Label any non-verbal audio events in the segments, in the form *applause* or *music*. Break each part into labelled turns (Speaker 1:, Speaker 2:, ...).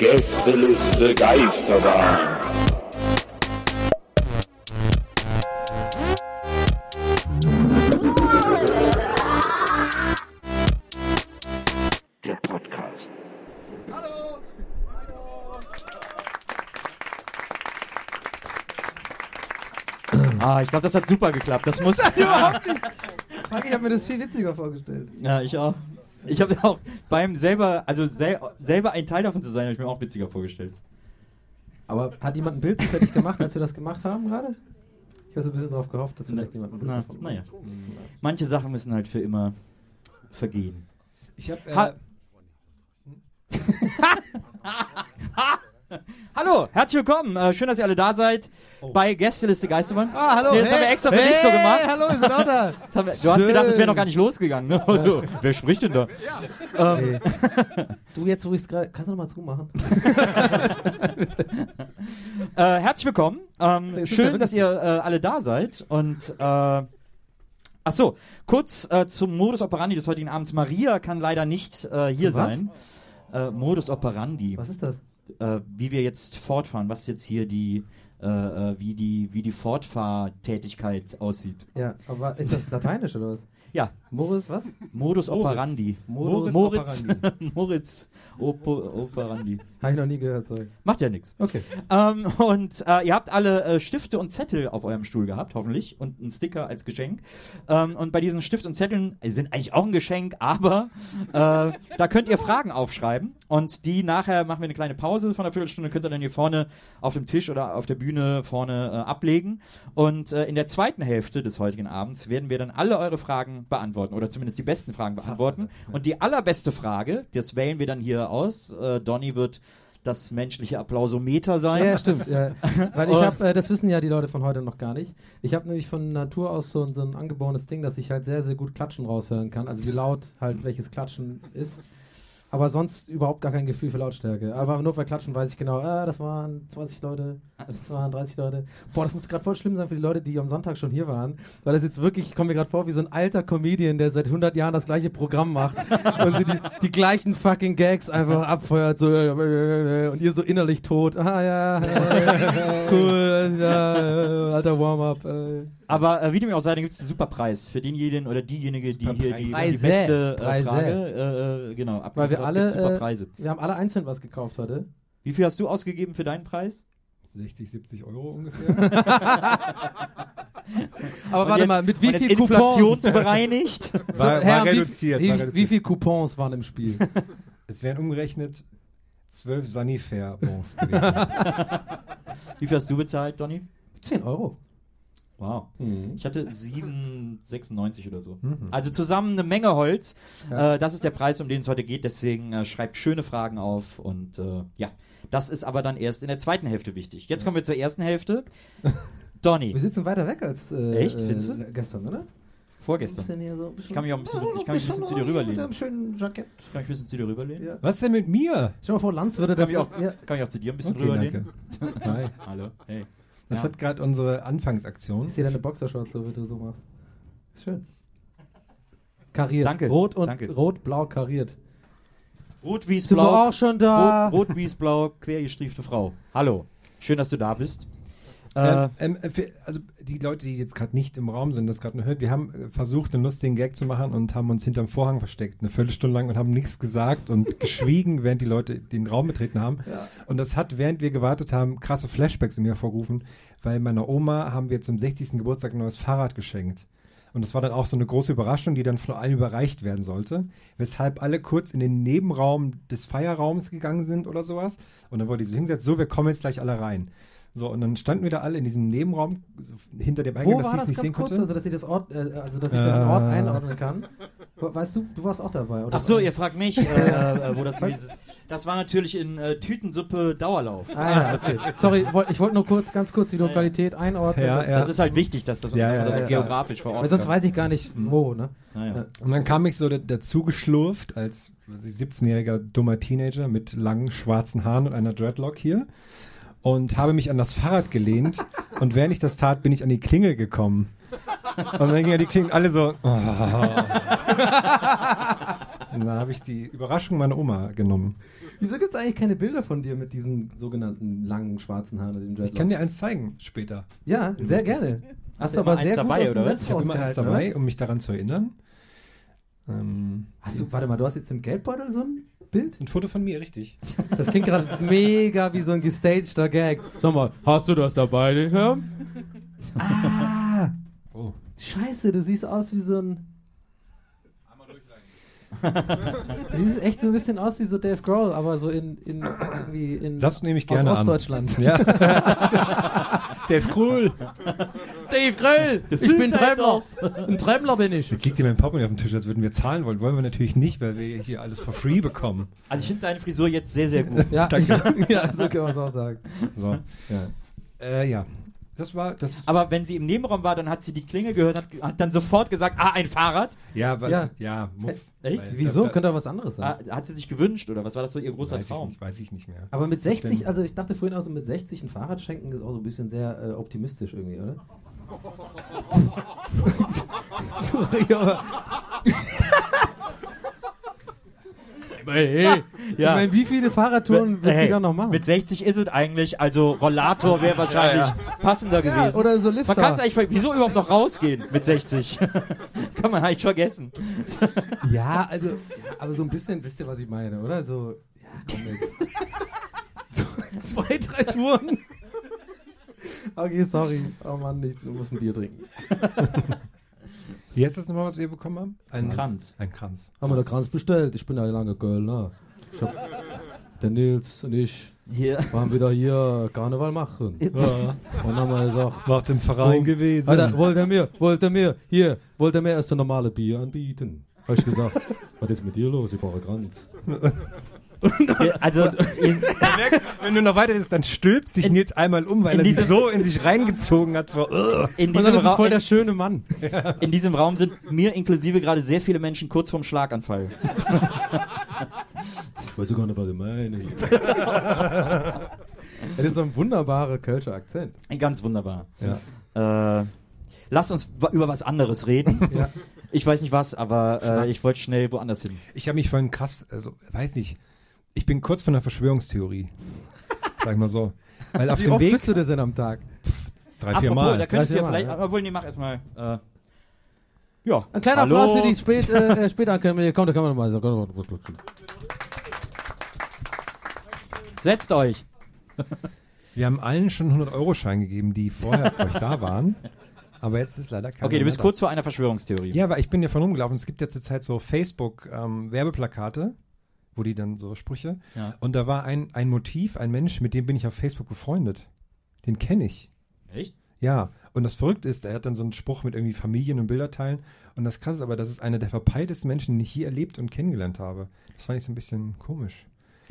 Speaker 1: Gästeliste Geisterbahn. Der Podcast.
Speaker 2: Ah, ich glaube, das hat super geklappt. Das muss. *laughs*
Speaker 3: Überhaupt *laughs* nicht. Ich habe mir das viel witziger vorgestellt.
Speaker 2: ja, ich auch. Ich habe auch beim selber, also sel selber ein Teil davon zu sein, habe ich mir auch witziger vorgestellt.
Speaker 3: Aber hat jemand ein Bild fertig gemacht, als wir das gemacht haben gerade? Ich habe so ein bisschen darauf gehofft, dass vielleicht jemand ein Bild
Speaker 2: Na, naja. Manche Sachen müssen halt für immer vergehen.
Speaker 3: Ich habe
Speaker 2: Ha *laughs* *laughs* Hallo, herzlich willkommen. Äh, schön, dass ihr alle da seid bei Gästeliste Geistermann.
Speaker 3: Ah, hallo.
Speaker 2: Nee, das haben wir extra für dich so gemacht.
Speaker 3: Hallo, wir sind auch da. *laughs*
Speaker 2: Wir, du hast gedacht, das wäre noch gar nicht losgegangen. Ne? Also, wer spricht denn da? Ähm, *laughs*
Speaker 3: Du, jetzt wo ich es gerade... Kannst du noch mal zumachen? *laughs*
Speaker 2: äh, herzlich willkommen. Ähm, schön, dass ihr äh, alle da seid. Und äh, ach so, kurz äh, zum Modus operandi des heutigen Abends. Maria kann leider nicht äh, hier sein. Äh, Modus operandi.
Speaker 3: Was ist das?
Speaker 2: äh, wie wir jetzt fortfahren, was jetzt hier die, äh, äh, wie die, wie die Fortfahrtätigkeit aussieht.
Speaker 3: Ja, aber ist das lateinisch oder was?
Speaker 2: Ja,
Speaker 3: Moritz, was?
Speaker 2: Modus operandi.
Speaker 3: Modus
Speaker 2: Moritz,
Speaker 3: operandi. *laughs*
Speaker 2: Moritz Opo, operandi.
Speaker 3: Habe ich noch nie gehört, sorry.
Speaker 2: Macht ja nichts.
Speaker 3: Okay.
Speaker 2: Ähm, und äh, ihr habt alle äh, Stifte und Zettel auf eurem Stuhl gehabt, hoffentlich, und einen Sticker als Geschenk. Ähm, und bei diesen Stift und Zetteln äh, sind eigentlich auch ein Geschenk, aber äh, da könnt ihr Fragen aufschreiben und die nachher machen wir eine kleine Pause von einer Viertelstunde, könnt ihr dann hier vorne auf dem Tisch oder auf der Bühne vorne äh, ablegen. Und äh, in der zweiten Hälfte des heutigen Abends werden wir dann alle eure Fragen beantworten oder zumindest die besten Fragen beantworten. Und die allerbeste Frage, das wählen wir dann hier aus. Äh, Donny wird das menschliche Applausometer sein.
Speaker 3: Ja, stimmt. Ja. *laughs* Weil ich habe, äh, das wissen ja die Leute von heute noch gar nicht. Ich habe nämlich von Natur aus so, so ein angeborenes Ding, dass ich halt sehr, sehr gut Klatschen raushören kann. Also wie laut halt welches Klatschen ist. Aber sonst überhaupt gar kein Gefühl für Lautstärke. Aber nur bei Klatschen weiß ich genau, ah, das waren 20 Leute, das waren 30 Leute. Boah, das muss gerade voll schlimm sein für die Leute, die am Sonntag schon hier waren. Weil das jetzt wirklich, ich komme mir gerade vor, wie so ein alter Comedian, der seit 100 Jahren das gleiche Programm macht. *laughs* und sie die, die gleichen fucking Gags einfach abfeuert. So, äh, und ihr so innerlich tot. Ah ja, *laughs* cool, ja, äh, alter Warm-up. Äh.
Speaker 2: Aber äh, wie dem auch sei, dann gibt es einen super Preis für denjenigen oder diejenige, die hier die, die beste äh. Frage, äh, äh, genau.
Speaker 3: Weil wir alle,
Speaker 2: gibt's super
Speaker 3: äh,
Speaker 2: Preise.
Speaker 3: Wir haben alle einzeln was gekauft heute.
Speaker 2: Wie viel hast du ausgegeben für deinen Preis?
Speaker 4: 60, 70 Euro ungefähr. *laughs*
Speaker 3: Aber
Speaker 2: Und
Speaker 3: warte
Speaker 2: jetzt-
Speaker 3: mal, mit wie viel
Speaker 2: Inflation bereinigt?
Speaker 3: So, *laughs*
Speaker 4: War,
Speaker 3: Herr,
Speaker 4: war
Speaker 3: wie-
Speaker 4: reduziert.
Speaker 3: Wie,
Speaker 4: war
Speaker 3: wie,
Speaker 4: reduziert.
Speaker 3: viele Coupons waren im Spiel? *laughs*
Speaker 4: Es wären umgerechnet 12 Sanifair-Bons gewesen.
Speaker 2: Wie viel hast du bezahlt, Donny?
Speaker 3: 10 Euro.
Speaker 2: Wow.
Speaker 3: Mhm.
Speaker 2: Ich hatte 7,96 oder so.
Speaker 4: Mhm.
Speaker 2: Also zusammen eine Menge Holz.
Speaker 3: Ja.
Speaker 2: Äh, das ist der Preis, um den es heute geht. Deswegen äh, schreibt schöne Fragen auf. Und äh, ja, das ist aber dann erst in der zweiten Hälfte wichtig. Jetzt kommen wir zur ersten Hälfte. Donny, *laughs*
Speaker 3: Wir sitzen weiter weg als äh,
Speaker 2: Echt,
Speaker 3: äh,
Speaker 2: findest du?
Speaker 3: gestern, oder?
Speaker 2: vorgestern.
Speaker 3: So,
Speaker 2: Ich kann mich auch ein bisschen-
Speaker 3: Ja,
Speaker 2: ich kann mich ein bisschen zu dir rüberlehnen.
Speaker 3: Mit einem schönen Jackett.
Speaker 2: Kann ich ein bisschen zu dir rüberlehnen?
Speaker 3: Ja.
Speaker 4: Was denn mit mir?
Speaker 3: Stell mal vor, Lanz würde
Speaker 2: Kann
Speaker 3: das
Speaker 2: ich auch,
Speaker 3: ja,
Speaker 2: kann ich auch zu dir ein bisschen
Speaker 4: Okay,
Speaker 2: rüberlehnen?
Speaker 4: danke. *laughs* Hi.
Speaker 2: Hallo, hey.
Speaker 4: Das
Speaker 2: Ja.
Speaker 4: hat gerade unsere Anfangsaktion.
Speaker 3: Ich sehe deine Boxershorts so, wie du so machst. Ist schön. Kariert.
Speaker 2: Danke,
Speaker 3: Rot und
Speaker 2: danke.
Speaker 3: rot-blau kariert.
Speaker 2: Rot
Speaker 3: wir
Speaker 2: blau.
Speaker 3: auch schon da?
Speaker 2: Rot, rot wie's blau, quergestriefte Frau. Hallo. Schön, dass du da bist. Äh,
Speaker 4: Ähm, ähm, für, also die Leute, die jetzt gerade nicht im Raum sind, das gerade nur hört, wir haben äh, versucht, einen lustigen Gag zu machen und haben uns hinterm Vorhang versteckt, eine Viertelstunde lang und haben nichts gesagt und *laughs* geschwiegen, während die Leute den Raum betreten haben. Und das hat, während wir gewartet haben, krasse Flashbacks in mir hervorgerufen, weil meiner Oma haben wir zum 60. Geburtstag ein neues Fahrrad geschenkt. Und das war dann auch so eine große Überraschung, die dann von allen überreicht werden sollte. Weshalb alle kurz in den Nebenraum des Feierraums gegangen sind oder sowas. Und dann wurde sie so hingesetzt, so, wir kommen jetzt gleich alle rein. So, und dann standen wir da alle in diesem Nebenraum hinter dem Eingang,
Speaker 3: Wo
Speaker 4: dass sie es
Speaker 3: das
Speaker 4: nicht
Speaker 3: ganz
Speaker 4: sehen
Speaker 3: kurz,
Speaker 4: konnte.
Speaker 3: also dass ich das Ort, äh, also dass ich den Ort
Speaker 4: Äh.
Speaker 3: einordnen kann? Weißt du, du warst auch dabei, oder?
Speaker 2: Ach so, ihr fragt mich, äh, *laughs* äh, wo das gewesen ist. Das war natürlich in äh, Tütensuppe Dauerlauf.
Speaker 3: Ah ja, okay. Sorry, woll- ich wollte nur kurz, ganz kurz die Lokalität einordnen.
Speaker 4: Ja,
Speaker 3: das-
Speaker 4: ja.
Speaker 2: Das ist halt wichtig, dass das,
Speaker 4: Ja,
Speaker 2: dass man
Speaker 4: ja,
Speaker 2: das
Speaker 4: ja,
Speaker 2: auch
Speaker 4: ja.
Speaker 2: geografisch vor Ort
Speaker 3: Weil sonst
Speaker 2: kann.
Speaker 3: weiß ich gar nicht, wo, ne?
Speaker 2: Naja.
Speaker 4: Und dann kam ich so da- dazu geschlurft als 17-jähriger dummer Teenager mit langen schwarzen Haaren und einer Dreadlock hier und habe mich an das Fahrrad gelehnt und während ich das tat, bin ich an die Klingel gekommen. Und dann gingen die Klingeln alle so. Oh. Und da habe ich die Überraschung meiner Oma genommen.
Speaker 3: Wieso gibt es eigentlich keine Bilder von dir mit diesen sogenannten langen schwarzen Haaren und dem
Speaker 4: Ich kann dir eins zeigen später.
Speaker 3: Ja, sehr gerne. Hast du aber
Speaker 2: eins
Speaker 3: sehr
Speaker 2: dabei,
Speaker 3: gut aus dem
Speaker 2: oder
Speaker 3: Netz
Speaker 2: was?
Speaker 4: Ich habe immer eins dabei,
Speaker 3: oder?
Speaker 4: um mich daran zu erinnern. Ähm,
Speaker 3: Hast du, warte mal, du hast jetzt im Geldbeutel so ein Bild?
Speaker 4: ein Foto von mir, richtig. *laughs*
Speaker 3: Das klingt gerade mega wie so ein gestagter Gag. Sag mal, hast du das dabei, den Herrn? Ah,
Speaker 4: Oh.
Speaker 3: scheiße, du siehst aus wie so ein... Du siehst echt so ein bisschen aus wie so Dave Grohl, aber so in, in irgendwie in
Speaker 4: Das nehme ich
Speaker 3: aus
Speaker 4: gerne an.
Speaker 3: Ostdeutschland.
Speaker 4: Ja. Der ist cool.
Speaker 3: Dave Grohl, ich bin Tremmler. Ein Tremmler bin ich.
Speaker 4: Jetzt liegt hier mein Portemonnaie auf dem Tisch, als würden wir zahlen wollen. Wollen wir natürlich nicht, weil wir hier alles for free bekommen.
Speaker 2: Also ich finde deine Frisur jetzt sehr, sehr gut.
Speaker 3: Ja, ich, *laughs* ja so kann man es auch sagen.
Speaker 4: So.
Speaker 3: Ja.
Speaker 4: Äh, ja. Das war das.
Speaker 2: Aber wenn sie im Nebenraum war, dann hat sie die Klingel gehört, hat, hat dann sofort gesagt, ah, ein Fahrrad.
Speaker 4: Ja, was,
Speaker 3: Ja.
Speaker 4: ja. muss.
Speaker 2: Echt?
Speaker 4: Weil
Speaker 3: Wieso?
Speaker 4: Da, da,
Speaker 3: Könnte doch was anderes sein.
Speaker 2: Ah, hat sie sich gewünscht oder was war das so ihr großer
Speaker 4: weiß, ich
Speaker 2: Traum?
Speaker 4: nicht, weiß ich nicht mehr.
Speaker 3: Aber mit 60, also ich dachte vorhin auch so mit 60 ein Fahrrad schenken ist auch so ein bisschen sehr äh, optimistisch irgendwie, oder? *laughs* *laughs* Sorry, aber. Hey, Ich
Speaker 2: Ja.
Speaker 3: meine, wie viele Fahrradtouren wird
Speaker 2: Hey,
Speaker 3: sie da noch machen?
Speaker 2: Mit 60 ist es eigentlich, also Rollator wäre wahrscheinlich passender
Speaker 3: ja,
Speaker 2: gewesen.
Speaker 3: oder so Lifter.
Speaker 2: man kann es eigentlich, wieso überhaupt noch rausgehen mit 60? *laughs* kann man eigentlich vergessen. *laughs*
Speaker 3: ja, also, ja, aber so ein bisschen, wisst ihr, was ich meine, oder? So, ja, komm jetzt. *laughs* so, zwei, drei Touren. Okay, sorry. Oh Mann, ich muss ein Bier trinken.
Speaker 4: Wie heißt das nochmal, was wir bekommen haben?
Speaker 2: Ein Kranz.
Speaker 4: Ein Kranz.
Speaker 3: Haben wir den Kranz bestellt? Ich bin ja lange Kölner. Ich hab, der Nils und ich
Speaker 2: Hier.
Speaker 3: waren wieder hier Karneval machen. Ja. Und haben wir gesagt,
Speaker 4: War auf dem Verein gewesen.
Speaker 3: Alter, wollt ihr mir, wollt ihr mir, hier, wollt ihr mir erst ein normale Bier anbieten? Hab ich gesagt, *laughs* was ist mit dir los? Ich brauche Kranz.
Speaker 2: Also, ihr, *laughs*
Speaker 4: Wenn du noch weiter bist, dann stülpt sich Nils einmal um, weil
Speaker 2: in
Speaker 4: er sich so in sich reingezogen hat. Vor, Ugh.
Speaker 2: in,
Speaker 3: Und dann
Speaker 2: diesem
Speaker 3: ist es voll der schöne Mann.
Speaker 2: in, in diesem Raum sind mir inklusive gerade sehr viele Menschen kurz vorm Schlaganfall.
Speaker 3: Ich weiß gar nicht, was ich meine. *laughs* das ist so ein wunderbarer Kölscher Akzent.
Speaker 2: Ganz wunderbar.
Speaker 3: Ja.
Speaker 2: Äh, lass uns über was anderes reden. *laughs*
Speaker 3: Ja.
Speaker 2: Ich weiß nicht was, aber äh, ich wollte schnell woanders hin.
Speaker 4: Ich habe mich vorhin krass, also weiß nicht, ich bin kurz von der Verschwörungstheorie. *laughs* Sag ich mal so. Weil auf
Speaker 3: Wie
Speaker 4: dem
Speaker 3: oft
Speaker 4: Weg
Speaker 3: bist du das denn am Tag?
Speaker 4: drei, vier
Speaker 2: Apropos,
Speaker 4: Mal.
Speaker 2: da könntest du ja vielleicht,
Speaker 3: ja.
Speaker 2: obwohl, nee, mach erstmal. Äh, ja.
Speaker 3: Ein kleiner
Speaker 2: Hallo.
Speaker 3: Applaus für die spät, äh, *laughs* äh, später Ankündigung. Komm, da kann man mal sagen.
Speaker 2: Setzt euch. *laughs*
Speaker 4: Wir haben allen schon 100-Euro-Schein gegeben, die vorher euch da waren. Aber jetzt ist leider keiner
Speaker 2: Okay, du bist kurz vor einer Verschwörungstheorie.
Speaker 4: Ja, weil ich bin ja von rumgelaufen. Es gibt ja zurzeit so Facebook-Werbeplakate, wo die dann so Sprüche.
Speaker 2: Ja.
Speaker 4: Und da war ein, ein Motiv, ein Mensch, mit dem bin ich auf Facebook befreundet. Den kenne ich.
Speaker 2: Echt?
Speaker 4: Ja, und das Verrückte ist, er hat dann so einen Spruch mit irgendwie Familien und Bilderteilen. Und das Krasse ist aber, das ist einer der verpeiltesten Menschen, den ich je erlebt und kennengelernt habe. Das fand ich so ein bisschen komisch.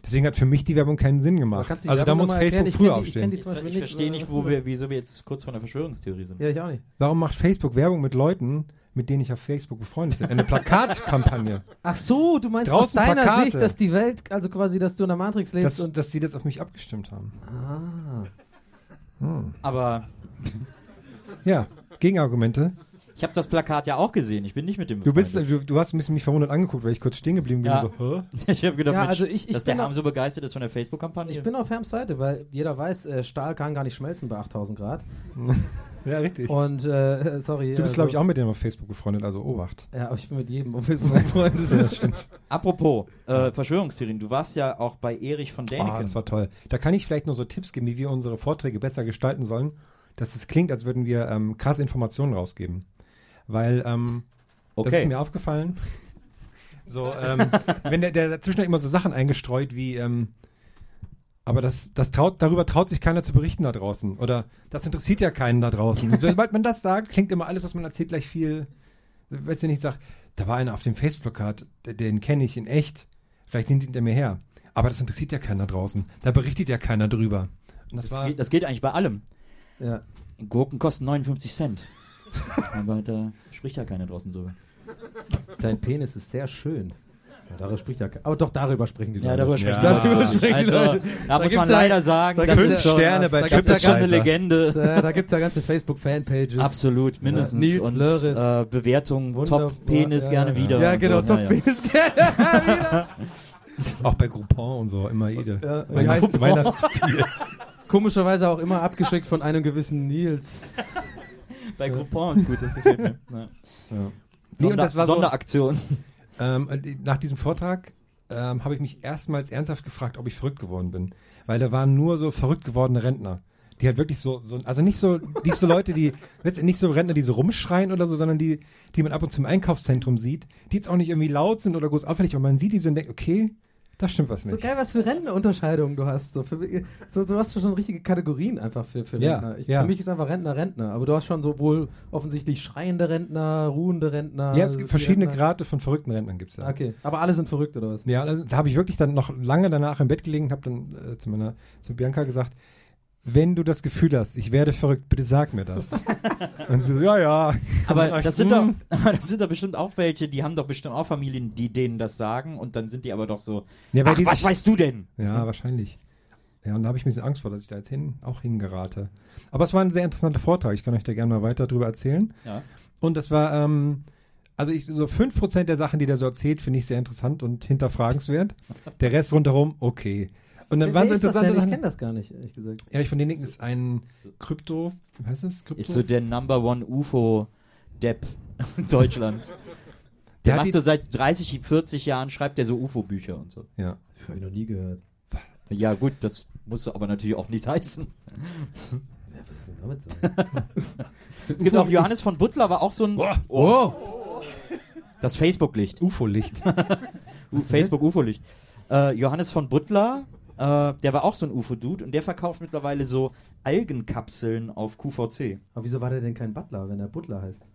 Speaker 4: Deswegen hat für mich die Werbung keinen Sinn gemacht. Also da
Speaker 3: Werbung
Speaker 4: muss
Speaker 3: mal erklären?
Speaker 4: Facebook
Speaker 3: Ich
Speaker 4: früher
Speaker 3: ich
Speaker 4: aufstehen.
Speaker 2: Ich, ich
Speaker 3: nicht,
Speaker 2: verstehe nicht, wo wir, wieso wir jetzt kurz vor einer Verschwörungstheorie sind.
Speaker 3: Ja, ich auch nicht.
Speaker 4: Warum macht Facebook Werbung mit Leuten, mit denen ich auf Facebook befreundet bin? Eine Plakatkampagne.
Speaker 3: Ach so, du meinst
Speaker 4: Draußen
Speaker 3: aus deiner
Speaker 4: Plakate.
Speaker 3: Sicht, dass die Welt, also quasi, dass du in der Matrix lebst
Speaker 4: dass,
Speaker 3: und...
Speaker 4: dass sie das auf mich abgestimmt haben.
Speaker 3: Ah.
Speaker 2: Aber
Speaker 4: Ja, Gegenargumente.
Speaker 2: Ich habe das Plakat ja auch gesehen. Ich bin nicht mit dem.
Speaker 4: Du bist, du, du hast ein bisschen mich verwundert angeguckt, weil ich kurz stehen geblieben bin
Speaker 2: Ja.
Speaker 4: und so, hä? *laughs*
Speaker 2: ich habe gedacht,
Speaker 3: Ja,
Speaker 2: Mensch,
Speaker 3: also ich- ich
Speaker 2: dass der
Speaker 3: bin
Speaker 2: Herm so begeistert ist von der Facebook-Kampagne.
Speaker 3: Ich bin auf Herms Seite, weil jeder weiß, äh, Stahl kann gar nicht schmelzen bei 8000 Grad. *laughs*
Speaker 4: Ja, richtig.
Speaker 3: Und, äh, *laughs* sorry.
Speaker 4: du bist, glaube ich, auch mit dem auf Facebook befreundet, also Obacht.
Speaker 3: Ja, aber ich bin mit jedem auf Facebook befreundet. *laughs*
Speaker 4: Ja, stimmt.
Speaker 2: Apropos äh, Verschwörungstheorien, du warst ja auch bei Erich von Däniken.
Speaker 4: Ah, das war toll. Da kann ich vielleicht nur so Tipps geben, wie wir unsere Vorträge besser gestalten sollen, dass es klingt, als würden wir ähm, krass Informationen rausgeben. Weil, ähm, das
Speaker 2: okay.
Speaker 4: ist mir aufgefallen. So, ähm, wenn der, der dazwischen immer so Sachen eingestreut wie, ähm, aber das, das traut, darüber traut sich keiner zu berichten da draußen. Oder das interessiert ja keinen da draußen. Und Sobald man das sagt, klingt immer alles, was man erzählt, gleich viel. Weißt du nicht, sag, da war einer auf dem Facebook-Plakat, den kenne ich in echt. Vielleicht sind hinter mir her. Aber das interessiert ja keiner draußen. Da berichtet ja keiner drüber. Und das,
Speaker 2: das,
Speaker 4: war,
Speaker 2: geht, das geht eigentlich bei allem.
Speaker 3: ja.
Speaker 2: Gurken kosten 59 Cent. Aber da spricht ja keiner draußen drüber.
Speaker 3: Dein Penis ist sehr schön. Ja, darüber spricht ja Aber doch darüber sprechen die
Speaker 2: Ja,
Speaker 3: Leute.
Speaker 2: darüber sprechen
Speaker 4: Ja,
Speaker 3: darüber sprechen die
Speaker 2: Also,
Speaker 3: Leute.
Speaker 2: da
Speaker 3: Da
Speaker 2: muss man
Speaker 3: ja-
Speaker 2: leider sagen,
Speaker 3: da
Speaker 2: das ist
Speaker 3: ja
Speaker 2: schon,
Speaker 4: Sterne bei
Speaker 3: da gibt's
Speaker 2: ist schon
Speaker 3: ja
Speaker 2: eine. Legende.
Speaker 3: Da, da gibt es ja ganze Facebook-Fanpages.
Speaker 2: Absolut, mindestens.
Speaker 3: Nils
Speaker 2: und äh, Bewertung,
Speaker 3: Wunderbar,
Speaker 2: Top Penis
Speaker 3: ja,
Speaker 2: gerne
Speaker 3: ja.
Speaker 2: wieder.
Speaker 3: Ja, genau,
Speaker 2: so.
Speaker 3: Top
Speaker 2: ja, ja.
Speaker 3: Penis *laughs* wieder.
Speaker 4: auch bei Groupon und so, immer jede.
Speaker 3: Ja,
Speaker 4: Bei
Speaker 3: heißt-
Speaker 4: Weihnachtsstil.
Speaker 3: Komischerweise auch immer abgeschickt von einem gewissen Nils.
Speaker 2: Bei Groupon ist gut, das gefällt mir. Ja.
Speaker 4: Ja. Nee,
Speaker 2: Sonder
Speaker 4: und das war so,
Speaker 2: Sonderaktion.
Speaker 4: Ähm, nach diesem Vortrag ähm, habe ich mich erstmals ernsthaft gefragt, ob ich verrückt geworden bin. Weil da waren nur so verrückt gewordene Rentner. Die halt wirklich so, so also nicht so, nicht so Leute, die, *laughs* nicht so Rentner, die so rumschreien oder so, sondern die, die man ab und zu im Einkaufszentrum sieht, die jetzt auch nicht irgendwie laut sind oder groß auffällig, aber man sieht die so und denkt, okay, da stimmt was
Speaker 3: So
Speaker 4: nicht.
Speaker 3: geil, was für Rentenunterscheidungen du hast. So, für, so, du hast schon richtige Kategorien einfach für, für
Speaker 4: Ja,
Speaker 3: Rentner. Ich,
Speaker 4: ja.
Speaker 3: Für mich ist einfach Rentner Rentner. Aber du hast schon sowohl offensichtlich schreiende Rentner, ruhende Rentner.
Speaker 4: Ja, es gibt verschiedene
Speaker 3: Rentner.
Speaker 4: Grade von verrückten Rentnern gibt's da.
Speaker 3: Okay, aber alle sind verrückt oder was?
Speaker 4: Ja, also, da habe ich wirklich dann noch lange danach im Bett gelegen und habe dann äh, zu meiner, zu Bianca gesagt, wenn du das Gefühl hast, ich werde verrückt, bitte sag mir das. *laughs* und sie so, ja, ja.
Speaker 2: Aber das sind, doch, *laughs* aber das sind doch bestimmt auch welche, die haben doch bestimmt auch Familien, die denen das sagen und dann sind die aber doch so,
Speaker 4: Ja,
Speaker 2: ach, was weißt du denn?
Speaker 4: Ja, wahrscheinlich. Ja, und da habe ich ein bisschen Angst vor, dass ich da jetzt hin, auch hingerate. Aber es war ein sehr interessanter Vortrag. Ich kann euch da gerne mal weiter drüber erzählen.
Speaker 2: Ja.
Speaker 4: Und das war, ähm, also ich, so 5% der Sachen, die der so erzählt, finde ich sehr interessant und hinterfragenswert. Der Rest rundherum, okay. Und dann
Speaker 3: Wer
Speaker 4: waren so interessante
Speaker 3: Ich
Speaker 4: Sachen.
Speaker 3: kenne das gar nicht, ehrlich gesagt.
Speaker 4: Erich von Däniken ist ein Krypto, wie heißt das? Krypto?
Speaker 2: Ist so der Number One UFO-Depp Deutschlands. *laughs* Der
Speaker 4: Der
Speaker 2: macht so seit 30, 40 Jahren, schreibt der so UFO-Bücher und so.
Speaker 4: ja.
Speaker 3: Habe ich noch nie gehört.
Speaker 2: Ja gut, das musst du aber natürlich auch nicht heißen. *laughs*
Speaker 3: Ja, was ist denn damit so? *laughs*
Speaker 2: Es gibt auch Johannes von Butler, war auch so ein...
Speaker 3: Oh!
Speaker 2: Das Facebook-Licht.
Speaker 4: UFO-Licht.
Speaker 2: Facebook-UFO-Licht. Äh, Johannes von Butler, äh, der war auch so ein UFO-Dude und der verkauft mittlerweile so Algenkapseln auf QVC.
Speaker 3: Aber wieso war der denn kein Butler, wenn er Butler heißt?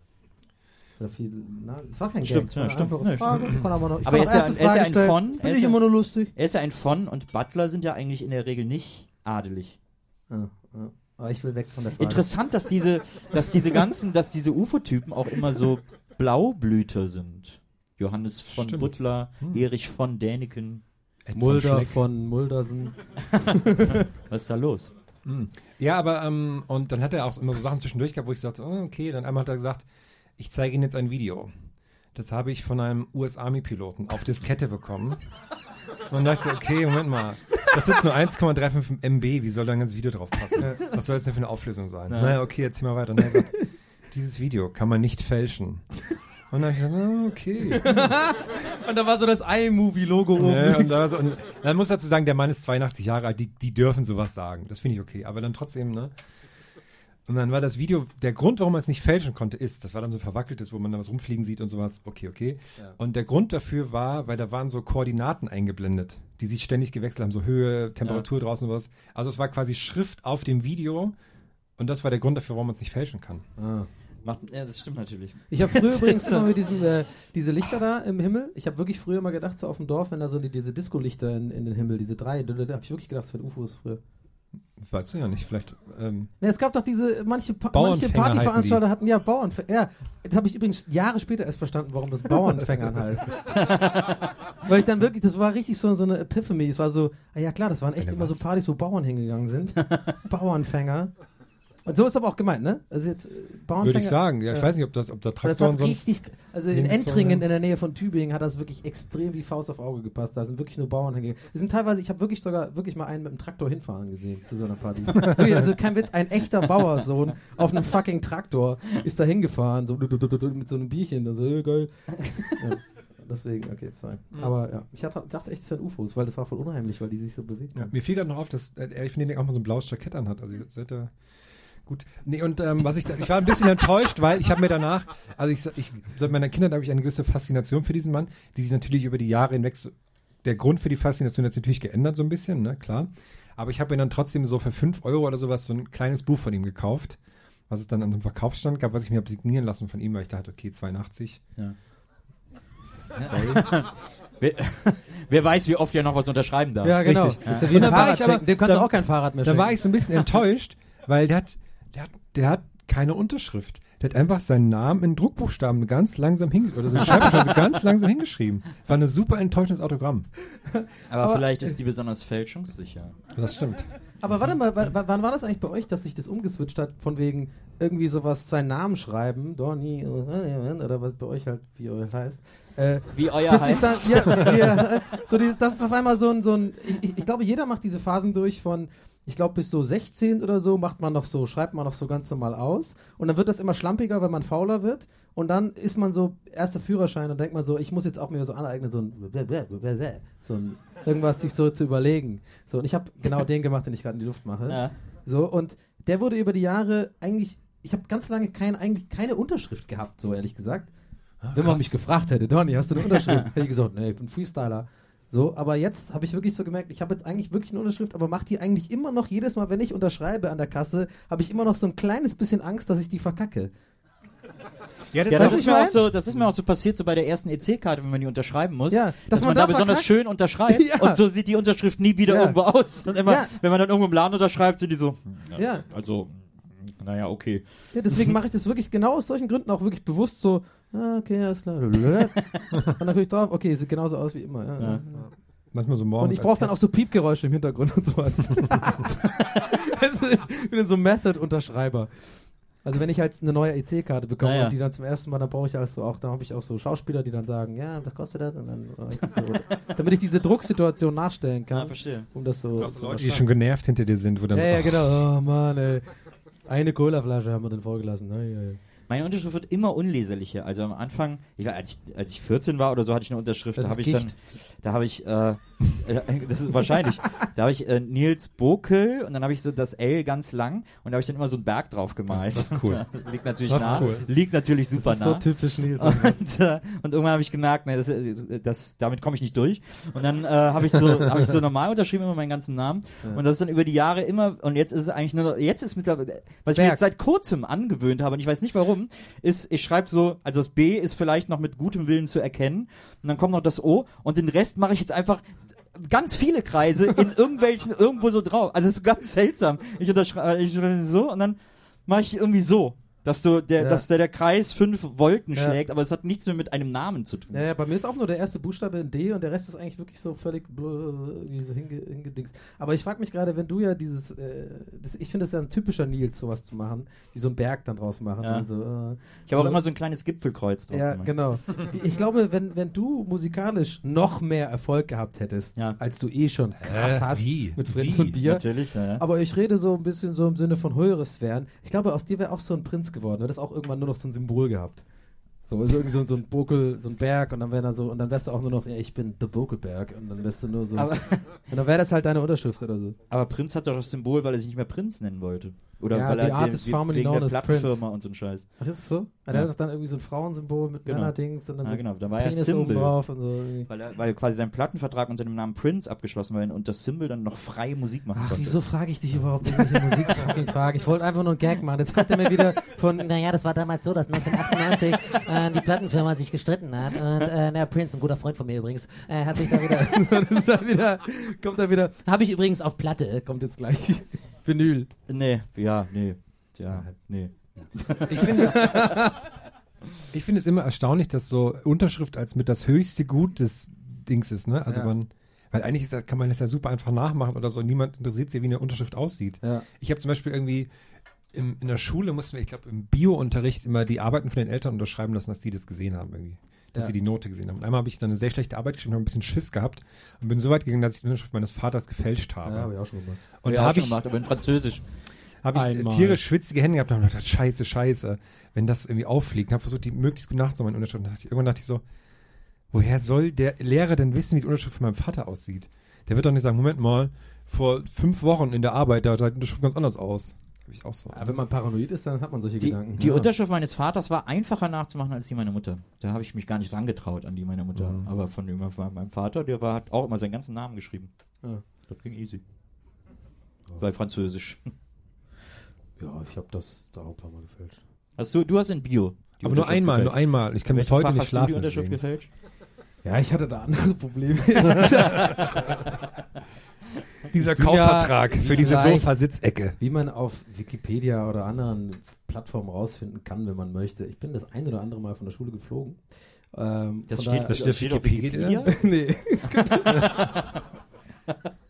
Speaker 3: Oder viel, na, das war kein
Speaker 2: Stimmt,
Speaker 3: Gag.
Speaker 2: ja, stimmt.
Speaker 3: Frage. Kann aber noch,
Speaker 2: Aber er ist ja-
Speaker 3: erste
Speaker 2: er ist ja ein von,
Speaker 3: Bin
Speaker 2: er ist
Speaker 3: immer nur lustig.
Speaker 2: Er ist ja ein von und Butler sind ja eigentlich in der Regel nicht adelig.
Speaker 3: Ja, ja. Aber ich will weg von der Frage.
Speaker 2: Interessant, dass diese, dass diese ganzen, dass diese UFO-Typen auch immer so Blaublüter sind. Johannes von
Speaker 4: Stimmt.
Speaker 2: Butler, Erich von Däniken.
Speaker 4: Ed von
Speaker 3: Mulder
Speaker 4: Schleck.
Speaker 3: von Muldersen. *laughs*
Speaker 2: Was ist da los?
Speaker 4: Mm. Ja, aber, ähm, und dann hat er auch immer so Sachen zwischendurch gehabt, wo ich sagte, oh, okay, dann einmal hat er gesagt, ich zeige Ihnen jetzt ein Video. Das habe ich von einem US-Army-Piloten auf Diskette bekommen. Und dachte, ich, okay, Moment mal. Das sind nur 1,35 MB, wie soll da ein ganzes Video drauf passen? Was soll das denn für eine Auflösung sein? Naja, okay, jetzt zieh mal weiter. Und er sagt, dieses Video kann man nicht fälschen. Und dann habe ich gesagt, oh, okay. *laughs*
Speaker 3: Und da war so das iMovie-Logo oben.
Speaker 4: Ja, und, da, und dann muss ich dazu sagen, der Mann ist 82 Jahre alt, die, die dürfen sowas sagen. Das finde ich okay. Aber dann trotzdem, ne? Und dann war das Video, der Grund, warum man es nicht fälschen konnte, ist, das war dann so verwackeltes, wo man da was rumfliegen sieht und sowas. Okay, okay. Und der Grund dafür war, weil da waren so Koordinaten eingeblendet, die sich ständig gewechselt haben, so Höhe, Temperatur draußen und was. Also es war quasi Schrift auf dem Video. Und das war der Grund dafür, warum man es nicht fälschen kann.
Speaker 3: Ah.
Speaker 2: Macht, ja, das stimmt natürlich.
Speaker 3: Ich habe früher *laughs* übrigens immer mit diesen, äh, diese Lichter da im Himmel. Ich habe wirklich früher mal gedacht, so auf dem Dorf, wenn da so die, diese Disco-Lichter in, in den Himmel, diese drei, da, da habe ich wirklich gedacht, das wären UFOs früher.
Speaker 4: Weißt du ja nicht. Vielleicht, ähm,
Speaker 3: Ne, es gab doch diese, manche, pa manche Partyveranstalter hatten ja Bauernfänger. Ja, das habe ich übrigens Jahre später erst verstanden, warum das Bauernfängern heißt. *laughs* Weil ich dann wirklich, das war richtig so, so eine Epiphany. Es war so, ah ja klar, das waren echt
Speaker 4: Eine
Speaker 3: immer so
Speaker 4: was?
Speaker 3: Partys, wo Bauern hingegangen sind. *laughs* Bauernfänger. Und so ist aber auch gemeint, ne? Also jetzt äh, Bauernfänger.
Speaker 4: Würde ich sagen. Ja, ich weiß nicht, ob das, ob da
Speaker 3: das
Speaker 4: Traktoren
Speaker 3: hat
Speaker 4: sonst.
Speaker 3: richtig, also in Entringen in der Nähe von Tübingen hat das wirklich extrem wie Faust auf Auge gepasst. Da sind wirklich nur Bauern hingegangen. Wir sind teilweise, ich habe wirklich sogar wirklich mal einen mit dem Traktor hinfahren gesehen zu so einer Party. *laughs* Also kein Witz, ein echter Bauersohn auf einem fucking Traktor ist da hingefahren, so du, du, du, du, du, mit so einem Bierchen. Also, äh, geil. Ja. Deswegen, okay, sorry. Aber ja, ich hatte, dachte echt, es wären UFOs, weil das war voll unheimlich, weil die sich so bewegen.
Speaker 4: Ja, mir fiel gerade noch auf, dass äh, er, ich finde, den auch mal so ein blaues Jackett anhat. Also, seid da gut. Nee, und ähm, was ich da, ich war ein bisschen enttäuscht, weil ich habe mir danach, also ich, ich seit meiner Kindheit habe ich eine gewisse Faszination für diesen Mann, die sich natürlich über die Jahre hinweg, so, der Grund für die Faszination hat sich natürlich geändert, so ein bisschen, ne, klar. Aber ich habe mir dann trotzdem so für 5 Euro oder sowas so ein kleines Buch von ihm gekauft, was es dann an so einem Verkaufsstand gab, was ich mir habe signieren lassen von ihm, weil ich dachte, okay, 82. *laughs*
Speaker 2: Wer, *laughs* wer weiß, wie oft er noch was unterschreiben darf.
Speaker 3: Ja, genau.
Speaker 4: Richtig.
Speaker 3: Ja wie
Speaker 4: Und
Speaker 3: ein
Speaker 4: dann war
Speaker 3: Fahrrad
Speaker 4: ich aber-.
Speaker 3: Dem kannst du
Speaker 4: dann-
Speaker 3: auch kein Fahrrad mehr
Speaker 4: Da
Speaker 3: schenken.
Speaker 4: war ich so ein bisschen *laughs* enttäuscht, weil der hat, der hat, der hat keine Unterschrift. Der hat einfach seinen Namen in Druckbuchstaben ganz langsam hingeschrieben, oder so *laughs* ganz langsam hingeschrieben. War ein super enttäuschendes Autogramm.
Speaker 2: Aber, vielleicht ist die besonders fälschungssicher.
Speaker 4: Das stimmt.
Speaker 3: Aber warte mal, wa- wa- wann war das eigentlich bei euch, dass sich das umgeswitcht hat, von wegen irgendwie sowas seinen Namen schreiben, Donny oder was bei euch halt, wie ihr heißt. Äh,
Speaker 2: Wie euer heißt.
Speaker 3: dann, ja, heißt. so dieses, das ist auf einmal so ein, so ein ich, ich glaube, jeder macht diese Phasen durch von, ich glaube, bis so 16 oder so macht man noch so, schreibt man noch so ganz normal aus und dann wird das immer schlampiger, wenn man fauler wird und dann ist man so, erster Führerschein und denkt man so, ich muss jetzt auch mir so aneignen, so ein, so ein irgendwas sich so zu überlegen. So, und ich habe genau den gemacht, den ich gerade in die Luft mache.
Speaker 2: Ja.
Speaker 3: So, und der wurde über die Jahre eigentlich, ich habe ganz lange kein, eigentlich keine Unterschrift gehabt, so ehrlich gesagt. Wenn man mich gefragt hätte, Donny, hast du eine Unterschrift? *laughs* hätte ich gesagt, nee, ich bin Freestyler. So, aber jetzt habe ich wirklich so gemerkt, ich habe jetzt eigentlich wirklich eine Unterschrift, aber mache die eigentlich immer noch jedes Mal, wenn ich unterschreibe an der Kasse, habe ich immer noch so ein kleines bisschen Angst, dass ich die verkacke.
Speaker 4: Ja, das,
Speaker 2: Ja, das ist, mir auch so, das ist mir auch so passiert, so bei der ersten EC-Karte, wenn man die unterschreiben muss.
Speaker 3: Ja,
Speaker 2: dass,
Speaker 3: dass
Speaker 2: man,
Speaker 3: man
Speaker 2: da
Speaker 3: da
Speaker 2: besonders
Speaker 3: verkackt.
Speaker 2: schön unterschreibt *laughs*
Speaker 3: Ja.
Speaker 2: und so sieht die Unterschrift nie wieder
Speaker 3: Ja.
Speaker 2: irgendwo aus. Und immer,
Speaker 3: Ja.
Speaker 2: wenn man dann irgendwo im Laden unterschreibt, sind die so,
Speaker 3: Ja.
Speaker 2: also, naja, okay.
Speaker 3: Ja, deswegen mache ich das wirklich genau aus solchen Gründen auch wirklich bewusst so, ah, okay, alles klar. Und *laughs* dann gucke ich drauf, okay, sieht genauso aus wie immer. Ja.
Speaker 2: Ja.
Speaker 4: manchmal so morgens.
Speaker 3: Und ich brauche dann auch so Piepgeräusche im Hintergrund und sowas. *laughs* *laughs* also ich bin so Method-Unterschreiber. Also wenn ich halt eine neue EC-Karte bekomme
Speaker 2: Naja.
Speaker 3: und die dann zum ersten Mal, dann brauche ich also auch, da habe ich auch so Schauspieler, die dann sagen, ja, was kostet das? Und dann, so, damit ich diese Drucksituation nachstellen kann,
Speaker 2: verstehe.
Speaker 3: um das so. So
Speaker 4: Leute, die schon genervt hinter dir sind, wo dann
Speaker 3: ja,
Speaker 4: so,
Speaker 3: ja, genau. Oh Mann, ey. Eine Colaflasche haben wir dann vorgelassen. Ei, ei.
Speaker 2: Meine Unterschrift wird immer unleserlicher. Also am Anfang, ich als, ich, als ich 14 war oder so, hatte ich eine Unterschrift.
Speaker 3: Das
Speaker 2: da habe ich dann,
Speaker 3: Gicht.
Speaker 2: Da habe ich, äh, *laughs* das ist *laughs* wahrscheinlich, da habe ich äh, Nils Bokel und dann habe ich so das L ganz lang und da habe ich dann immer so einen Berg drauf gemalt.
Speaker 4: Das ist cool. *laughs*
Speaker 2: Liegt natürlich
Speaker 4: Das
Speaker 2: nah.
Speaker 4: cool.
Speaker 2: Liegt natürlich super
Speaker 3: Das ist
Speaker 2: nah.
Speaker 3: so typisch Nils.
Speaker 2: Und, äh, und irgendwann habe ich gemerkt, nee, das, äh, das, damit komme ich nicht durch. Und dann äh, habe ich so, habe ich so normal unterschrieben immer meinen ganzen Namen. Und das ist dann über die Jahre immer. Und jetzt ist es eigentlich nur, jetzt ist mittlerweile, was ich mir
Speaker 3: Berg.
Speaker 2: jetzt seit kurzem angewöhnt habe, und ich weiß nicht warum, ist, ich schreibe so, also das B ist vielleicht noch mit gutem Willen zu erkennen. Und dann kommt noch das O. Und den Rest mache ich jetzt einfach ganz viele Kreise in *laughs* irgendwelchen irgendwo so drauf. Also es ist ganz seltsam. Ich unterschreibe ich so und dann mache ich irgendwie so. Dass, du der,
Speaker 3: Ja.
Speaker 2: dass der, der Kreis fünf Wolken
Speaker 3: Ja.
Speaker 2: schlägt, aber es hat nichts mehr mit einem Namen zu tun.
Speaker 3: Ja, ja, bei mir ist auch nur der erste Buchstabe in D und der Rest ist eigentlich wirklich so völlig blö- irgendwie so hinge, hingedingst. Aber ich frage mich gerade, wenn du ja dieses, äh, das, ich finde es ja ein typischer Nils, sowas zu machen, wie so ein Berg dann draus machen.
Speaker 2: Ja.
Speaker 3: Also, äh,
Speaker 2: Ich habe auch immer so ein kleines Gipfelkreuz drauf
Speaker 3: ja,
Speaker 2: gemacht.
Speaker 3: genau. *laughs* Ich- glaube, wenn, wenn du musikalisch noch mehr Erfolg gehabt hättest,
Speaker 2: Ja.
Speaker 3: als du eh schon krass hast
Speaker 4: wie?
Speaker 3: mit Frind
Speaker 4: Wie?
Speaker 3: und Bier.
Speaker 2: Natürlich, ja. ja.
Speaker 3: Aber ich rede so ein bisschen so im Sinne von höhere Sphären. Ich glaube, aus dir wäre auch so ein Prinz geworden. Du hättest auch irgendwann nur noch so ein Symbol gehabt. So, also irgendwie so, so ein Bokel, so ein Berg und dann wäre dann so, und dann wärst du auch nur noch, ja, ich bin der Bokelberg und dann wärst du nur so.
Speaker 2: Aber,
Speaker 3: und dann wäre das halt deine Unterschrift oder so.
Speaker 2: aber Prinz hat doch das Symbol, weil er sich nicht mehr Prinz nennen wollte. Oder
Speaker 3: Ja,
Speaker 2: weil er
Speaker 3: artist
Speaker 2: den-
Speaker 3: formerly
Speaker 2: wegen
Speaker 3: known
Speaker 2: der
Speaker 3: as
Speaker 2: Plattenfirma
Speaker 3: Prince.
Speaker 2: und so ein Scheiß.
Speaker 3: Ach, ist es so? Ah, Der
Speaker 2: Ja.
Speaker 3: hat doch dann irgendwie so ein Frauensymbol mit
Speaker 2: Genau.
Speaker 3: Männerdings und dann
Speaker 2: Ja,
Speaker 3: so
Speaker 2: genau, da war ja
Speaker 3: Penis oben
Speaker 2: Symbol.
Speaker 3: drauf und so. irgendwie.
Speaker 2: Weil, er, weil quasi sein Plattenvertrag unter dem Namen Prince abgeschlossen war und das Symbol dann noch freie Musik machen
Speaker 3: Ach,
Speaker 2: konnte.
Speaker 3: wieso frage ich dich überhaupt irgendwelche Musik *laughs* fucking Fragen? Ich wollte einfach nur einen Gag machen. Jetzt kommt er mir wieder von, *laughs*
Speaker 5: Naja, das war damals so, dass 1998 äh, die Plattenfirma sich gestritten hat. Und äh, der Prince, ein guter Freund von mir übrigens, äh, hat sich da wieder. *laughs*
Speaker 3: er wieder, kommt er wieder, habe ich übrigens auf Platte, kommt jetzt gleich. Vinyl.
Speaker 2: Nee, ja, nee. Ja, nee.
Speaker 4: Ich finde, ich finde es immer erstaunlich, dass so Unterschrift als mit das höchste Gut des Dings ist, ne? Also
Speaker 3: Ja.
Speaker 4: man, weil eigentlich ist das, kann man das ja super einfach nachmachen oder so. Niemand interessiert sich, wie eine Unterschrift aussieht.
Speaker 3: Ja.
Speaker 4: Ich habe zum Beispiel irgendwie im, in der Schule mussten wir, ich glaube, im Bio-Unterricht immer die Arbeiten von den Eltern unterschreiben lassen, dass die das gesehen haben irgendwie. Dass
Speaker 3: Ja.
Speaker 4: sie die Note gesehen haben. Und einmal habe ich dann eine sehr schlechte Arbeit geschrieben, habe ein bisschen Schiss gehabt und bin so weit gegangen, dass ich die Unterschrift meines Vaters gefälscht habe.
Speaker 3: Ja, habe ich auch schon gemacht.
Speaker 4: und habe
Speaker 2: schon
Speaker 4: ich,
Speaker 2: gemacht, aber in Französisch.
Speaker 4: habe ich
Speaker 3: Einmal.
Speaker 4: tierisch schwitzige Hände gehabt und habe gedacht, scheiße, scheiße, wenn das irgendwie auffliegt. Und habe versucht, die möglichst gut nachzumachen, meine Unterschrift. Und dachte ich, irgendwann dachte ich so, woher soll der Lehrer denn wissen, wie die Unterschrift von meinem Vater aussieht? Der wird doch nicht sagen, Moment mal, vor fünf Wochen in der Arbeit, da sah die Unterschrift ganz anders aus. Habe ich auch so.
Speaker 3: Aber wenn man paranoid ist, dann hat man solche
Speaker 2: Die,
Speaker 3: Gedanken.
Speaker 2: die
Speaker 3: ja.
Speaker 2: Unterschrift meines Vaters war einfacher nachzumachen als die meiner Mutter. Da habe ich mich gar nicht dran getraut an die meiner Mutter.
Speaker 3: Mhm.
Speaker 2: Aber von, dem, von meinem Vater, der war, hat auch immer seinen ganzen Namen geschrieben.
Speaker 3: Ja.
Speaker 2: Das ging easy. Bei Französisch. *laughs*
Speaker 3: Ja, ich habe das da auch ein paar Mal gefälscht.
Speaker 2: Hast du, du hast in Bio. die
Speaker 4: Aber nur einmal,
Speaker 2: gefälscht.
Speaker 4: nur einmal. Ich kann bis heute
Speaker 2: Fach
Speaker 4: nicht
Speaker 2: hast du
Speaker 4: schlafen.
Speaker 2: die Unterschrift
Speaker 4: deswegen.
Speaker 2: gefälscht?
Speaker 3: Ja, ich hatte da andere *laughs* Probleme. *laughs*
Speaker 4: Dieser Kaufvertrag
Speaker 3: ja
Speaker 4: für diese Sofa-Sitzecke.
Speaker 3: Wie man auf Wikipedia oder anderen Plattformen rausfinden kann, wenn man möchte. Ich bin das ein oder andere Mal von der Schule geflogen. Ähm,
Speaker 2: Das steht,
Speaker 3: daher-
Speaker 2: das steht auf
Speaker 4: Wikipedia?
Speaker 2: Wikipedia? *laughs*
Speaker 3: nee. es gibt- *laughs*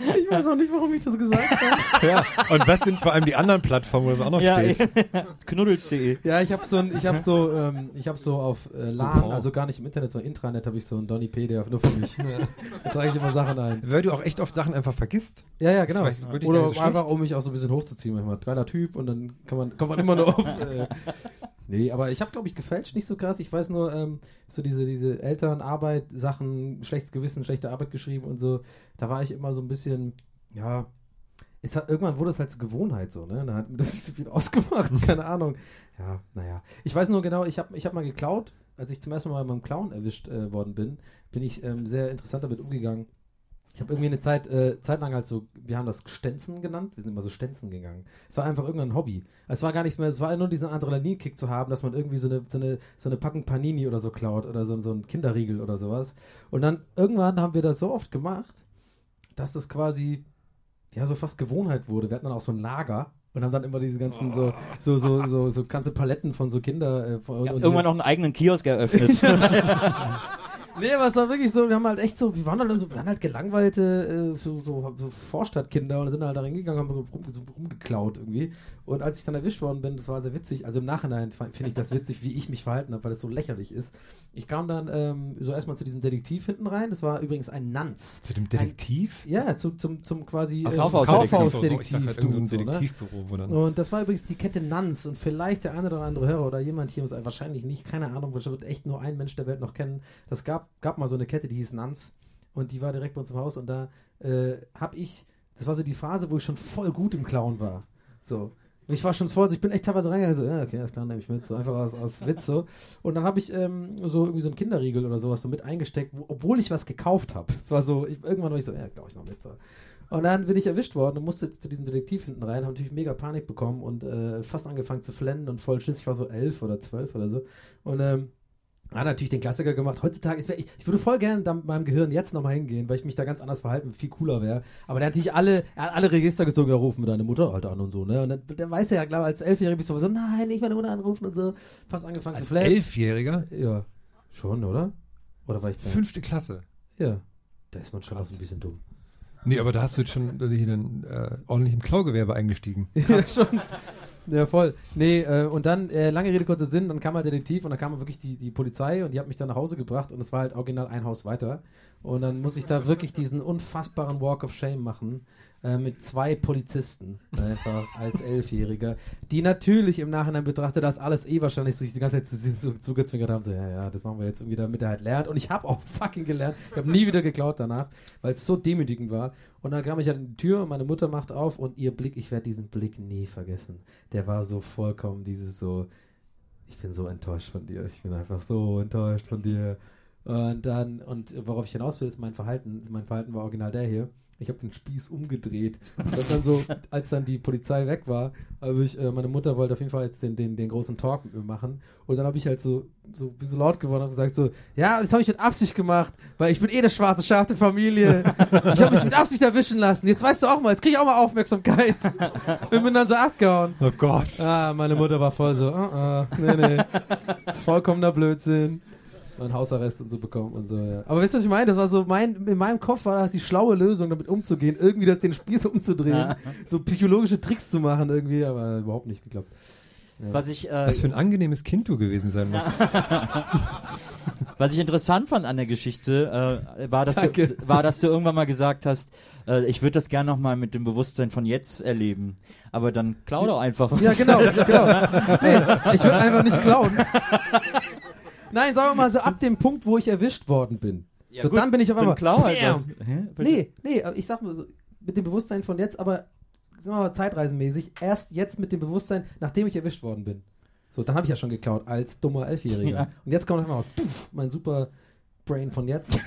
Speaker 3: ich weiß auch nicht, warum ich das gesagt habe. *laughs*
Speaker 4: ja. Und was sind vor allem die anderen Plattformen, wo das auch noch
Speaker 2: Ja,
Speaker 4: steht? *laughs*
Speaker 2: knuddels.de.
Speaker 3: Ja, ich habe so ein, ich habe so, ähm, ich habe so auf äh, LAN, also gar nicht im Internet, sondern Intranet habe ich so ein Donnypedia nur für mich. da trage ich immer Sachen ein.
Speaker 4: Weil du auch echt oft Sachen einfach vergisst.
Speaker 3: Ja, ja, genau. Oder
Speaker 4: so
Speaker 3: einfach, um mich auch so ein bisschen hochzuziehen manchmal. Geiler Typ und dann kann man, kommt man immer nur auf. Äh, nee, aber ich habe, glaube ich, gefälscht nicht so krass. Ich weiß nur, ähm, so diese, diese Elternarbeit, Sachen, schlechtes Gewissen, schlechte Arbeit geschrieben und so. Da war ich immer so ein bisschen, ja. Es hat, irgendwann wurde es halt zur Gewohnheit so, ne? Da hat mir das nicht so viel *laughs* ausgemacht, keine Ahnung. Ja, naja. Ich weiß nur genau, ich habe ich hab mal geklaut. Als ich zum ersten Mal beim Clown erwischt äh, worden bin, bin ich ähm, sehr interessant damit umgegangen. Ich habe irgendwie eine Zeit, äh, Zeit lang halt so, wir haben das Stenzen genannt, wir sind immer so Stenzen gegangen. Es war einfach irgendein Hobby. Es war gar nicht mehr, es war nur diesen Adrenalinkick zu haben, dass man irgendwie so eine, so eine, so eine Packung Panini oder so klaut oder so, so ein Kinderriegel oder sowas. Und dann irgendwann haben wir das so oft gemacht, dass das quasi, ja, so fast Gewohnheit wurde. Wir hatten dann auch so ein Lager und haben dann immer diese ganzen so, so, so, so, so ganze Paletten von so Kinder, äh, von,
Speaker 2: irgendwann auch einen eigenen Kiosk eröffnet. *laughs*
Speaker 3: Nee, aber es war wirklich so, wir haben halt echt so, wir waren halt so, wir waren halt gelangweilte äh, so, so, so Vorstadtkinder und sind halt da reingegangen, haben rum, so rumgeklaut irgendwie. Und als ich dann erwischt worden bin, das war sehr witzig, also im Nachhinein finde ich das witzig, wie ich mich verhalten habe, weil das so lächerlich ist. Ich kam dann ähm, so erstmal zu diesem Detektiv hinten rein, das war übrigens ein Nanz.
Speaker 4: Zu dem Detektiv?
Speaker 3: Ja, zu, zum, zum quasi
Speaker 2: Ach,
Speaker 3: äh,
Speaker 2: Kaufhausdetektiv.
Speaker 4: Halt irgend so ein
Speaker 3: und so, ne?
Speaker 4: Detektivbüro.
Speaker 3: Und das war übrigens die Kette Nanz und vielleicht der eine oder andere Hörer oder jemand hier, muss wahrscheinlich nicht, keine Ahnung, das wird echt nur ein Mensch der Welt noch kennen. Das gab, gab mal so eine Kette, die hieß Nanz und die war direkt bei uns im Haus und da äh, habe ich, das war so die Phase, wo ich schon voll gut im Clown war. So. Und Ich war schon so, ich bin echt teilweise reingegangen, so, ja, okay, das klar, nehme ich mit, so einfach aus, aus *laughs* Witz so. Und dann habe ich ähm, so irgendwie so einen Kinderriegel oder sowas so mit eingesteckt, wo, obwohl ich was gekauft habe. Es war so, ich, irgendwann war ich so, ja, glaube ich noch mit. So. Und dann bin ich erwischt worden und musste jetzt zu diesem Detektiv hinten rein, habe natürlich mega Panik bekommen und äh, fast angefangen zu flennen und voll Schiss. Ich war so elf oder zwölf oder so. Und ähm, hat natürlich den Klassiker gemacht. Heutzutage, ich, wär- ich, ich würde voll gerne da mit meinem Gehirn jetzt nochmal hingehen, weil ich mich da ganz anders verhalten, viel cooler wäre. Aber der hat natürlich alle, er hat alle Register gezogen, ja, rufen wir deine Mutter halt an und so, ne? Und dann, dann weiß er ja, glaube als Elfjähriger bist du so, nein, nicht meine Mutter anrufen und so. Fast angefangen
Speaker 4: Als
Speaker 3: zu flennen.
Speaker 4: Elfjähriger?
Speaker 3: Ja. Schon, oder? Oder war ich da?
Speaker 4: Fünfte Klasse.
Speaker 3: Ja. Da ist man schon auch ein bisschen dumm.
Speaker 4: Nee, aber da hast du jetzt schon hier dann äh, ordentlich im Klaugewerbe eingestiegen. *laughs*
Speaker 3: Ja, schon. Ja, voll. Nee, äh, und dann, äh, lange Rede, kurzer Sinn, dann kam halt Detektiv und dann kam wirklich die, die Polizei und die hat mich dann nach Hause gebracht und es war halt original ein Haus weiter. Und dann muss ich da wirklich diesen unfassbaren Walk of Shame machen äh, mit zwei Polizisten, einfach als Elfjähriger, die natürlich im Nachhinein betrachtet das alles eh wahrscheinlich sich die ganze Zeit zu- zu- zugezwinkert haben, so, ja, ja, das machen wir jetzt irgendwie, damit er halt lernt. Und ich habe auch fucking gelernt. Ich habe nie wieder geklaut danach, weil es so demütigend war. Und dann kam ich an die Tür und meine Mutter macht auf und ihr Blick, ich werde diesen Blick nie vergessen. Der war so vollkommen dieses so, ich bin so enttäuscht von dir. Ich bin einfach so enttäuscht von dir. Und dann, und worauf ich hinaus will, ist mein Verhalten. Mein Verhalten war original der hier. Ich habe den Spieß umgedreht. Und dann so, *laughs* als dann die Polizei weg war, habe ich, äh, meine Mutter wollte auf jeden Fall jetzt den, den, den großen Talk mit mir machen. Und dann habe ich halt so, so ein bisschen laut geworden und gesagt so, ja, das habe ich mit Absicht gemacht, weil ich bin eh das schwarze Schaf der Familie. Ich habe mich mit Absicht erwischen lassen. Jetzt weißt du auch mal, jetzt krieg ich auch mal Aufmerksamkeit. *laughs* Und bin dann so abgehauen.
Speaker 4: Oh Gott.
Speaker 3: Ah, meine Mutter war voll so, uh, uh, nee, nee. *laughs* Vollkommener Blödsinn. Einen Hausarrest und so bekommen und so, ja. Aber weißt du, was ich meine? Das war so mein, in meinem Kopf war das die schlaue Lösung, damit umzugehen, irgendwie das den Spieß umzudrehen,
Speaker 2: Ja.
Speaker 3: so psychologische Tricks zu machen irgendwie, aber überhaupt nicht geklappt. Ja.
Speaker 2: Was ich, äh,
Speaker 4: Was für ein angenehmes Kind du gewesen sein musst. *laughs*
Speaker 2: Was ich interessant fand an der Geschichte, äh, war, dass du, war, dass du irgendwann mal gesagt hast, äh, ich würde das gerne nochmal mit dem Bewusstsein von jetzt erleben. Aber dann klau doch einfach was.
Speaker 3: Ja, genau, genau. Nee, ich würde einfach nicht klauen. *laughs* Nein, sagen wir mal so ab dem Punkt, wo ich erwischt worden bin.
Speaker 2: Ja,
Speaker 3: so,
Speaker 2: gut,
Speaker 3: dann bin ich auf einmal.
Speaker 2: klau halt. Hä?
Speaker 3: Nee, nee, ich sag mal so, mit dem Bewusstsein von jetzt, aber sagen wir mal zeitreisenmäßig, erst jetzt mit dem Bewusstsein, nachdem ich erwischt worden bin. So, dann habe ich ja schon geklaut als dummer Elfjähriger.
Speaker 2: Ja.
Speaker 3: Und jetzt kommt einfach mein super Brain von jetzt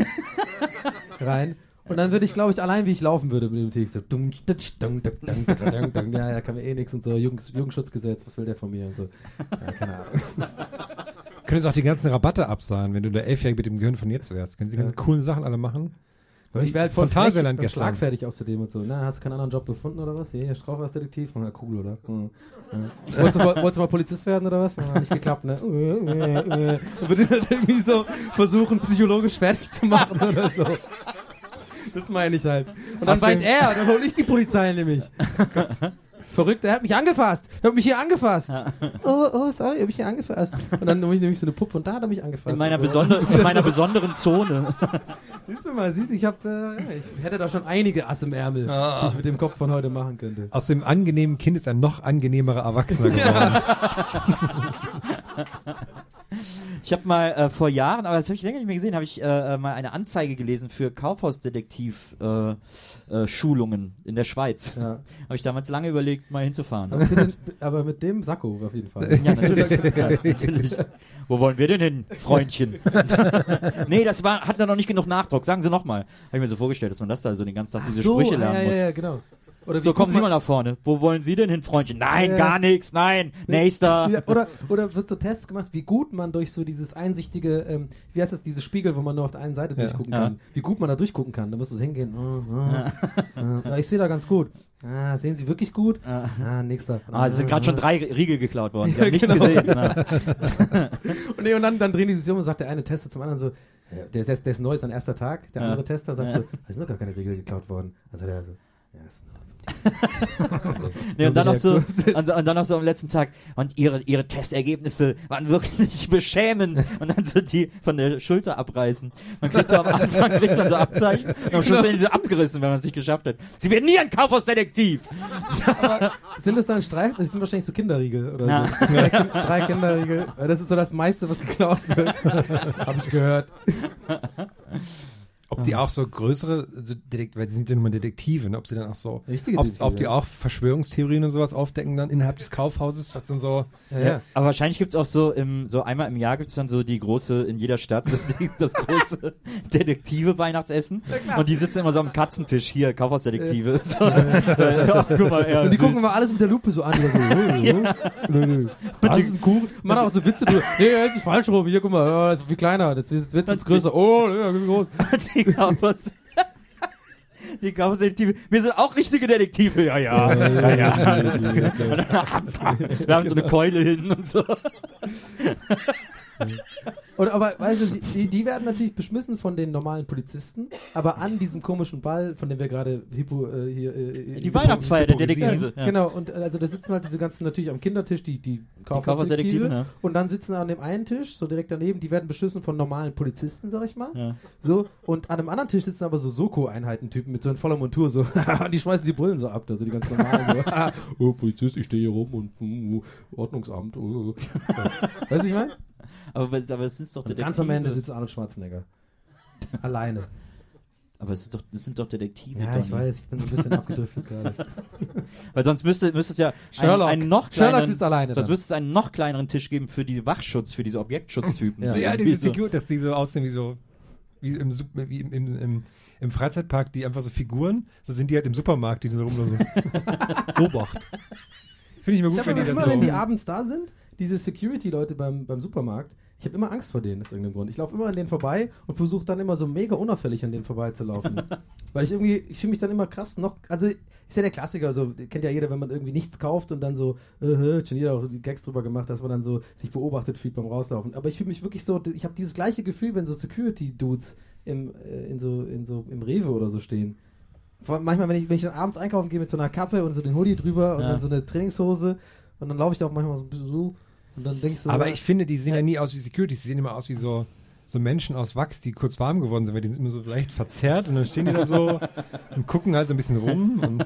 Speaker 3: *laughs* rein. Und dann würde ich, glaube ich, allein wie ich laufen würde mit dem Tief so dung, dung, dung, dung. ja, ja, kann mir eh nichts und so, Jugend, Jugendschutzgesetz, was will der von mir und so. Ja, keine Ahnung. *laughs*
Speaker 4: Könntest auch die ganzen Rabatte absahen, wenn du der Elfjährige mit dem Gehirn von jetzt wärst. Könntest die ganzen coolen Sachen alle machen.
Speaker 3: Und ich wäre halt voll frech
Speaker 4: Phantasialand gestern.
Speaker 3: schlagfertig außerdem und so. Na, hast du keinen anderen Job gefunden oder was? Hier, Strafrechtsdetektiv? Na, cool, oder? Hm. Ja. Wolltest, du, mal- wolltest du mal Polizist werden oder was? Na, nicht geklappt, ne? Äh, äh, äh. Und würde halt irgendwie so versuchen, psychologisch fertig zu machen oder so. Das meine ich halt. Und dann weint er, dann hol ich die Polizei nämlich. Verrückt, er hat mich angefasst. Er hat mich hier angefasst. *laughs* Oh, oh, sorry, er hat mich hier angefasst. Und dann nehme ich nämlich so eine Puppe und da hat er mich angefasst.
Speaker 2: In meiner,
Speaker 3: so.
Speaker 2: besonder, in meiner *laughs* besonderen Zone.
Speaker 3: Siehst du mal, siehst du, ich hab, äh, ich hätte da schon einige Ass im Ärmel, die ich mit dem Kopf von heute machen könnte.
Speaker 4: Aus dem angenehmen Kind ist ein noch angenehmerer Erwachsener geworden. *laughs*
Speaker 2: Ich habe mal äh, vor Jahren, aber das habe ich länger nicht mehr gesehen, habe ich äh, äh, mal eine Anzeige gelesen für Kaufhausdetektiv-Schulungen äh, äh, in der Schweiz.
Speaker 3: Ja. *laughs*
Speaker 2: Habe ich damals lange überlegt, mal hinzufahren.
Speaker 3: Aber, bitte, aber mit dem Sakko auf jeden Fall.
Speaker 2: Ja, natürlich. *laughs* ja, natürlich. Wo wollen wir denn hin, Freundchen? *laughs* nee, das war, hat da noch nicht genug Nachdruck. Sagen Sie nochmal. Habe ich mir so vorgestellt, dass man das da so den ganzen Tag diese
Speaker 3: so,
Speaker 2: Sprüche lernen
Speaker 3: ja,
Speaker 2: muss.
Speaker 3: Ja, ja, genau. Oder
Speaker 2: So, kommen Sie mal nach vorne. Wo wollen Sie denn hin, Freundchen? Nein,
Speaker 3: Ja.
Speaker 2: gar nichts, nein, nächster. *laughs*
Speaker 3: Ja, oder, oder wird so Tests gemacht, wie gut man durch so dieses einsichtige, ähm, wie heißt das, diese Spiegel, wo man nur auf der einen Seite durchgucken
Speaker 2: Ja.
Speaker 3: kann. Wie gut man da durchgucken kann. Da musst du hingehen. Oh, oh, oh. Ja, ich sehe da ganz gut. Ah, sehen Sie wirklich gut? Ah, nächster.
Speaker 2: Ah, es sind gerade schon drei Riegel geklaut worden. *laughs* Sie
Speaker 3: Ja,
Speaker 2: haben nichts
Speaker 3: genau.
Speaker 2: gesehen. *laughs*
Speaker 3: Und, nee, und dann, dann drehen die sich um und sagt der eine Tester zum anderen so, ja, der, der, der ist neu, sein erster Tag. Der
Speaker 2: Ja.
Speaker 3: andere Tester sagt
Speaker 2: Ja.
Speaker 3: so, es sind doch gar keine Riegel geklaut worden. Also der so, ja, ist nur *laughs*
Speaker 2: Nee, und dann noch so, und, und dann noch so am letzten Tag, und ihre, ihre Testergebnisse waren wirklich *laughs* beschämend. Und dann so die von der Schulter abreißen. Man kriegt so am Anfang, *laughs* kriegt man so Abzeichen, und am Schluss werden sie so abgerissen, wenn man es nicht geschafft hat. Sie werden nie ein Kaufhausdetektiv!
Speaker 3: Sind das dann Streifen? Das sind wahrscheinlich so Kinderriegel oder
Speaker 2: Ja.
Speaker 3: so. Drei, drei Kinderriegel. Das ist so das meiste, was geklaut wird. Hab ich gehört.
Speaker 4: Ob die auch so größere, so Detekt weil sie sind ja nun mal Detektive, ne? ob sie dann auch so,
Speaker 3: Richtige
Speaker 4: ob,
Speaker 3: Detektive,
Speaker 4: ob die
Speaker 3: ja.
Speaker 4: auch Verschwörungstheorien und sowas aufdecken dann innerhalb des Kaufhauses, was dann so,
Speaker 3: Ja, ja.
Speaker 2: Aber wahrscheinlich gibt's auch so, im, so einmal im Jahr gibt's dann so die große, in jeder Stadt, so die, das große *laughs* Detektive-Weihnachtsessen. und die sitzen immer so am Katzentisch, hier, Kaufhausdetektive. *laughs* So, ja, guck mal, ja,
Speaker 3: Und die
Speaker 2: süß.
Speaker 3: gucken mal alles mit der Lupe so an. So, oh, oh, nö, nö. Das ist ein Kuchen. Man auch so Witze. Du, nee, das ist falsch rum. Hier, guck mal, oh, das ist viel kleiner. Das ist Witz ist größer. Oh, ja, wie groß. *laughs*
Speaker 2: die Kaufhaus... Die Kaufhausdetektive. *laughs* Wir sind auch richtige Detektive. Ja, ja. ja, ja. *laughs* Wir haben so eine Keule hin und so.
Speaker 3: Und, aber, weißt du, die- die, werden natürlich beschmissen von den normalen Polizisten, aber an diesem komischen Ball, von dem wir gerade Hypo, äh, hier, äh,
Speaker 2: Die Weihnachtsfeier der. Detektive. Ja.
Speaker 3: Genau, und äh, also da sitzen halt diese ganzen natürlich am Kindertisch, die, die
Speaker 2: Kaufhausdetektive, ja.
Speaker 3: Und dann sitzen an dem einen Tisch, so direkt daneben, die werden beschissen von normalen Polizisten, sag ich mal.
Speaker 2: Ja.
Speaker 3: So, und an einem anderen Tisch sitzen aber so Soko-Einheiten-Typen mit so in voller Montur, so, *laughs* und die schmeißen die Brillen so ab, also die ganz normalen, so, *laughs* oh, Polizist, ich stehe hier rum und mm, Ordnungsamt, oh. Ja. *laughs* Weißt du, ich meine?
Speaker 2: Aber, aber es ist doch
Speaker 3: Und
Speaker 2: Detektive.
Speaker 3: ganz am Ende sitzt Arnold Schwarzenegger. *laughs* Alleine.
Speaker 2: Aber es, ist doch, es sind doch Detektive.
Speaker 3: Ja, ich weiß, ich bin so ein bisschen abgedriftet *laughs* gerade.
Speaker 2: Weil sonst müsste, müsste es ja
Speaker 3: Sherlock.
Speaker 2: einen, einen noch
Speaker 3: Sherlock
Speaker 2: kleineren,
Speaker 3: ist alleine
Speaker 2: sonst
Speaker 3: dann.
Speaker 2: müsste es einen noch kleineren Tisch geben für die Wachschutz, für diese Objektschutztypen.
Speaker 3: Ja.
Speaker 4: ja, ja diese
Speaker 2: so.
Speaker 4: Figur, dass die so aussehen wie so, wie im, wie im, im, im, im Freizeitpark, die einfach so Figuren, so sind die halt im Supermarkt, die so rum so, *laughs* Obacht. Finde ich mir gut,
Speaker 3: Ja,
Speaker 4: wenn die dann
Speaker 3: immer
Speaker 4: so,
Speaker 3: wenn die abends da sind, diese Security-Leute beim, beim Supermarkt, ich habe immer Angst vor denen aus irgendeinem Grund. Ich laufe immer an denen vorbei und versuche dann immer so mega unauffällig an denen vorbeizulaufen. *laughs* Weil ich irgendwie, ich fühle mich dann immer krass noch, also ist ja der Klassiker, so kennt ja jeder, wenn man irgendwie nichts kauft und dann so, äh, äh, schon jeder auch die Gags drüber gemacht, dass man dann so sich beobachtet fühlt beim Rauslaufen. Aber ich fühle mich wirklich so, ich habe dieses gleiche Gefühl, wenn so Security-Dudes im, äh, in so, in so, im Rewe oder so stehen. Vor allem manchmal, wenn ich, wenn ich dann abends einkaufen gehe mit so einer Kappe und so den Hoodie drüber und
Speaker 2: Ja.
Speaker 3: dann so eine Trainingshose und dann laufe ich da auch manchmal so ein bisschen so und dann ich so,
Speaker 4: Aber
Speaker 3: ja,
Speaker 4: ich finde, die sehen ja nie aus wie Securities, die sehen immer aus wie so, so Menschen aus Wachs, die kurz warm geworden sind, weil die sind immer so leicht verzerrt und dann stehen die da so *laughs* und gucken halt so ein bisschen rum und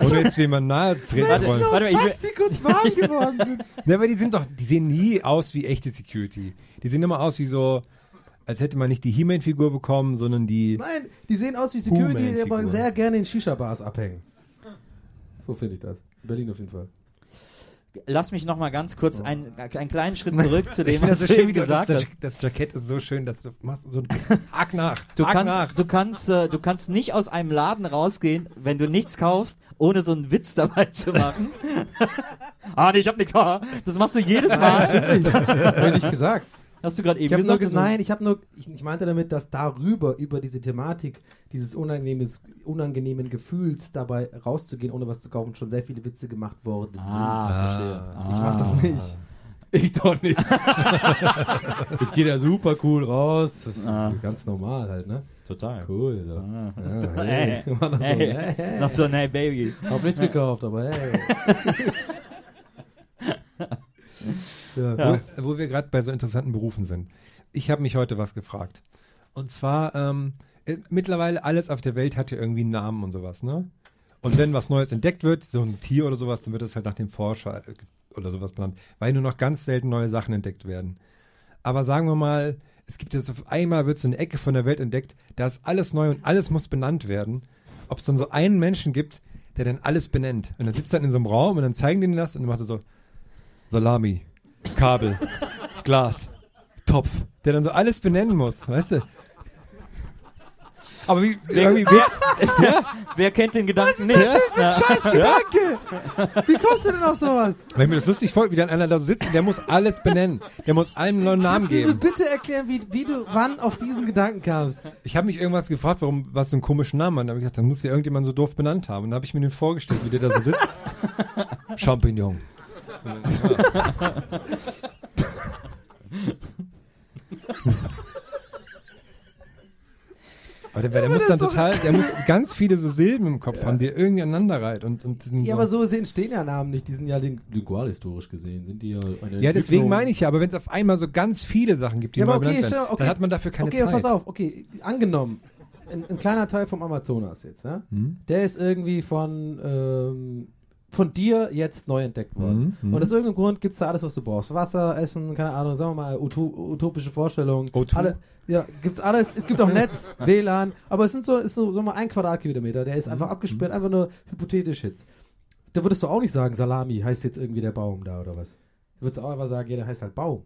Speaker 4: ohne jetzt jemand nahe treten wollen.
Speaker 2: warte mal, ich
Speaker 3: was die kurz warm *laughs* geworden sind.
Speaker 4: Ne, aber die sind doch, die sehen nie aus wie echte Security. Die sehen immer aus wie so, als hätte man nicht die He-Man-Figur bekommen, sondern die.
Speaker 3: Nein, die sehen aus wie Security, die aber sehr gerne in Shisha-Bars abhängen. So finde ich das. In Berlin auf jeden Fall.
Speaker 2: Lass mich noch mal ganz kurz einen, einen kleinen Schritt *laughs* zurück zu dem, was
Speaker 4: das
Speaker 2: du
Speaker 4: so schön,
Speaker 2: eben gesagt
Speaker 4: das,
Speaker 2: hast.
Speaker 4: das Jackett ist so schön, dass du machst so ein *laughs* Hack nach.
Speaker 2: Du
Speaker 4: Hack
Speaker 2: kannst,
Speaker 4: nach.
Speaker 2: du kannst, äh, du kannst nicht aus einem Laden rausgehen, wenn du nichts kaufst, ohne so einen Witz dabei zu machen. *laughs* ah, nee, ich hab nichts. ah. Das machst du jedes Mal.
Speaker 3: Hab ich gesagt.
Speaker 2: Hast du gerade eben
Speaker 3: nur
Speaker 2: gesagt?
Speaker 3: ge-
Speaker 2: das ist-
Speaker 3: nein, ich habe nur, ich, ich meinte damit, dass darüber, über diese Thematik, dieses unangenehmes, unangenehmen Gefühls dabei rauszugehen, ohne was zu kaufen, schon sehr viele Witze gemacht worden sind.
Speaker 2: Ah, verstehe.
Speaker 3: Ich mach das nicht. Ich doch nicht. *laughs* ich gehe da super cool raus. Das
Speaker 2: Ah.
Speaker 3: ganz normal halt, ne?
Speaker 2: Total.
Speaker 3: Cool. So.
Speaker 2: Ah.
Speaker 3: Ja, *laughs*
Speaker 2: Hey.
Speaker 3: hey. *laughs* War so,
Speaker 2: Hey.
Speaker 3: hey, hey.
Speaker 2: Noch so ein Hey Baby.
Speaker 3: Hab nichts gekauft, aber hey. Ja.
Speaker 4: Wo, wo wir gerade bei so interessanten Berufen sind. Ich habe mich heute was gefragt. Und zwar, ähm, äh, mittlerweile alles auf der Welt hat ja irgendwie einen Namen und sowas, ne? Und wenn was Neues entdeckt wird, so ein Tier oder sowas, dann wird es halt nach dem Forscher äh, oder sowas benannt, weil nur noch ganz selten neue Sachen entdeckt werden. Aber sagen wir mal, es gibt jetzt auf einmal wird so eine Ecke von der Welt entdeckt, da ist alles neu und alles muss benannt werden. Ob es dann so einen Menschen gibt, der dann alles benennt. Und dann sitzt er in so einem Raum und dann zeigen die ihn das und dann macht er so Salami, Kabel, Glas, Topf, der dann so alles benennen muss, weißt du? Aber wie, irgendwie, *laughs*
Speaker 2: Wer, wer kennt den Gedanken nicht? Ja.
Speaker 3: Scheiß Gedanke! Wie kommst du denn auf sowas?
Speaker 4: weil mir das lustig folgt, wie dann einer da so sitzt, der muss alles benennen. Der muss allem einen neuen Namen
Speaker 3: Kannst du mir
Speaker 4: geben.
Speaker 3: bitte erklären, wie, wie du wann auf diesen Gedanken kamst?
Speaker 4: Ich habe mich irgendwas gefragt, warum, was so einen komischen Namen hat. Da habe ich gedacht, dann muss ja irgendjemand so doof benannt haben. Und da habe ich mir den vorgestellt, wie der da so sitzt. *laughs* Champignon. *laughs* Aber der, der muss
Speaker 3: das
Speaker 4: dann total, der muss ganz viele so Silben im Kopf haben, die er irgendwie aneinander reiht. Und, und
Speaker 3: Ja,
Speaker 4: so.
Speaker 3: aber so entstehen ja Namen nicht. Die sind ja ling- lingualhistorisch gesehen. Sind die ja eine
Speaker 4: ja, deswegen meine ich ja, aber wenn es auf einmal so ganz viele Sachen gibt, die
Speaker 3: Ja,
Speaker 4: neu
Speaker 3: okay,
Speaker 4: benannt werden,
Speaker 3: okay.
Speaker 4: dann hat man dafür keine
Speaker 3: okay,
Speaker 4: Zeit.
Speaker 3: aber pass auf, okay, angenommen, ein, ein kleiner Teil vom Amazonas jetzt, ne?
Speaker 4: Hm?
Speaker 3: der ist irgendwie von, ähm, von dir jetzt neu entdeckt worden.
Speaker 4: Mhm, mhm.
Speaker 3: Und aus irgendeinem Grund gibt es da alles, was du brauchst. Wasser, Essen, keine Ahnung, sagen wir mal, uto utopische Vorstellungen.
Speaker 4: O2?
Speaker 3: Alle, ja, gibt's alles. Es gibt auch Netz, *laughs* WLAN, aber es sind so, ist so, so mal ein Quadratkilometer, der ist
Speaker 4: Mhm.
Speaker 3: einfach abgesperrt, einfach nur hypothetisch jetzt. Da würdest du auch nicht sagen, Salami heißt jetzt irgendwie der Baum da oder was. Du würdest auch einfach sagen, ja, der heißt halt Baum.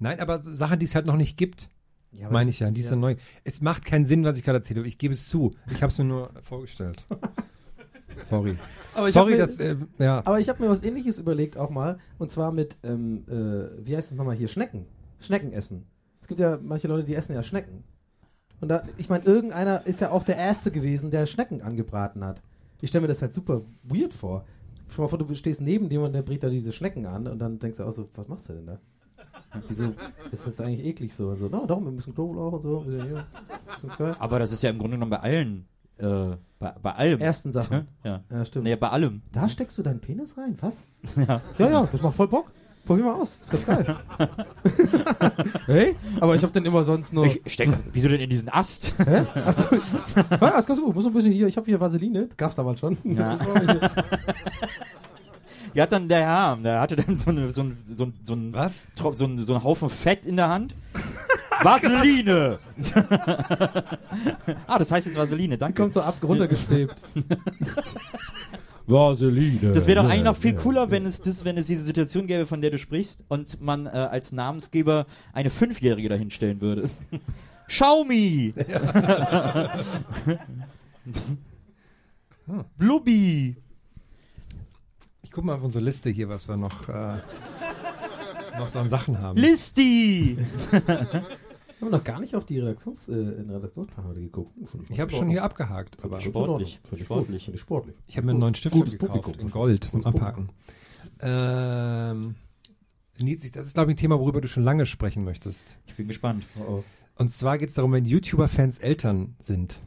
Speaker 4: Nein, aber Sachen, die es halt noch nicht gibt.
Speaker 3: Ja,
Speaker 4: Meine ich ja, die ist
Speaker 3: ja.
Speaker 4: neu. Es macht keinen Sinn, was ich gerade erzählt habe. Ich gebe es zu. Ich habe es mir nur vorgestellt. *laughs* Sorry.
Speaker 3: Aber ich
Speaker 4: Sorry,
Speaker 3: mir-
Speaker 4: dass, äh, ja.
Speaker 3: Aber ich habe mir was ähnliches überlegt auch mal. Und zwar mit, ähm, äh, wie heißt es nochmal hier? Schnecken. Schnecken essen. Es gibt ja manche Leute, die essen ja Schnecken. Und da, ich meine, irgendeiner ist ja auch der Erste gewesen, der Schnecken angebraten hat. Ich stelle mir das halt super weird vor. Dir mal vor, du stehst neben jemandem, der brät da diese Schnecken an und dann denkst du auch so, was machst du denn da? Wieso ist das eigentlich eklig so? Und so, no, doch, mit ein bisschen Knoblauch und so.
Speaker 2: Aber das ist ja im Grunde genommen bei allen, äh, bei, bei allem.
Speaker 3: Ersten Sachen. *laughs*
Speaker 2: Ja.
Speaker 3: Ja, stimmt.
Speaker 2: Nee, bei allem.
Speaker 3: Da steckst du deinen Penis rein? Was? *laughs*
Speaker 2: Ja.
Speaker 3: Ja, ja, das macht voll Bock. Probier mal aus. Ist ganz geil. *laughs* hey? Aber ich hab den immer sonst nur.
Speaker 2: Ich steck, wieso denn in diesen Ast?
Speaker 3: Hä? Achso. Ja, ist ganz gut. Muss ein bisschen hier. Ich habe hier Vaseline. Gab's damals schon.
Speaker 2: Ja. Die hat dann der Herr, der hatte dann so, eine, so, ein, so, ein, so, ein,
Speaker 4: Was?
Speaker 2: So, ein, so einen Haufen Fett in der Hand. Vaseline! *laughs* ah, das heißt jetzt Vaseline,
Speaker 3: Die
Speaker 2: danke.
Speaker 3: kommt so ab runtergestrebt. *laughs* Vaseline.
Speaker 2: Das wäre doch eigentlich noch viel cooler, wenn es, das, wenn es diese Situation gäbe, von der du sprichst, und man äh, als Namensgeber eine Fünfjährige dahinstellen würde. *laughs* Xiaomi! Blubbi!
Speaker 4: Guck mal auf unsere Liste hier, was wir noch, äh, noch so an Sachen haben.
Speaker 2: Listi! *laughs*
Speaker 3: Haben wir noch gar nicht auf die Redaktions, äh, in Redaktionsplan heute geguckt.
Speaker 4: Ich habe schon hier abgehakt, aber
Speaker 2: Sportlich.
Speaker 3: Sportlich.
Speaker 2: Sportlich.
Speaker 3: Sportlich. sportlich.
Speaker 4: ich habe mir einen neuen Stift
Speaker 3: Gutes
Speaker 4: gekauft
Speaker 3: Publikum.
Speaker 4: in Gold zum Abhaken. Ähm, ich- das ist glaube ich ein Thema, worüber du schon lange sprechen möchtest.
Speaker 2: Ich bin gespannt.
Speaker 3: Oh, oh.
Speaker 4: Und zwar geht es darum, wenn YouTuber-Fans Eltern sind.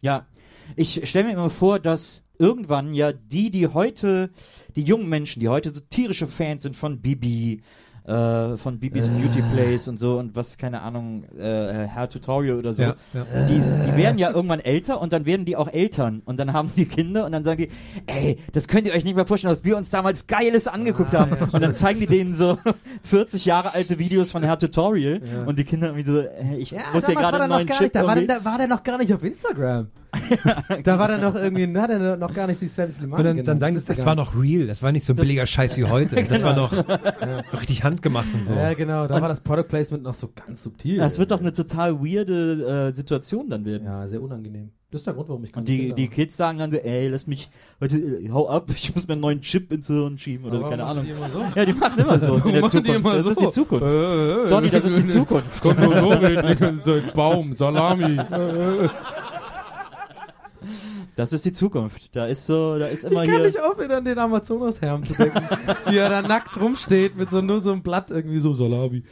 Speaker 2: Ja, ich stelle mir immer vor, dass irgendwann ja die, die heute, die jungen Menschen, die heute so tierische Fans sind von Bibi, äh, von Bibis Beauty Place und so und was, keine Ahnung, äh, Hair Tutorial oder so,
Speaker 4: Ja, ja.
Speaker 2: Die, die werden ja irgendwann älter und dann werden die auch Eltern und dann haben die Kinder und dann sagen die, ey, das könnt ihr euch nicht mehr vorstellen, was wir uns damals Geiles angeguckt
Speaker 3: Ah,
Speaker 2: haben.
Speaker 3: ja,
Speaker 2: und dann zeigen die denen so *laughs* 40 Jahre alte Videos von Hair Tutorial
Speaker 3: Ja.
Speaker 2: und die Kinder irgendwie so, äh, ich
Speaker 3: Ja,
Speaker 2: muss hier
Speaker 3: damals
Speaker 2: gerade einen neuen
Speaker 3: gar
Speaker 2: Chip
Speaker 3: nicht, da war, der, da war der noch gar nicht auf Instagram. *laughs* da war der noch irgendwie, da hat er noch gar nicht sich Slimani
Speaker 4: Und dann, dann sagen die,
Speaker 3: wusste
Speaker 4: das
Speaker 3: gar
Speaker 4: war noch real, das war nicht so ein billiger Scheiß wie heute. *laughs* Das war noch richtig handgemacht und so.
Speaker 3: Ja, genau, da war das Product Placement noch so ganz subtil.
Speaker 2: Das wird doch eine total weirde äh, Situation dann werden.
Speaker 3: Ja, sehr unangenehm. Das ist der Grund, warum ich keine
Speaker 2: Und die, die. Kids sagen dann so, ey, lass mich, heute, äh, hau ab, *laughs* ich muss mir einen neuen Chip ins Hirn schieben oder
Speaker 3: Aber
Speaker 2: keine
Speaker 3: machen
Speaker 2: Ahnung.
Speaker 3: die immer so?
Speaker 2: Ja, die machen immer so in der
Speaker 3: Machen die
Speaker 2: Zukunft.
Speaker 3: immer
Speaker 2: Das
Speaker 3: so?
Speaker 2: ist die Zukunft.
Speaker 3: Äh, äh,
Speaker 2: Donny, das ist die Zukunft.
Speaker 3: Kommt nur so reden, so ein Baum, Salami.
Speaker 2: Das ist die Zukunft. Da ist so, da ist immer
Speaker 3: Ich kann
Speaker 2: hier.
Speaker 3: nicht aufhören, an den Amazonas-Herrn zu denken, wie er da nackt rumsteht mit so nur so einem Blatt irgendwie so Salami.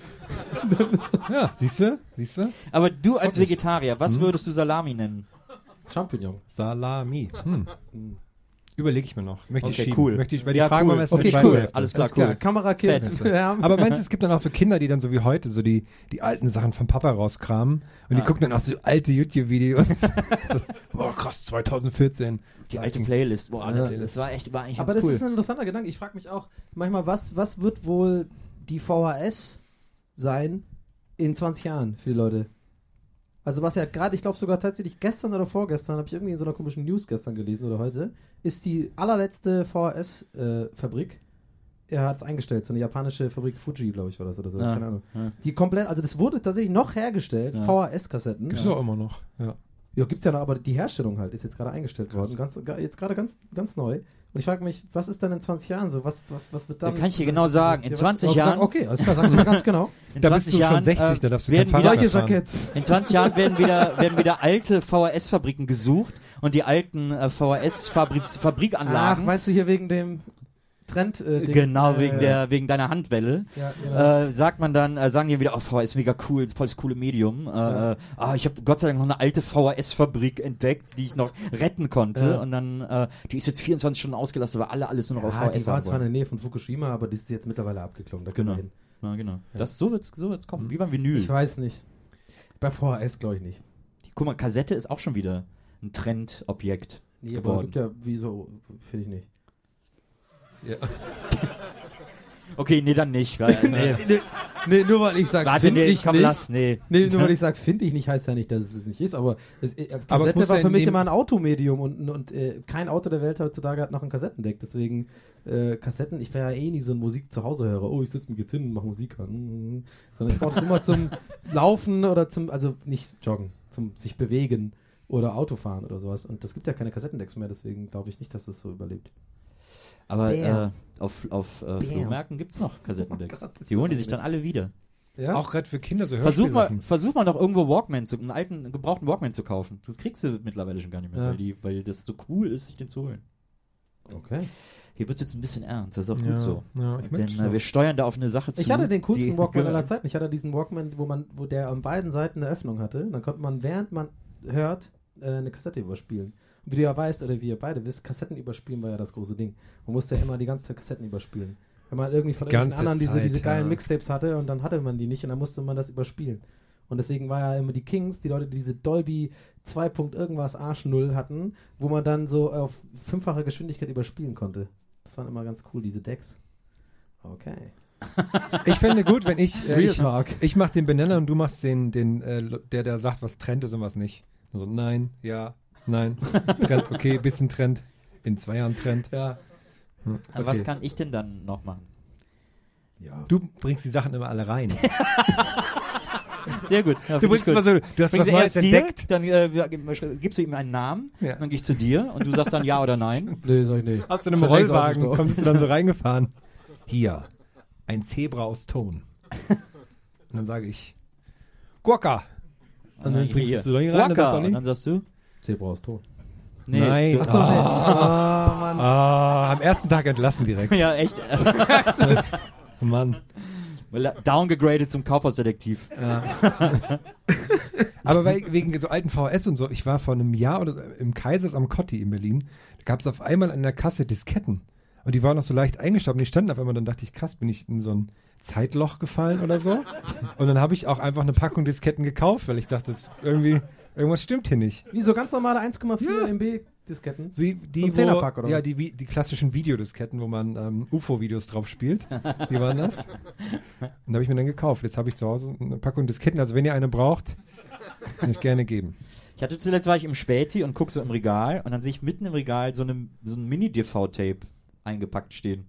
Speaker 3: *laughs*
Speaker 4: Ja, siehst du? Siehst du?
Speaker 2: Aber du als Vegetarier,
Speaker 3: Hm?
Speaker 2: was würdest du Salami nennen?
Speaker 3: Champignon.
Speaker 4: Salami. Hm. Überlege ich mir noch. Möchte ich
Speaker 2: Okay,
Speaker 4: schieben.
Speaker 2: cool.
Speaker 4: Möchte ich, weil die
Speaker 2: Ja,
Speaker 4: Fragen
Speaker 2: cool.
Speaker 3: Okay, cool.
Speaker 2: Alles klar,
Speaker 3: Alles
Speaker 2: cool.
Speaker 3: Kamerakind. Ja.
Speaker 4: Aber meinst du, es gibt dann auch so Kinder, die dann so wie heute so die, die alten Sachen vom Papa rauskramen und die
Speaker 2: Ja.
Speaker 4: gucken dann auch so alte YouTube-Videos. *laughs* so, boah, krass, 2014.
Speaker 2: Die alte Playlist. Boah, das,
Speaker 3: Ja.
Speaker 2: das war echt, war eigentlich
Speaker 3: Aber das
Speaker 2: cool.
Speaker 3: ist ein interessanter Gedanke. Ich frage mich auch manchmal, was, was wird wohl die VHS sein in 20 Jahren für die Leute? Also was ja gerade, ich glaube sogar tatsächlich gestern oder vorgestern, habe ich irgendwie in so einer komischen News gestern gelesen oder heute, ist die allerletzte VHS-Fabrik. er hat es eingestellt, so eine japanische Fabrik Fuji, glaube ich, war das oder so.
Speaker 2: Ja,
Speaker 3: Keine Ahnung.
Speaker 2: ja.
Speaker 3: Die komplett, also das wurde tatsächlich noch hergestellt,
Speaker 2: Ja.
Speaker 3: VHS-Kassetten.
Speaker 4: Gibt's auch immer noch. Ja.
Speaker 3: Ja, gibt's ja noch, aber die Herstellung halt ist jetzt gerade eingestellt worden. Ganz, ga- jetzt gerade ganz, ganz neu. Und ich frage mich, was ist dann in 20 Jahren so? Was, was, was wird
Speaker 2: Da
Speaker 3: dann?
Speaker 2: kann ich dir genau sagen. In
Speaker 3: Ja, was-
Speaker 2: 20
Speaker 3: oh, sag-
Speaker 2: Jahren,
Speaker 3: Okay, alles klar, sagst du mir ganz genau. *laughs*
Speaker 2: in
Speaker 4: Da
Speaker 2: 20
Speaker 4: bist du schon
Speaker 2: Jahren,
Speaker 4: 60,
Speaker 2: äh,
Speaker 4: da darfst du kein
Speaker 2: werden
Speaker 4: Fahrrad
Speaker 2: wieder,
Speaker 4: mehr fahren.
Speaker 2: In 20 Jahren werden wieder, *laughs* werden wieder alte VHS-Fabriken gesucht und die alten äh,
Speaker 3: Ach,
Speaker 2: VHS-Fabrikanlagen.
Speaker 3: meinst du hier wegen dem Trend? Äh, Ding?
Speaker 2: genau,
Speaker 3: Äh,
Speaker 2: wegen, der, wegen deiner Handwelle.
Speaker 3: Ja, genau.
Speaker 2: Äh, sagt man dann, äh, sagen die wieder, oh, VHS mega cool, voll das coole Medium. Äh, ah, ich habe Gott sei Dank noch eine alte VHS-Fabrik entdeckt, die ich noch retten konnte. Und dann, die ist jetzt 24 Stunden ausgelastet, weil alle alles nur noch auf
Speaker 3: ja, die
Speaker 2: VHS
Speaker 3: war
Speaker 2: haben
Speaker 3: zwar in der Nähe von Fukushima, aber die ist jetzt mittlerweile abgeklungen. Da
Speaker 2: Genau.
Speaker 3: wir hin.
Speaker 2: Ja, genau. Das, so wird's, so wird's kommen, wie beim Vinyl.
Speaker 3: Ich weiß nicht. Bei VHS glaube ich nicht.
Speaker 2: Guck mal, Kassette ist auch schon wieder ein Trendobjekt
Speaker 3: Nee, aber
Speaker 2: geworden.
Speaker 3: gibt ja, wieso, finde ich nicht.
Speaker 2: Okay, nee, dann nicht. Weil, *laughs* nee.
Speaker 3: nee, nee, nur weil ich sage,
Speaker 2: Warte,
Speaker 3: finde
Speaker 2: nee,
Speaker 3: ich
Speaker 2: komm,
Speaker 3: nicht.
Speaker 2: lass, nee.
Speaker 3: Nee, nur weil ich sage, finde ich nicht, heißt ja nicht, dass es es nicht ist, aber, es, äh,
Speaker 4: Aber es
Speaker 3: Kassette war
Speaker 4: ja
Speaker 3: für mich immer ein Automedium und, und äh, kein Auto der Welt heutzutage hat noch ein Kassettendeck, deswegen äh, Kassetten, ich wäre ja eh nie so ein Musik zu Hause höre, oh, ich sitze mich jetzt hin und mache Musik an, sondern ich brauche das immer zum *laughs* Laufen oder zum, also nicht joggen, zum sich bewegen oder Autofahren oder sowas und das gibt ja keine Kassettendecks mehr, deswegen glaube ich nicht, dass das so überlebt.
Speaker 2: Aber äh, auf, auf äh. Flohmärkten gibt's noch Kassettendecks.
Speaker 3: Oh Gott,
Speaker 2: die holen die sich dann alle wieder.
Speaker 3: Ja?
Speaker 4: Auch gerade für Kinder so
Speaker 2: Versuch mal, versuch mal doch irgendwo Walkman zu, einen alten, gebrauchten Walkman zu kaufen. Das kriegst du mittlerweile schon gar nicht mehr,
Speaker 3: Ja.
Speaker 2: weil, die, weil das so cool ist, sich den zu holen.
Speaker 3: okay.
Speaker 2: Hier wird's jetzt ein bisschen ernst, das ist auch
Speaker 4: Ja,
Speaker 2: gut so.
Speaker 4: ja, ich
Speaker 2: Denn äh, wir steuern da auf eine Sache zu.
Speaker 3: Ich hatte den coolsten Walkman aller Zeiten. Ich hatte diesen Walkman, wo man, wo der an beiden Seiten eine Öffnung hatte. Dann konnte man, während man hört, äh, eine Kassette überspielen. Wie du ja weißt, oder wie ihr beide wisst, Kassetten überspielen war ja das große Ding. Man musste ja immer die ganze Zeit Kassetten überspielen. Wenn man irgendwie von irgendwelchen
Speaker 4: Ganze
Speaker 3: anderen diese,
Speaker 4: Zeit,
Speaker 3: diese geilen
Speaker 4: ja.
Speaker 3: Mixtapes hatte und dann hatte man die nicht und dann musste man das überspielen. Und deswegen war ja immer die Kings, die Leute, die diese Dolby 2. irgendwas Arsch Null hatten, wo man dann so auf fünffache Geschwindigkeit überspielen konnte. Das waren immer ganz cool, diese Decks. Okay. *laughs*
Speaker 4: Ich fände gut, wenn ich, äh,
Speaker 3: Real
Speaker 4: ich,
Speaker 3: Talk.
Speaker 4: ich mach den Benenner und du machst den, den äh, der, der sagt, was Trend ist und was nicht. Also nein, ja, nein, *laughs* Trend, okay, bisschen Trend, in zwei Jahren Trend.
Speaker 3: Ja.
Speaker 4: Hm,
Speaker 2: Aber Was
Speaker 4: okay.
Speaker 2: kann ich denn dann noch machen?
Speaker 3: Ja.
Speaker 4: Du bringst die Sachen immer alle rein. *laughs*
Speaker 2: Sehr gut. Ja,
Speaker 4: Du bringst
Speaker 2: gut.
Speaker 4: mal so, du hast
Speaker 2: Bringst
Speaker 4: was
Speaker 2: du
Speaker 4: Neues
Speaker 2: erst dir,
Speaker 4: entdeckt.
Speaker 2: dann äh, gibst du ihm einen Namen,
Speaker 4: Ja.
Speaker 2: dann gehe ich zu dir und du sagst dann ja oder nein. *laughs*
Speaker 3: Nee, sag ich nicht.
Speaker 4: Hast du in einem Rollwagen, kommst du dann so reingefahren. Hier, ein Zebra aus Ton. Und dann sage ich, Guacca. Und dann
Speaker 2: Hier.
Speaker 4: bringst du da rein, dann. Donny,
Speaker 2: Und dann sagst du?
Speaker 3: Zebra ist tot.
Speaker 2: Nee.
Speaker 4: Nein.
Speaker 2: Du,
Speaker 4: Ach so, Ah, am ersten Tag entlassen direkt. *laughs*
Speaker 2: ja, echt. *laughs*
Speaker 4: Mann.
Speaker 2: Downgegradet zum Kaufhausdetektiv.
Speaker 4: Aber weil, wegen so alten VHS und so, ich war vor einem Jahr oder so im Kaisers am Kotti in Berlin, da gab es auf einmal an der Kasse Disketten. Und die waren noch so leicht eingestaubt und die standen auf einmal, dann dachte ich, krass, bin ich in so ein Zeitloch gefallen oder so? Und dann habe ich auch einfach eine Packung Disketten gekauft, weil ich dachte, das irgendwie, irgendwas stimmt hier nicht.
Speaker 3: Wie so ganz normale 1,4 MB Disketten.
Speaker 4: So wie die,
Speaker 3: So ein
Speaker 4: wo,
Speaker 3: Zehnerpack oder
Speaker 4: ja,
Speaker 3: was?
Speaker 4: die, die klassischen Videodisketten, wo man ähm, UFO-Videos drauf spielt. Wie waren das? Und da habe ich mir dann gekauft. Jetzt habe ich zu Hause eine Packung Disketten. Also wenn ihr eine braucht, kann ich gerne geben.
Speaker 2: Ich hatte zuletzt war ich im Späti und guck so im Regal und dann sehe ich mitten im Regal so, eine, so ein Mini-DV-Tape eingepackt stehen.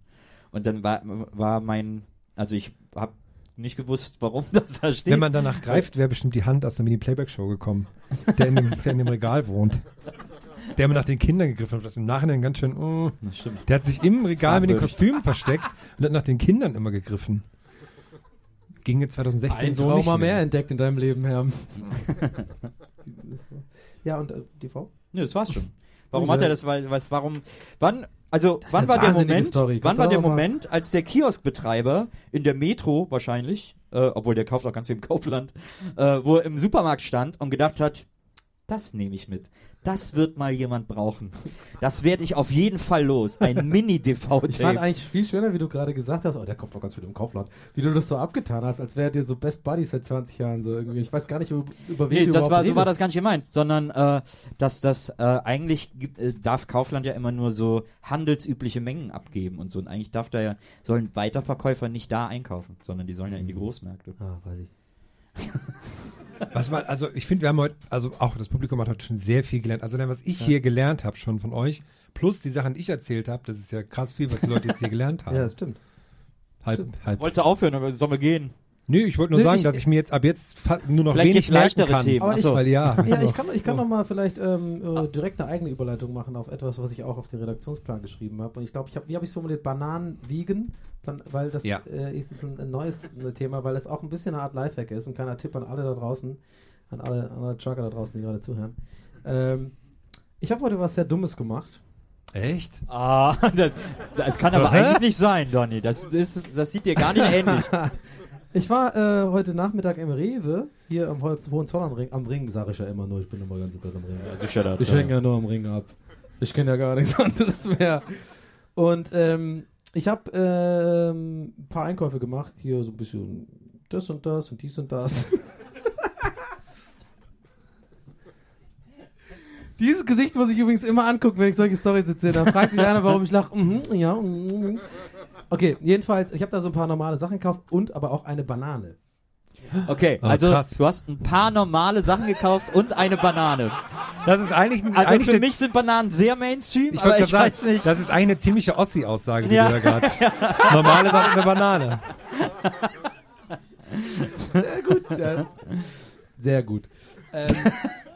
Speaker 2: Und dann war, war mein, also ich habe nicht gewusst, warum *laughs* das da steht.
Speaker 4: Wenn man danach greift, wäre bestimmt die Hand aus der Mini-Playback-Show gekommen, der in, dem, der in dem Regal wohnt. Der immer nach den Kindern gegriffen hat. Das ist im Nachhinein ganz schön. Oh.
Speaker 2: Das stimmt.
Speaker 4: Der hat sich im Regal mit den. Kostümen versteckt und hat nach den Kindern immer gegriffen. Ging jetzt 2016
Speaker 3: Ein
Speaker 4: so nicht
Speaker 3: Trauma
Speaker 4: mehr.
Speaker 3: mehr entdeckt in deinem Leben, Herr. ja, und äh, die Frau?
Speaker 2: Nö, das war's schon. Warum hat er das? Weil, was, warum? Wann? Also,
Speaker 3: ist
Speaker 2: wann war der Moment?
Speaker 3: Story.
Speaker 2: Wann war der Moment, als der Kioskbetreiber in der Metro wahrscheinlich, äh, obwohl der kauft auch ganz viel im Kaufland, äh, wo er im Supermarkt stand und gedacht hat, das nehme ich mit. Das wird mal jemand brauchen. Das werde ich auf jeden Fall los. Ein *laughs*
Speaker 3: Ich fand
Speaker 2: Mini-DV-Tape.
Speaker 3: eigentlich viel schöner, wie du gerade gesagt hast, oh, der kauft doch ganz viel im Kaufland. Wie du das so abgetan hast, als wärt ihr so Best Buddies seit 20 Jahren so irgendwie. Ich weiß gar nicht, über, über wen
Speaker 2: Nee,
Speaker 3: du
Speaker 2: das war, so war das gar nicht gemeint, sondern äh, dass das äh, eigentlich äh, darf Kaufland ja immer nur so handelsübliche Mengen abgeben und so. Und eigentlich darf da ja, sollen Weiterverkäufer nicht da einkaufen, sondern die sollen ja in die Großmärkte.
Speaker 3: Ah, weiß ich. *laughs*
Speaker 4: Was man, also ich finde, wir haben heute, also auch das Publikum hat heute schon sehr viel gelernt. Also dann, was ich hier gelernt habe schon von euch, plus die Sachen, die ich erzählt habe, das ist ja krass viel, was die Leute jetzt hier gelernt *laughs* haben.
Speaker 3: Ja, das stimmt.
Speaker 4: halb, halb.
Speaker 2: Wolltest du aufhören oder sollen wir gehen?
Speaker 4: Nee, ich wollte nur
Speaker 3: Nee,
Speaker 4: sagen,
Speaker 3: ich-
Speaker 4: dass ich mir jetzt ab jetzt nur noch wenig
Speaker 2: jetzt leichtere
Speaker 4: kann.
Speaker 2: Themen.
Speaker 3: Aber ich-.
Speaker 4: Weil ja.
Speaker 3: Ja, *laughs* ich kann, ich kann noch mal vielleicht ähm, äh, direkt eine eigene Überleitung machen auf etwas, was ich auch auf den Redaktionsplan geschrieben habe. Und ich glaube, ich habe, wie habe ich es formuliert? Bananen wiegen, dann, weil das
Speaker 4: Ja.
Speaker 3: äh, ist ein, ein neues äh, Thema, weil es auch ein bisschen eine Art Lifehack ist. Ein kleiner Tipp an alle da draußen, an alle, an alle Trucker da draußen, die gerade zuhören. Ähm, ich habe heute was sehr Dummes gemacht.
Speaker 4: Echt?
Speaker 2: Ah, *laughs* das, das kann aber eigentlich nicht sein, Donny. Das, ist, das sieht dir gar nicht *laughs* ähnlich.
Speaker 3: Ich war äh, heute Nachmittag im Rewe, hier am Holz Hohenzollern am Ring, sage ich ja immer nur, ich bin immer ganze Zeit am Ring.
Speaker 2: Also shut up.
Speaker 3: Ich hänge ja nur am Ring ab. Ich kenne ja gar nichts *laughs* anderes mehr. Und ähm, ich habe ähm, ein paar Einkäufe gemacht. Hier so ein bisschen das und das und dies und das. *laughs* Dieses Gesicht muss ich übrigens immer angucken, wenn ich solche Storys erzähle. Dann fragt sich einer, warum ich lache. Mhm, ja. mhm. Okay, jedenfalls, ich habe da so ein paar normale Sachen gekauft und aber auch eine Banane.
Speaker 2: Okay,
Speaker 4: Ah,
Speaker 2: also
Speaker 4: krass.
Speaker 2: du hast ein paar normale Sachen gekauft und eine Banane.
Speaker 4: Das ist eigentlich, ein-
Speaker 2: Also
Speaker 4: eigentlich
Speaker 2: für mich sind Bananen sehr Mainstream,
Speaker 4: ich
Speaker 2: aber ich
Speaker 4: gerade
Speaker 2: weiß
Speaker 4: sagen,
Speaker 2: nicht.
Speaker 4: das ist eigentlich eine ziemliche Ossi-Aussage, die
Speaker 2: Ja.
Speaker 4: du da gerade. *laughs* Normale Sache eine Banane.
Speaker 3: Sehr gut. Ja. Sehr gut. Ähm, *laughs*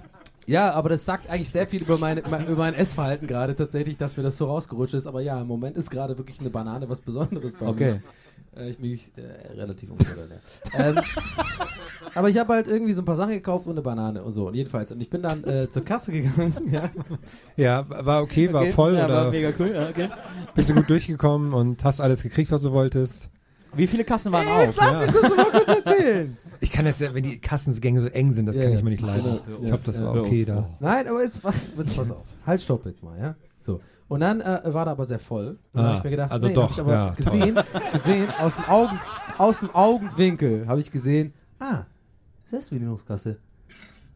Speaker 3: ja, aber das sagt eigentlich sehr viel über, meine, mein, über mein Essverhalten gerade tatsächlich, dass mir das so rausgerutscht ist. Aber ja, im Moment ist gerade wirklich eine Banane was Besonderes bei
Speaker 2: Okay.
Speaker 3: mir. Äh, ich mich äh, relativ unvorteil, ja. ähm, Aber ich habe halt irgendwie so ein paar Sachen gekauft und eine Banane und so. Und jedenfalls, und ich bin dann äh, zur Kasse gegangen. *laughs* ja.
Speaker 4: Ja, war okay, war
Speaker 2: Okay,
Speaker 4: voll
Speaker 2: ja,
Speaker 4: oder
Speaker 2: war mega cool. Ja, okay.
Speaker 4: bist du gut durchgekommen und hast alles gekriegt, was du wolltest?
Speaker 2: Wie viele Kassen waren auf?
Speaker 3: Lass mich das doch mal kurz erzählen.
Speaker 4: Ich kann das ja, wenn die Kassengänge so eng sind, das
Speaker 3: Ja,
Speaker 4: kann
Speaker 3: ja.
Speaker 4: ich mir nicht leiden.
Speaker 3: Ja,
Speaker 4: Ich hoffe, das
Speaker 3: ja.
Speaker 4: war okay
Speaker 2: auf.
Speaker 4: da.
Speaker 3: Nein, aber jetzt, was, jetzt pass auf. Halt, stopp jetzt mal, ja? So. Und dann äh, war da aber sehr voll. Und dann
Speaker 4: Ah,
Speaker 3: habe ich mir gedacht,
Speaker 4: also
Speaker 3: nee,
Speaker 4: doch,
Speaker 3: hab ich aber
Speaker 4: ja,
Speaker 3: gesehen, gesehen aus dem, Augen, aus dem Augenwinkel habe ich gesehen, ah, Selbstbedienungskasse.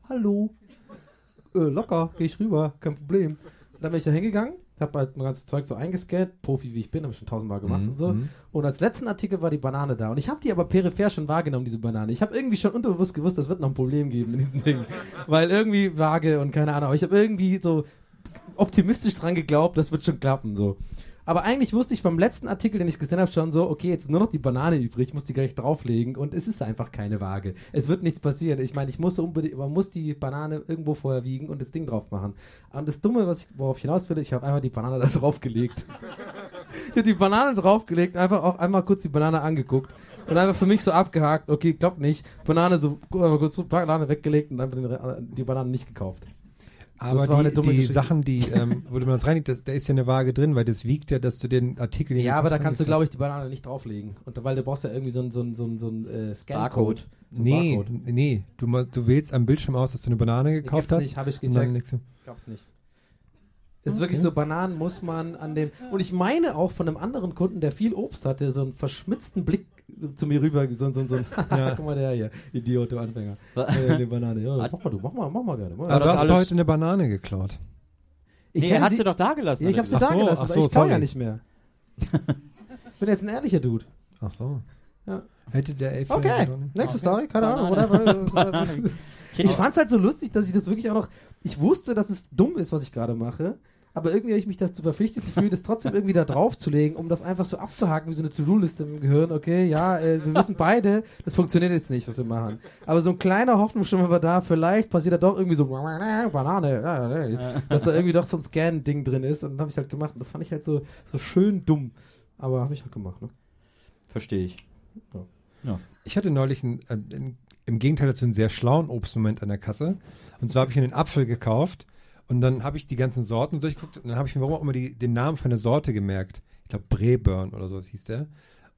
Speaker 3: Hallo. Äh, locker, gehe ich rüber, kein Problem. Und dann bin ich da hingegangen, habe halt mein ganzes Zeug so eingescannt, Profi wie ich bin, habe ich schon tausendmal gemacht
Speaker 4: Mhm,
Speaker 3: und so.
Speaker 4: mhm.
Speaker 3: Und als letzten Artikel war die Banane da. Und ich habe die aber peripher schon wahrgenommen, diese Banane. Ich habe irgendwie schon unterbewusst gewusst, das wird noch ein Problem geben in diesem Ding. *laughs* Weil irgendwie vage und keine Ahnung. Aber ich habe irgendwie so optimistisch dran geglaubt, das wird schon klappen. so. Aber eigentlich wusste ich beim letzten Artikel, den ich gesehen habe, schon so, okay, jetzt nur noch die Banane übrig, ich muss die gleich drauflegen und es ist einfach keine Waage. Es wird nichts passieren. Ich meine, ich muss unbedingt, man muss die Banane irgendwo vorher wiegen und das Ding drauf machen. Und das Dumme, was ich, worauf ich hinaus will, ich habe einfach die Banane *laughs* da draufgelegt. ich habe die Banane draufgelegt, einfach auch einmal kurz die Banane angeguckt. Und einfach für mich so abgehakt, okay, klappt nicht. Banane so, einfach kurz so, Banane weggelegt und Re- die Banane nicht gekauft.
Speaker 4: Aber
Speaker 3: war eine
Speaker 4: die, die. Sachen, die, ähm, *laughs* wo du das reinlegst, das- da ist ja eine Waage drin, weil das wiegt ja, dass du den Artikel... den
Speaker 3: Ja, aber da kannst du, glaube ich, die Banane nicht drauflegen. Und weil du brauchst ja irgendwie so ein, so so ein, so ein äh, Scan-Code. So
Speaker 4: Nee,
Speaker 3: Barcode.
Speaker 4: nee, du, du wählst am Bildschirm aus, dass du eine Banane gekauft
Speaker 3: gibt's
Speaker 4: hast.
Speaker 3: nicht, hab ich
Speaker 4: dann
Speaker 3: gecheckt.
Speaker 4: du-
Speaker 3: Gab's nicht. Es ist wirklich so, Bananen muss man an dem. Und ich meine auch von einem anderen Kunden, der viel Obst hatte, so einen verschmitzten Blick so zu mir rüber, so, so, so *laughs* ein, guck mal der hier, Idiot, du Anfänger. äh, eine Banane, ja, mach mal du, mach mal, mach mal gerne. Mach mal.
Speaker 4: Also
Speaker 2: das
Speaker 4: hast du
Speaker 2: alles-
Speaker 4: heute eine Banane geklaut.
Speaker 3: Ich
Speaker 2: nee, er hat
Speaker 3: sie-
Speaker 2: sie doch da gelassen.
Speaker 3: Ja, ich habe sie da
Speaker 4: so,
Speaker 3: gelassen,
Speaker 4: so,
Speaker 3: ich kau ja nicht mehr. *laughs* bin jetzt ein ehrlicher Dude.
Speaker 4: Ach so.
Speaker 3: Ja.
Speaker 4: Hätte der Elf
Speaker 3: Okay, nächste
Speaker 2: Okay.
Speaker 3: Story, keine Ahnung, whatever. *laughs*
Speaker 2: Ich
Speaker 3: Ich fand's halt so lustig, dass ich das wirklich auch noch. Ich wusste, dass es dumm ist, was ich gerade mache. Aber irgendwie habe ich mich dazu verpflichtet gefühlt, das trotzdem irgendwie da drauf zu legen, um das einfach so abzuhaken wie so eine To-Do-Liste im Gehirn. Okay, ja, äh, wir wissen beide, das funktioniert jetzt nicht, was wir machen. Aber so ein kleiner Hoffnungsschimmer war da, vielleicht passiert da doch irgendwie so Banane, dass da irgendwie doch so ein Scan-Ding drin ist. Und dann habe ich halt gemacht. Und das fand ich halt so, so schön dumm. Aber habe ich halt gemacht. Ne?
Speaker 2: Verstehe ich.
Speaker 4: Ich hatte neulich einen, äh, im Gegenteil dazu einen sehr schlauen Obstmoment an der Kasse. Und zwar habe ich mir einen Apfel gekauft und dann habe ich die ganzen Sorten durchgeguckt und dann habe ich mir warum auch immer die, den Namen von der Sorte gemerkt. Ich glaube Breburn oder so hieß der.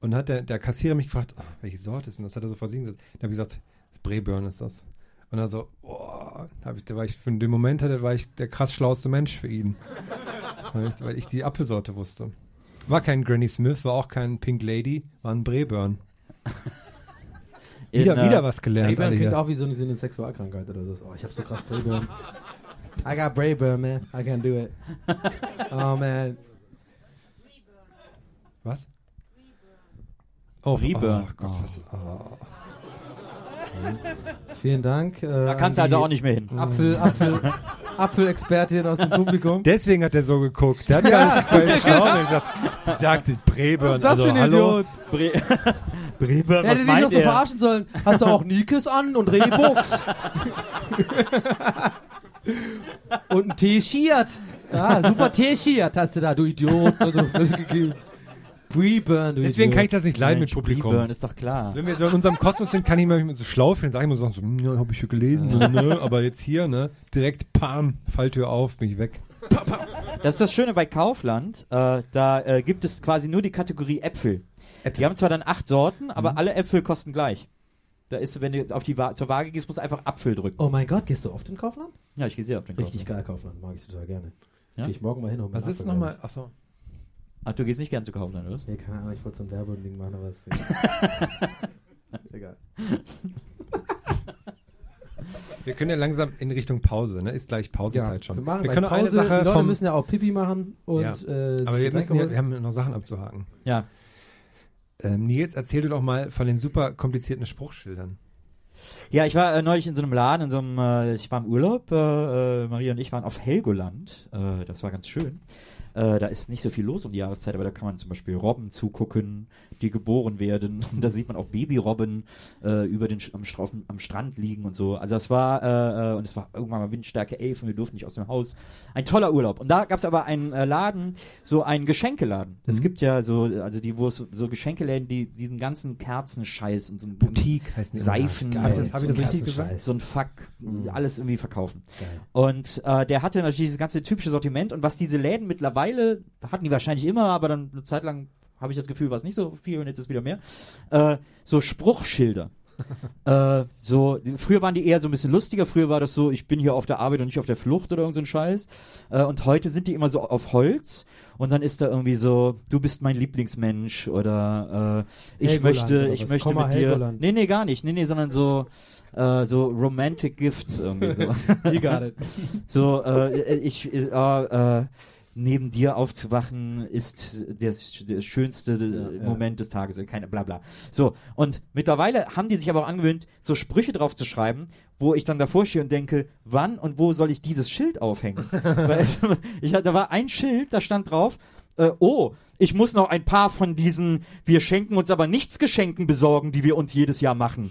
Speaker 4: Und dann hat der, der Kassierer mich gefragt, "Ah, welche Sorte ist denn das? Hat er so vor sich gesagt. Dann habe ich gesagt, das Breburn ist das. Und dann so, oh, ich, da war ich, für den Moment hatte, war ich der krass schlauste Mensch für ihn. *laughs* weil, ich, weil ich die Apfelsorte wusste. War kein Granny Smith, war auch kein Pink Lady, war ein Breburn. *laughs*
Speaker 2: In,
Speaker 4: Wieder,
Speaker 2: äh,
Speaker 4: wieder was gelernt.
Speaker 3: Brayburn
Speaker 4: alle
Speaker 3: klingt auch wie so eine, so eine Sexualkrankheit oder so. Oh, ich hab so krass Brayburn. I got Brayburn, man. I can't do it. Oh, man.
Speaker 4: Was? Oh,
Speaker 2: Reburn.
Speaker 4: Oh Gott,
Speaker 2: Oh.
Speaker 4: was? Oh.
Speaker 3: Vielen Dank. Äh,
Speaker 2: Da kannst du also auch nicht mehr hin.
Speaker 3: Apfel, Apfel, Apfelexpertin aus dem Publikum.
Speaker 4: Deswegen hat er so geguckt. Der hat gar nicht bei Schlau gesagt. Ich sagte Breburn.
Speaker 3: Was ist das
Speaker 4: also,
Speaker 3: für ein
Speaker 4: hallo?
Speaker 3: Idiot?
Speaker 2: Bre *laughs* Breburn,
Speaker 3: Er
Speaker 2: was
Speaker 3: hätte dich noch
Speaker 2: meint
Speaker 3: so
Speaker 2: er?
Speaker 3: verarschen sollen. Hast du auch Nikes an und Rehbuchs? *laughs* *laughs* und ein T-Shirt. Ja, super T-Shirt hast du da, du Idiot. *laughs* Also, gegeben. Breburn, du
Speaker 4: Deswegen kann ich
Speaker 3: Idiot.
Speaker 4: das nicht leiden
Speaker 2: Mensch,
Speaker 4: mit Publikum.
Speaker 2: Breburn ist doch klar.
Speaker 4: Wenn wir so in unserem Kosmos sind, kann ich mir so schlau fühlen. Sag ich immer so, so "Hm, ja, hab ich schon gelesen. So, ne? Aber jetzt hier, ne? Direkt, pam, Falltür auf, bin ich weg.
Speaker 2: Das ist das Schöne bei Kaufland. Äh, da äh, gibt es quasi nur die Kategorie Äpfel. Die haben zwar dann acht Sorten, aber
Speaker 3: Mhm.
Speaker 2: alle Äpfel kosten gleich. Da ist, wenn du jetzt auf die Wa zur Waage gehst, musst du einfach Apfel drücken.
Speaker 3: Oh mein Gott, gehst du oft in Kaufland?
Speaker 2: Ja, ich gehe sehr auf den
Speaker 3: Richtig
Speaker 2: Kaufland.
Speaker 3: geil, Kaufland. Mag ich total gerne.
Speaker 2: Ja?
Speaker 3: Geh ich morgen mal hin. mir
Speaker 4: Was ist nochmal? Achso.
Speaker 2: Ach, du gehst nicht gern zu Kaufland, oder? was?
Speaker 3: Nee, keine Ahnung, ich wollte so ein Werbeding machen, aber es *laughs* Egal. *laughs*
Speaker 4: Wir können ja langsam in Richtung Pause, ne? Ist gleich Pausenzeit schon.
Speaker 3: Wir, machen
Speaker 4: wir können
Speaker 3: Pause.
Speaker 4: eine Sache
Speaker 3: Die Leute
Speaker 4: vom,
Speaker 3: müssen ja auch Pipi machen und
Speaker 4: Ja.
Speaker 3: äh,
Speaker 4: aber wir, müssen ja, wir haben noch Sachen abzuhaken.
Speaker 2: Ja.
Speaker 4: Ähm, Nils, erzähl du doch mal von den super komplizierten Spruchschildern.
Speaker 2: Ja, ich war äh, neulich in so einem Laden, in so einem, äh, ich war im Urlaub, äh, äh, Maria und ich waren auf Helgoland, äh, das war ganz schön. Äh, da ist nicht so viel los um die Jahreszeit, aber da kann man zum Beispiel Robben zugucken, die geboren werden. *laughs* Und da sieht man auch Babyrobben äh, über den am, Stra- auf dem- am Strand liegen und so. Also das war, äh, äh, und es war irgendwann mal Windstärke 11 und wir durften nicht aus dem Haus. Ein toller Urlaub. Und da gab es aber einen äh, Laden, so einen Geschenkeladen. Es
Speaker 4: Mhm.
Speaker 2: gibt ja so, also die, wo es so, Geschenkeläden, die diesen ganzen Kerzenscheiß und so ein
Speaker 4: Boutique die.
Speaker 2: Seifen,
Speaker 4: ich das, hab ich das
Speaker 2: so
Speaker 4: richtig gesagt?
Speaker 2: so ein Fuck,
Speaker 3: Mhm.
Speaker 2: alles irgendwie verkaufen.
Speaker 3: Geil.
Speaker 2: Und äh, der hatte natürlich dieses ganze typische Sortiment und was diese Läden mittlerweile, hatten die wahrscheinlich immer, aber dann eine Zeit lang habe ich das Gefühl, war es nicht so viel und jetzt ist wieder mehr, äh, so Spruchschilder. *laughs* äh, so, früher waren die eher so ein bisschen lustiger, früher war das so, ich bin hier auf der Arbeit und nicht auf der Flucht oder irgend so ein Scheiß. Äh, und heute sind die immer so auf Holz und dann ist da irgendwie so, du bist mein Lieblingsmensch oder äh, ich
Speaker 3: Helgoland
Speaker 2: möchte, ich möchte
Speaker 3: Komma
Speaker 2: mit dir.
Speaker 3: Helgoland.
Speaker 2: Nee, nee, gar nicht. Nee, nee, sondern so, äh, so Romantic Gifts irgendwie so. *laughs*
Speaker 3: You got it. *laughs*
Speaker 2: So, äh, ich, äh, neben dir aufzuwachen ist das, der schönste äh,
Speaker 3: ja.
Speaker 2: Moment des Tages, äh, keine, bla bla. So, und mittlerweile haben die sich aber auch angewöhnt, so Sprüche drauf zu schreiben, wo ich dann davor stehe und denke, wann und wo soll ich dieses Schild aufhängen? *laughs* Weil, ich, hatte- da war ein Schild, da stand drauf, äh, oh, ich muss noch ein paar von diesen Wir schenken uns aber nichts Geschenken besorgen, die wir uns jedes Jahr machen.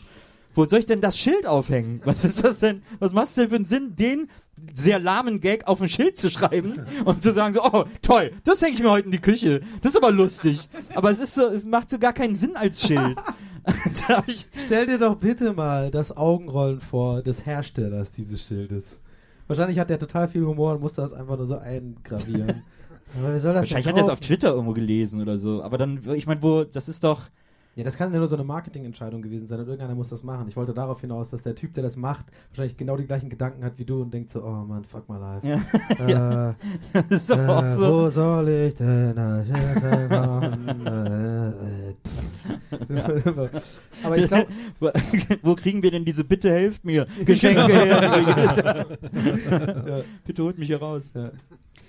Speaker 2: Wo soll ich denn das Schild aufhängen? Was ist das denn? Was macht es denn für einen Sinn, den sehr lahmen Gag auf ein Schild zu schreiben und zu sagen so, oh, toll, das hänge ich mir heute in die Küche. Das ist aber lustig. Aber es ist so, es macht so gar keinen Sinn als Schild. *laughs*
Speaker 3: Stell dir doch bitte mal das Augenrollen vor des Herstellers dieses Schildes. Wahrscheinlich hat der total viel Humor und musste das einfach nur so eingravieren. *laughs* Aber wie soll das
Speaker 2: wahrscheinlich hat er es auf? Twitter irgendwo gelesen oder so. Aber dann, ich meine, wo, das ist doch,
Speaker 3: Ja, das kann ja nur so eine Marketingentscheidung gewesen sein und irgendeiner muss das machen. Ich wollte darauf hinaus, dass der Typ, der das macht, wahrscheinlich genau die gleichen Gedanken hat wie du und denkt so, oh Mann, fuck my life.
Speaker 2: Ja.
Speaker 3: Äh, *laughs*
Speaker 2: das ist aber auch
Speaker 3: äh,
Speaker 2: so.
Speaker 3: Wo soll ich denn machen? *laughs* *laughs* Aber ich glaube,
Speaker 2: wo, wo kriegen wir denn diese Bitte helft mir Geschenke her? Bitte holt mich hier raus.
Speaker 3: Ja.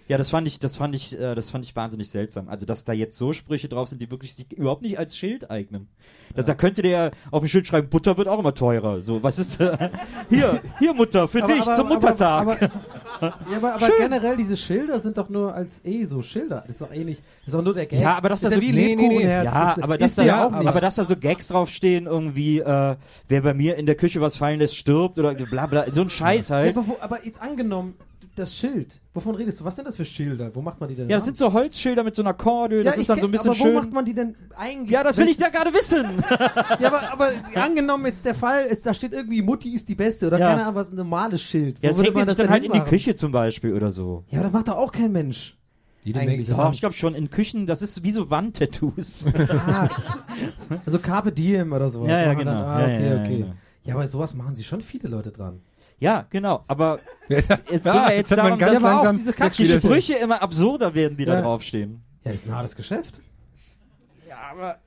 Speaker 2: Ja, das fand ich, das fand ich, äh, das fand ich wahnsinnig seltsam. Also, dass da jetzt so Sprüche drauf sind, die wirklich sich überhaupt nicht als Schild eignen. Da da könnte der auf dem Schild schreiben, Butter wird auch immer teurer. So, was ist, äh, hier, hier Mutter, für
Speaker 3: aber,
Speaker 2: dich
Speaker 3: aber,
Speaker 2: zum Muttertag.
Speaker 3: Aber, aber, ja, aber, generell, diese Schilder sind doch nur als eh so Schilder. Das ist doch eh nicht, das ist doch nur der Gag.
Speaker 2: Ja, aber dass
Speaker 3: das
Speaker 2: da
Speaker 3: ist
Speaker 2: so-
Speaker 3: ja wie
Speaker 2: nee, nee, nee.
Speaker 3: Lebkuchenherz.
Speaker 2: Ja,
Speaker 3: das,
Speaker 2: aber dass da,
Speaker 3: ja auch nicht.
Speaker 2: aber dass da so Gags draufstehen, irgendwie, äh, wer bei mir in der Küche was fallen lässt, stirbt oder bla bla, so ein Scheiß
Speaker 3: ja,
Speaker 2: halt.
Speaker 3: aber, wo, aber jetzt angenommen, das Schild, wovon redest du? Was sind das für Schilder? Wo macht man die denn?
Speaker 2: Ja, das
Speaker 3: ran?
Speaker 2: sind so Holzschilder mit so einer Kordel, das
Speaker 3: Ja,
Speaker 2: ist dann so ein
Speaker 3: kenn-
Speaker 2: bisschen
Speaker 3: aber wo
Speaker 2: schön.
Speaker 3: macht man die denn eigentlich?
Speaker 2: Ja, das will ich da
Speaker 3: Welches-
Speaker 2: gerade wissen. *laughs* *laughs*
Speaker 3: Ja, aber, aber angenommen jetzt der Fall ist, da steht irgendwie Mutti ist die Beste oder
Speaker 2: Ja.
Speaker 3: keine Ahnung, was ein normales Schild. Wo
Speaker 2: Ja, das hängt
Speaker 3: man
Speaker 2: sich
Speaker 3: das
Speaker 2: dann halt in die? Küche zum Beispiel oder so.
Speaker 3: Ja, aber das macht doch auch kein Mensch.
Speaker 4: Jede
Speaker 3: Eigentlich.
Speaker 4: Menge.
Speaker 2: Doch, ich glaube schon, in Küchen, das ist wie so Wandtattoos. *laughs*
Speaker 3: Ah, also Carpe Diem oder sowas.
Speaker 2: Ja, ja, genau.
Speaker 3: Dann, ah,
Speaker 2: Ja,
Speaker 3: okay,
Speaker 2: ja, ja,
Speaker 3: okay.
Speaker 2: genau.
Speaker 3: Ja, aber sowas machen sich schon viele Leute dran.
Speaker 2: Ja, genau, aber *laughs*
Speaker 4: Ja,
Speaker 2: es geht ja jetzt darum,
Speaker 4: ganz
Speaker 2: dass,
Speaker 3: auch
Speaker 4: langsam
Speaker 3: diese
Speaker 2: dass die Sprüche immer absurder werden, die da
Speaker 3: Ja.
Speaker 2: draufstehen.
Speaker 3: Ja, das ist ein hartes Geschäft.
Speaker 2: Ja, aber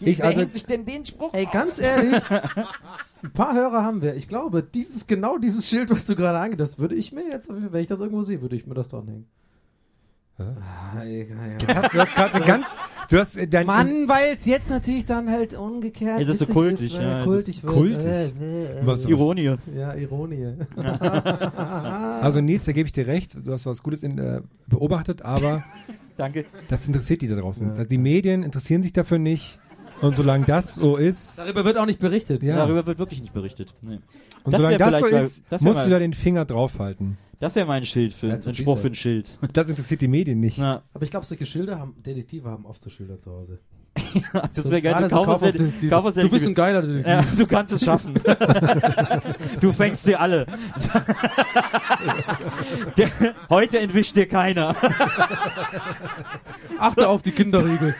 Speaker 4: Ich
Speaker 2: wer
Speaker 4: also-
Speaker 2: sich denn den Spruch
Speaker 3: Ey, ganz ehrlich, *laughs* ein paar Hörer haben wir. Ich glaube, dieses genau dieses Schild, was du gerade angehst, das würde ich mir jetzt, wenn ich das irgendwo sehe, würde ich mir das dranhängen. Ah, ja, ja.
Speaker 4: Du hast gerade eine ganz. Du hast äh, dein.
Speaker 3: Mann, weil es jetzt natürlich dann halt umgekehrt
Speaker 2: Es ist so kultig,
Speaker 3: ist, äh,
Speaker 2: ja, es
Speaker 3: kultig
Speaker 2: ist
Speaker 3: wird.
Speaker 4: kultig.
Speaker 3: Äh, äh, äh,
Speaker 4: Was-
Speaker 2: Ironie.
Speaker 3: Ja, Ironie. *laughs*
Speaker 4: Also Nils, da gebe ich dir recht. Du hast was Gutes in, äh, beobachtet, aber *laughs*
Speaker 2: Danke.
Speaker 4: das interessiert die da draußen.
Speaker 3: Ja.
Speaker 4: Also die Medien interessieren sich dafür nicht. Und solange das so ist,
Speaker 3: Darüber wird auch nicht berichtet.
Speaker 4: Ja.
Speaker 2: Darüber wird wirklich nicht berichtet. Nee.
Speaker 4: und
Speaker 2: Das
Speaker 4: solange das so ist,
Speaker 2: das
Speaker 4: musst du
Speaker 2: mal-
Speaker 4: da den Finger draufhalten.
Speaker 2: Das wäre mein Schild für,
Speaker 3: That's
Speaker 2: ein Spruch für ein Schild.
Speaker 4: Das interessiert die Medien nicht.
Speaker 2: Na,
Speaker 3: Aber ich glaube, solche Schilder haben, Detektive haben oft so Schilder zu Hause. *laughs*
Speaker 2: das wäre geil. So Kaufhaus-
Speaker 3: Kaufhaus-
Speaker 2: Kaufhaus-
Speaker 3: Du bist ein geiler Detektiv.
Speaker 2: Ja, du kannst es schaffen. *laughs* du fängst sie alle. Der, heute entwischt dir keiner.
Speaker 3: Achte auf die Kinderriegel.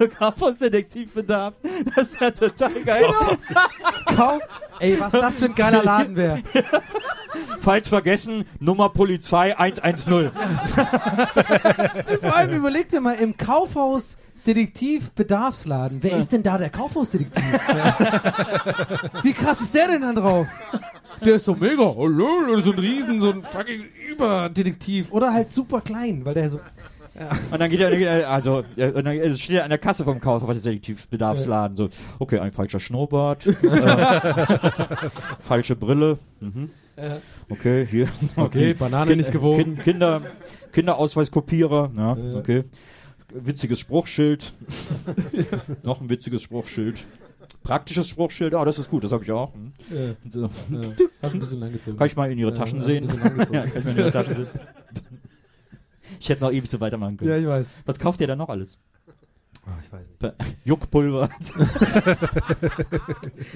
Speaker 2: So Kaufhausdetektivbedarf. Das wäre total geil.
Speaker 3: Kauf. Ey, was das für ein geiler Laden wäre. *laughs*
Speaker 2: Falls vergessen, Nummer Polizei 110.
Speaker 3: Vor allem überleg dir mal, im Kaufhaus Detektiv Bedarfsladen. Wer ist denn da der Kaufhausdetektiv? *laughs* Wie krass ist der denn dann drauf? Der ist so mega, hallo, so ein Riesen, so ein fucking Überdetektiv. Oder halt super klein, weil der so.
Speaker 2: Und dann geht er, also, und dann äh, steht er an der Kasse vom Kaufhausdetektivbedarfsladen. So, okay, ein falscher Schnurrbart. *laughs* äh, falsche Brille. Mhm. Okay, hier.
Speaker 3: Okay, Banane nicht gewogen.
Speaker 2: Kind, Kinder, Kinderausweiskopierer. Ja, okay. Witziges Spruchschild. *laughs* Noch ein witziges Spruchschild. Praktisches Spruchschild. Ah, das ist gut, das habe ich auch. Hm. So.
Speaker 3: Hast ein bisschen langgezogen.
Speaker 2: Kann ich mal in ihre
Speaker 3: Ja,
Speaker 2: Taschen sehen? *laughs* ja, kann ich mal in ihre Taschen sehen. Ich hätte noch ewig so weitermachen können.
Speaker 3: Ja, ich weiß.
Speaker 2: Was kauft ihr da noch alles?
Speaker 3: Oh, ich weiß nicht. *laughs*
Speaker 2: Juckpulver. *laughs*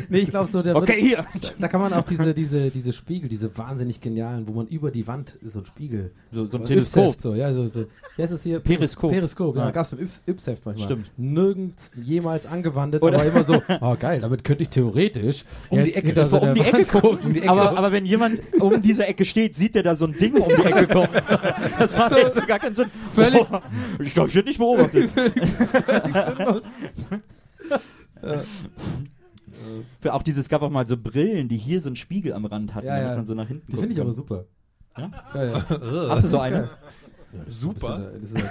Speaker 3: Nee, ich glaube so, der
Speaker 2: Okay, hier.
Speaker 3: da kann man auch diese, diese, diese Spiegel, diese wahnsinnig genialen, wo man über die Wand so ein Spiegel.
Speaker 2: So, so ein Teleskop.
Speaker 3: So, ja, so, so. Wie heißt das hier?
Speaker 2: Periskop.
Speaker 3: Periskop, ja,
Speaker 2: Ja.
Speaker 3: gab's im Yps- Yps-Heft manchmal.
Speaker 2: Stimmt.
Speaker 3: Nirgends jemals angewandt,
Speaker 2: Oder-
Speaker 3: aber immer so, oh geil, damit könnte ich theoretisch
Speaker 2: Um die Ecke,
Speaker 3: hinter so
Speaker 2: um
Speaker 3: der
Speaker 2: die
Speaker 3: Wand
Speaker 2: Ecke gucken.
Speaker 3: gucken.
Speaker 2: aber, aber wenn jemand um diese Ecke steht, sieht er da so ein Ding um die Ecke *laughs* kommen. Das macht jetzt so gar keinen Sinn.
Speaker 3: Völlig-
Speaker 2: Oh, ich glaube, ich werde nicht beobachtet. Für auch dieses, es gab auch mal so Brillen, die hier so einen Spiegel am Rand hatten,
Speaker 3: Ja,
Speaker 2: damit
Speaker 3: ja.
Speaker 2: man so nach hinten
Speaker 3: Die finde ich aber super.
Speaker 2: Ja?
Speaker 3: Ja. *laughs*
Speaker 2: Hast du so eine?
Speaker 4: Super.
Speaker 3: Das ist, der,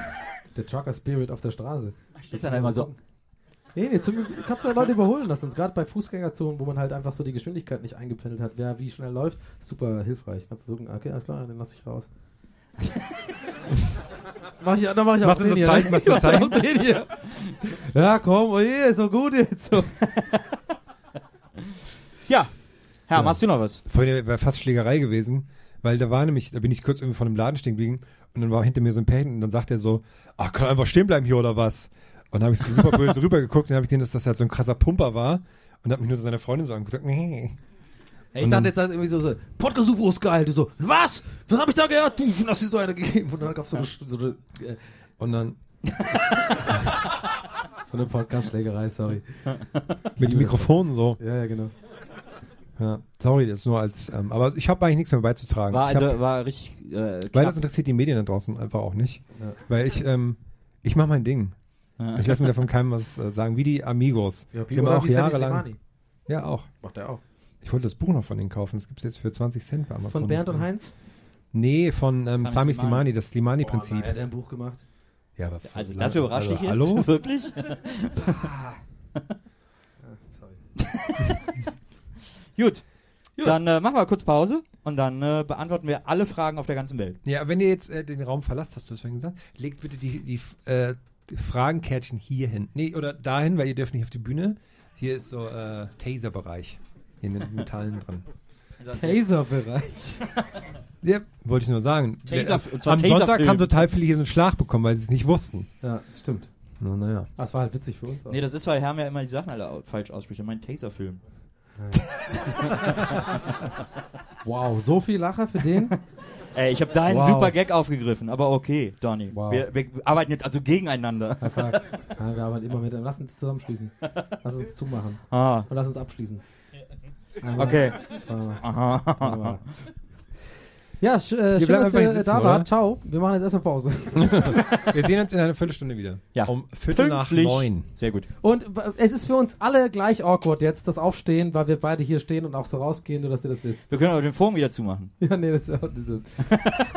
Speaker 3: der Trucker Spirit auf der Straße.
Speaker 2: Ist dann immer so.
Speaker 3: Nee, nee, zum, kannst du ja Leute überholen lassen. Gerade bei Fußgängerzonen, wo man halt einfach so die Geschwindigkeit nicht eingependelt hat, wer wie schnell läuft, super hilfreich. Kannst du sagen, okay, alles klar, den lass ich raus. Mach ich, dann mach ich auch
Speaker 4: Machst du
Speaker 3: den
Speaker 4: so
Speaker 3: hier.
Speaker 4: Zeichen,
Speaker 3: ne?
Speaker 4: machst *laughs* du so
Speaker 3: Ich mach
Speaker 4: Zeichen?
Speaker 3: auch den hier. Ja, komm, oh je, ist so gut jetzt. So. *laughs*
Speaker 2: Ja. Herr,
Speaker 4: Ja.
Speaker 2: machst du noch was?
Speaker 4: Vorhin wäre fast Schlägerei gewesen, weil da war nämlich, da bin ich kurz irgendwie von einem Laden stehen geblieben und dann war hinter mir so ein Pärchen und dann sagt er so, ach, kann einfach stehen bleiben hier oder was? Und dann habe ich so super böse *laughs* rübergeguckt und dann habe ich gesehen, dass das halt so ein krasser Pumper war und habe mich nur so seine Freundin so angeguckt nee.
Speaker 3: Ey, ich dachte
Speaker 4: dann-
Speaker 3: jetzt halt irgendwie so, so Podcast UFO ist geil. Du so, was? Was hab ich da gehört? Du, hast dir so eine gegeben. Und dann gab's so eine, so eine, äh,
Speaker 4: Und dann *laughs*
Speaker 3: so eine Podcast-Schlägerei, sorry.
Speaker 4: mit dem Mikrofon so.
Speaker 3: Ja, ja, genau.
Speaker 4: Ja, sorry, das nur als, ähm, aber ich habe eigentlich nichts mehr beizutragen.
Speaker 2: War
Speaker 4: ich hab,
Speaker 2: also war richtig äh,
Speaker 4: weil das interessiert die Medien da draußen einfach auch nicht.
Speaker 3: Ja.
Speaker 4: Weil ich, ähm, ich mache mein Ding.
Speaker 2: Ja.
Speaker 4: Ich lasse mir davon keinem was äh, sagen, wie die Amigos.
Speaker 3: Ja,
Speaker 4: die haben
Speaker 3: oder
Speaker 4: auch
Speaker 3: wie
Speaker 4: jahrelang. Ja, auch.
Speaker 3: Macht er auch.
Speaker 4: Ich wollte das Buch noch von denen kaufen. Das gibt's jetzt für 20 Cent bei Amazon.
Speaker 3: Von Bernd und Heinz?
Speaker 4: Nee, von ähm,
Speaker 2: Sami Slimani.
Speaker 4: Slimani, das Slimani-Prinzip.
Speaker 3: nein, hat er ein Buch gemacht?
Speaker 4: ja, aber
Speaker 2: Also dafür überrascht
Speaker 4: also,
Speaker 2: dich jetzt?
Speaker 4: Hallo?
Speaker 2: Wirklich? *laughs*
Speaker 3: Sorry. *laughs*
Speaker 2: Gut. Dann äh, machen wir kurz Pause und dann äh, beantworten wir alle Fragen auf der ganzen Welt.
Speaker 4: Ja, wenn ihr jetzt äh, den Raum verlasst, hast du das vorhin gesagt, legt bitte die, die, äh, die Fragenkärtchen hier hin. Nee, oder dahin, weil ihr dürft nicht auf die Bühne. Hier ist so äh, Taser-Bereich. In den Metallen drin.
Speaker 3: Taser-Bereich. *laughs*
Speaker 4: Ja, wollte ich nur sagen.
Speaker 2: Taser-
Speaker 4: Am Sonntag haben total viele hier so einen Schlag bekommen, weil sie es nicht wussten.
Speaker 3: Ja, stimmt.
Speaker 4: Na, naja.
Speaker 3: Das war halt witzig für uns.
Speaker 2: Nee, das ist, weil Herr ja immer die Sachen alle falsch ausspricht. Er meint Taserfilm. *laughs*
Speaker 3: wow, so viel Lacher für den? *laughs*
Speaker 2: Ey, ich habe deinen
Speaker 3: Wow.
Speaker 2: super Gag aufgegriffen, aber okay, Donny.
Speaker 3: Wow.
Speaker 2: Wir, wir arbeiten jetzt also gegeneinander.
Speaker 3: Ja, wir arbeiten immer mit. Lass uns zusammenschließen. Lass uns zumachen.
Speaker 2: Ah,
Speaker 3: Und lass uns abschließen. Einmal,
Speaker 2: okay.
Speaker 3: zweimal,
Speaker 2: Aha.
Speaker 3: Ja, sch, äh, schön,
Speaker 4: bleiben
Speaker 3: dass ihr
Speaker 4: sitzen,
Speaker 3: da
Speaker 4: oder?
Speaker 3: wart. Ciao. Wir machen jetzt erstmal Pause. *laughs*
Speaker 4: Wir sehen uns in einer Viertelstunde wieder.
Speaker 2: Ja.
Speaker 4: Um Viertel nach
Speaker 2: Pünktlich.
Speaker 4: neun.
Speaker 2: Sehr gut.
Speaker 3: Und es ist für uns alle gleich awkward jetzt, das Aufstehen, weil wir beide hier stehen und auch so rausgehen, nur dass ihr das wisst.
Speaker 2: Wir können aber den Forum wieder zumachen. *laughs*
Speaker 3: Ja, nee, das ist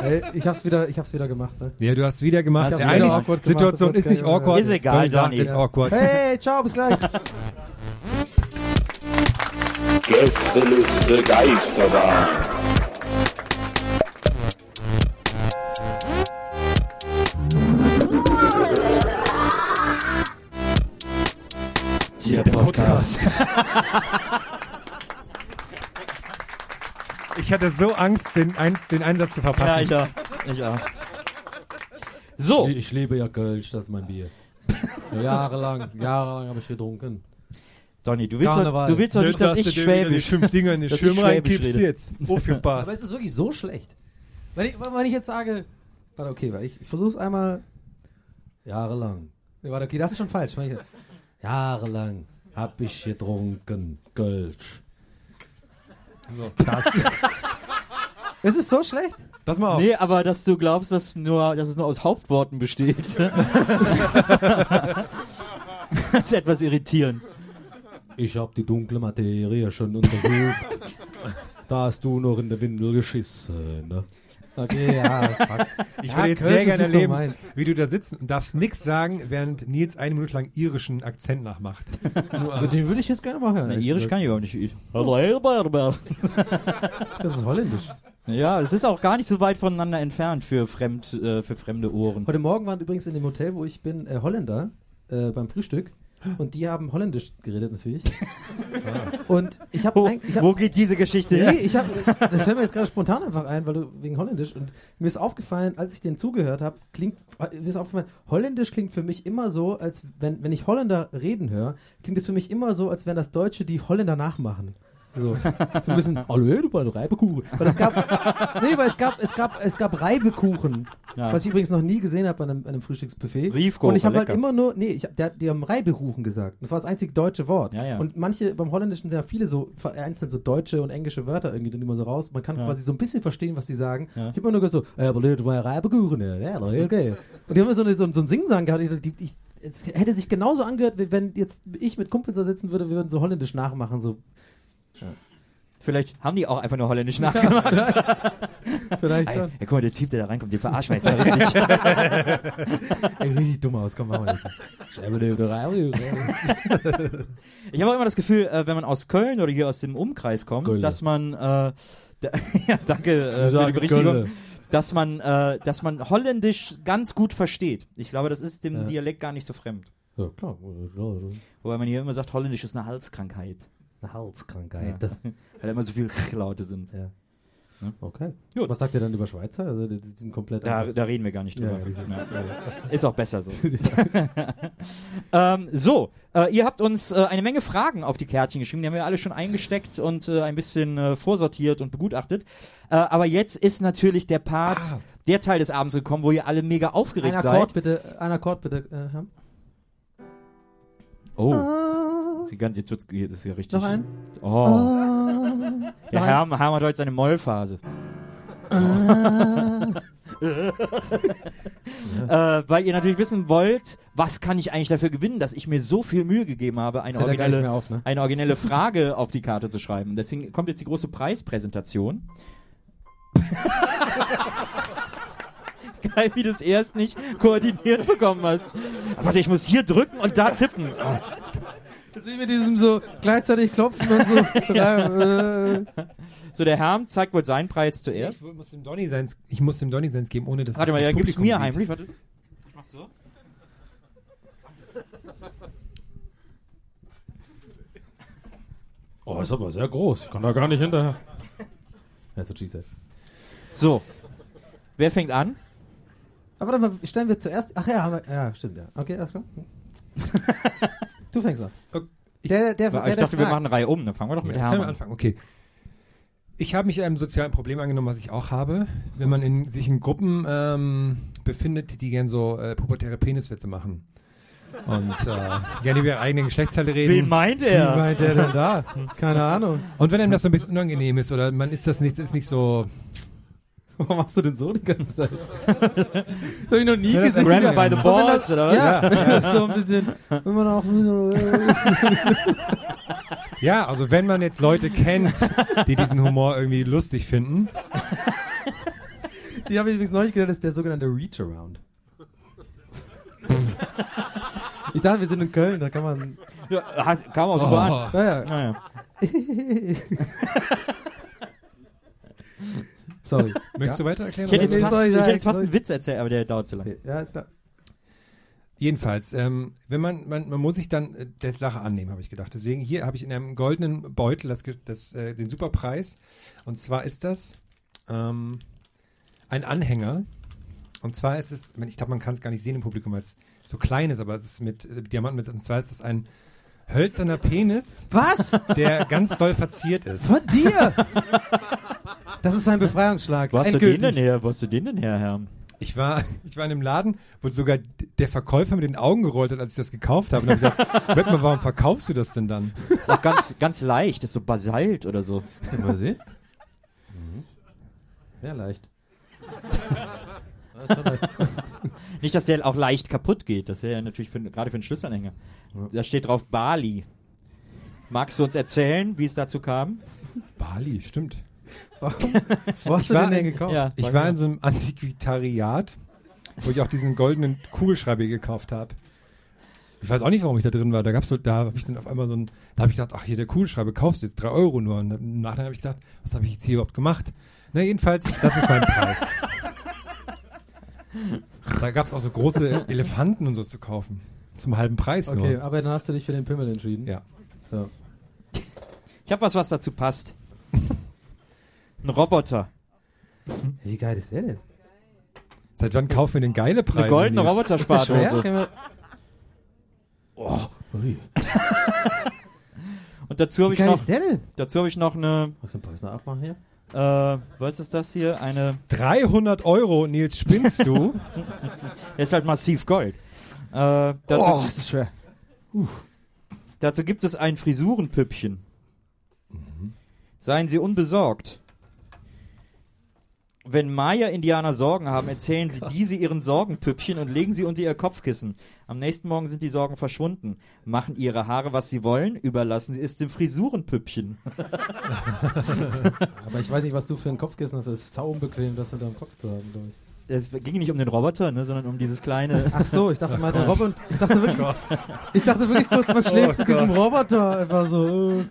Speaker 3: Ey, ich hab's wieder, ich hab's wieder gemacht, ne?
Speaker 4: Ja, du hast wieder gemacht.
Speaker 2: Hast
Speaker 4: Ja,
Speaker 2: du
Speaker 4: eigentlich,
Speaker 2: wieder
Speaker 3: awkward gemacht,
Speaker 4: Situation
Speaker 3: das
Speaker 4: ist nicht awkward.
Speaker 2: Ist egal,
Speaker 4: Don't sagen,
Speaker 2: Dani.
Speaker 4: Ist awkward.
Speaker 3: Hey, ciao, bis gleich.
Speaker 1: Gästeliste Geisterbahn.
Speaker 3: Der Podcast. *laughs*
Speaker 4: Ich hatte so Angst, den, Ein den Einsatz zu
Speaker 2: Ja,
Speaker 4: verpassen.
Speaker 2: ich auch. Ich auch. So,
Speaker 3: Ich liebe ja Kölsch, das ist mein Bier. Ja, jahrelang, jahrelang habe ich getrunken.
Speaker 2: Donny, du willst, doch,
Speaker 3: Karneval.
Speaker 2: du willst doch nicht, dass ich
Speaker 4: Die
Speaker 2: Schwäbisch...
Speaker 4: fünf Dinger in den *laughs*
Speaker 2: dass
Speaker 4: Schirm
Speaker 2: Schwäbisch
Speaker 4: reinkippst
Speaker 2: rede.
Speaker 4: jetzt. Oh, viel
Speaker 3: Aber ist es wirklich so schlecht? Wenn ich, wenn ich jetzt sage, warte, okay, weil ich, ich versuch's einmal jahrelang. Nee, warte, okay, das ist schon falsch. Jahrelang hab ich getrunken, Kölsch. So, das. ist es so schlecht?
Speaker 4: Pass mal auf.
Speaker 2: Nee, aber dass du glaubst, dass, nur, dass es nur aus Hauptworten besteht. *laughs* das ist etwas irritierend.
Speaker 3: Ich hab die dunkle Materie schon untersucht. da hast du noch in der Windel geschissen, ne? Okay, ja, fuck.
Speaker 4: Ich
Speaker 3: Ja,
Speaker 4: würde jetzt
Speaker 3: Kölsch
Speaker 4: sehr gerne
Speaker 3: so
Speaker 4: erleben,
Speaker 3: meins.
Speaker 4: wie du da sitzt und darfst nichts sagen, während Nils eine Minute lang irischen Akzent nachmacht. *laughs*
Speaker 3: Den würde ich jetzt gerne mal hören.
Speaker 2: Na, Irisch
Speaker 3: gesagt.
Speaker 2: kann ich überhaupt nicht. *laughs*
Speaker 3: Das ist holländisch.
Speaker 2: Ja, es ist auch gar nicht so weit voneinander entfernt für, fremd, äh, für fremde Ohren.
Speaker 3: Heute Morgen waren übrigens in dem Hotel, wo ich bin, äh, Holländer äh, beim Frühstück. Und die haben Holländisch geredet natürlich. *laughs* Und ich habe
Speaker 2: Wo,
Speaker 3: hab,
Speaker 2: wo geht diese Geschichte
Speaker 3: Nee,
Speaker 2: her?
Speaker 3: ich habe das fällt mir jetzt gerade spontan einfach ein, weil du wegen Holländisch und mir ist aufgefallen, als ich den zugehört habe, klingt mir ist aufgefallen, Holländisch klingt für mich immer so, als wenn wenn ich Holländer reden höre, klingt es für mich immer so, als wenn das Deutsche die Holländer nachmachen. So, so ein bisschen, hallo, du bei Reibekuchen. Weil es gab, *laughs* nee, weil es gab, es gab, es gab Reibekuchen,
Speaker 2: Ja.
Speaker 3: was ich übrigens noch nie gesehen habe bei einem, einem Frühstücksbuffet.
Speaker 2: Riefko,
Speaker 3: und ich habe halt immer nur, nee, ich der, die haben Reibekuchen gesagt. Das war das einzige deutsche Wort.
Speaker 2: Ja, ja.
Speaker 3: Und manche, beim Holländischen sind ja viele so vereinzelt so deutsche und englische Wörter irgendwie dann immer so raus. Man kann quasi so ein bisschen verstehen, was die sagen. Ich habe immer nur gesagt so, äh, Leute, mal Reibekuchen, ja, ja, okay. Und die haben immer so, eine, so, so ein Singsang gehabt. Ich, die, ich, es hätte sich genauso angehört, wie wenn jetzt ich mit Kumpels da sitzen würde, wir würden so holländisch nachmachen, so.
Speaker 2: Vielleicht haben die auch einfach nur Holländisch nachgemacht. *laughs*
Speaker 3: Vielleicht schon.
Speaker 2: ey, guck mal, der Typ, der da reinkommt, den verarschen wir jetzt mal *laughs* richtig.
Speaker 3: Ey, richtig dumm aus, komm, machen wir das.
Speaker 2: Ich habe auch immer das Gefühl, äh, wenn man aus Köln oder hier aus dem Umkreis kommt,
Speaker 3: Köln.
Speaker 2: dass man, äh, da, *laughs* ja, danke äh, für die Berichtigung,
Speaker 3: Köln.
Speaker 2: dass man, äh, dass man Holländisch ganz gut versteht. Ich glaube, das ist dem
Speaker 3: Ja.
Speaker 2: Dialekt gar nicht so fremd.
Speaker 3: Ja, klar.
Speaker 2: Wobei man hier immer sagt, Holländisch ist eine Halskrankheit.
Speaker 3: Eine Halskrankheit. *laughs*
Speaker 2: Weil immer so viele Laute sind.
Speaker 3: Ja.
Speaker 2: Ja.
Speaker 3: Okay.
Speaker 2: Gut.
Speaker 3: Was sagt ihr dann über Schweizer? Also die, sind komplett
Speaker 2: Da, da reden wir gar nicht drüber.
Speaker 3: Ja,
Speaker 2: Ja. Ist auch besser so. *laughs* *laughs* ähm, so, äh, ihr habt uns äh, eine Menge Fragen auf die Kärtchen geschrieben. Die haben wir alle schon eingesteckt und äh, ein bisschen äh, vorsortiert und begutachtet. Äh, aber jetzt ist natürlich der Part,
Speaker 4: Ah.
Speaker 2: der Teil des Abends gekommen, wo ihr alle mega aufgeregt
Speaker 3: Ein Akkord
Speaker 2: seid.
Speaker 3: bitte, ein Akkord bitte, äh, Herr.
Speaker 2: Oh, die ganze, jetzt wird's, das ist ja richtig.
Speaker 3: Noch ein?
Speaker 2: Oh. Ja,
Speaker 3: Noch ein?
Speaker 2: Herm, Herm hat heute seine Mollphase. *laughs* äh, weil ihr natürlich wissen wollt, was kann ich eigentlich dafür gewinnen, dass ich mir so viel Mühe gegeben habe, eine,
Speaker 3: ja
Speaker 2: originelle,
Speaker 3: auf, ne?
Speaker 2: eine originelle Frage auf die Karte zu schreiben. Deswegen kommt jetzt die große Preispräsentation. *laughs* Geil, wie du es erst nicht koordiniert bekommen hast. Warte, ich muss hier drücken und da tippen. Oh. *laughs*
Speaker 3: Das ist wie mit diesem so gleichzeitig klopfen und so. *laughs* Ja, äh,
Speaker 2: So, der Herm zeigt wohl seinen Preis zuerst.
Speaker 4: Ich muss dem Donny seins, ich muss dem Donny seins geben, ohne dass
Speaker 2: Warte
Speaker 4: das
Speaker 2: mal,
Speaker 4: das
Speaker 2: ja, gib's
Speaker 4: Publikum
Speaker 2: mir
Speaker 4: sieht.
Speaker 2: heimlich. Warte. Ich mach's so.
Speaker 3: oh, ist aber sehr groß. Ich kann da gar nicht hinterher. That's what she said.
Speaker 2: So. Wer fängt an?
Speaker 3: Aber warte mal, stellen wir zuerst. Ach ja, haben wir, ja, stimmt, ja. Okay, alles klar. *laughs* du fängst an.
Speaker 4: Okay, ich-
Speaker 3: Der, der, der,
Speaker 2: ich
Speaker 3: der,
Speaker 2: dachte, wir machen eine Reihe um. Dann fangen wir doch mit
Speaker 4: Ja,
Speaker 2: Herm
Speaker 4: können wir
Speaker 2: an.
Speaker 4: anfangen, okay. Ich habe mich einem sozialen Problem angenommen, was ich auch habe. Wenn man in, sich in Gruppen ähm, befindet, die gern so äh, pubertäre Peniswitze machen. Und äh, *laughs* gerne über ihre eigenen Geschlechtsteile reden.
Speaker 2: Wen meint
Speaker 3: Wie
Speaker 2: er?
Speaker 3: meint der denn da? Keine Ahnung.
Speaker 4: Und wenn einem das so ein bisschen unangenehm ist oder man ist das nicht, ist nicht so. *laughs*
Speaker 3: Warum machst du denn so die ganze Zeit? *laughs* das hab ich noch nie
Speaker 4: Ja, das
Speaker 3: gesehen.
Speaker 2: Grab by the
Speaker 3: wenn
Speaker 2: balls,
Speaker 3: das-
Speaker 2: oder was?
Speaker 3: Ja, wenn das so ein bisschen. Wenn man auch. *laughs*
Speaker 4: Ja, also wenn man jetzt Leute kennt, die diesen Humor irgendwie lustig finden.
Speaker 3: Die habe ich übrigens neulich gedacht, das ist der sogenannte Reach-Around. ich dachte, wir sind in Köln, da kann man.
Speaker 2: Ja, hast, kam auch super an.
Speaker 3: Naja,
Speaker 2: Naja.
Speaker 3: Sorry. *laughs*
Speaker 4: Möchtest du weiter erklären?
Speaker 2: Ich hätte jetzt fast,
Speaker 3: ich
Speaker 2: ich hätte jetzt fast einen Witz erzählt, aber der dauert zu lange.
Speaker 3: Ja, ist klar.
Speaker 4: Jedenfalls, ähm, wenn man, man, man muss sich dann äh, der Sache annehmen, habe ich gedacht. Deswegen hier habe ich in einem goldenen Beutel das, das, äh, den Superpreis. Und zwar ist das ähm, ein Anhänger. Und zwar ist es, ich glaube, man kann es gar nicht sehen im Publikum, weil es so klein ist, aber es ist mit äh, Diamanten. Mit, und zwar ist es ein hölzerner Penis,
Speaker 3: Was?
Speaker 4: der ganz doll verziert ist.
Speaker 3: Von dir? *laughs* Das ist ein Befreiungsschlag.
Speaker 2: Wo hast du den denn her? Wo hast du den denn her, Herr?
Speaker 4: Ich war, ich war in einem Laden, wo sogar der Verkäufer mit den Augen gerollt hat, als ich das gekauft habe. Und habe gesagt, *laughs* Moment mal, warum verkaufst du das denn dann?
Speaker 2: Ist auch ganz, ganz leicht. Das ist so Basalt oder so.
Speaker 3: Mal sehen. *laughs* Mhm. Sehr leicht. *laughs*
Speaker 2: Nicht, dass der auch leicht kaputt geht. Das wäre ja natürlich für, gerade für einen Schlüsselanhänger. Da steht drauf Bali. Magst du uns erzählen, wie es dazu kam?
Speaker 4: Bali, stimmt. *laughs*
Speaker 3: Wo hast
Speaker 4: Ich
Speaker 3: du
Speaker 4: war
Speaker 3: den denn
Speaker 4: in-
Speaker 3: gekauft?
Speaker 2: Ja.
Speaker 4: Ich war
Speaker 2: mal.
Speaker 4: in so einem Antiquitariat, wo ich auch diesen goldenen Kugelschreiber gekauft habe. Ich weiß auch nicht, warum ich da drin war. Da gab's so, da habe ich dann auf einmal so ein, da habe ich gedacht, ach hier der Kugelschreiber, kaufst du jetzt drei Euro nur. Und im Nachhinein habe ich gedacht, was habe ich jetzt hier überhaupt gemacht? Na jedenfalls, das ist mein Preis. *laughs* Da gab's auch so große Elefanten und so zu kaufen. Zum halben Preis
Speaker 3: Okay,
Speaker 4: nur.
Speaker 3: aber dann hast du dich für den Pimmel entschieden.
Speaker 4: Ja.
Speaker 3: ja.
Speaker 2: Ich habe was, was dazu passt. Ein Roboter.
Speaker 3: Wie geil ist der denn?
Speaker 4: Seit wann kaufen wir den geile Preis?
Speaker 2: Eine goldene
Speaker 3: wir- Oh, ui. *laughs*
Speaker 2: Und dazu habe ich noch,
Speaker 3: ist der denn?
Speaker 2: dazu habe ich noch eine,
Speaker 3: Was Preis noch abmachen hier?
Speaker 2: äh, was ist das hier? Eine,
Speaker 4: 300 Euro, Nils, spinnst du? *laughs*
Speaker 2: der ist halt massiv Gold. Äh, dazu,
Speaker 3: Oh, ist das schwer.
Speaker 2: dazu gibt es ein Frisurenpüppchen. Seien Sie unbesorgt. Wenn Maya-Indianer Sorgen haben, erzählen sie diese ihren Sorgenpüppchen und legen sie unter ihr Kopfkissen. Am nächsten Morgen sind die Sorgen verschwunden. Machen ihre Haare, was sie wollen, überlassen sie es dem Frisurenpüppchen. *laughs*
Speaker 3: Aber ich weiß nicht, was du für ein Kopfkissen hast. Das ist sau unbequem, das unter dem Kopf zu haben, glaube ich.
Speaker 2: Es ging nicht um den Roboter, ne, sondern um dieses kleine. *laughs*
Speaker 3: Ach so, ich dachte mal, der *laughs* Roboter. Ich dachte wirklich, ich dachte wirklich kurz, man schläft mit diesem Roboter einfach so.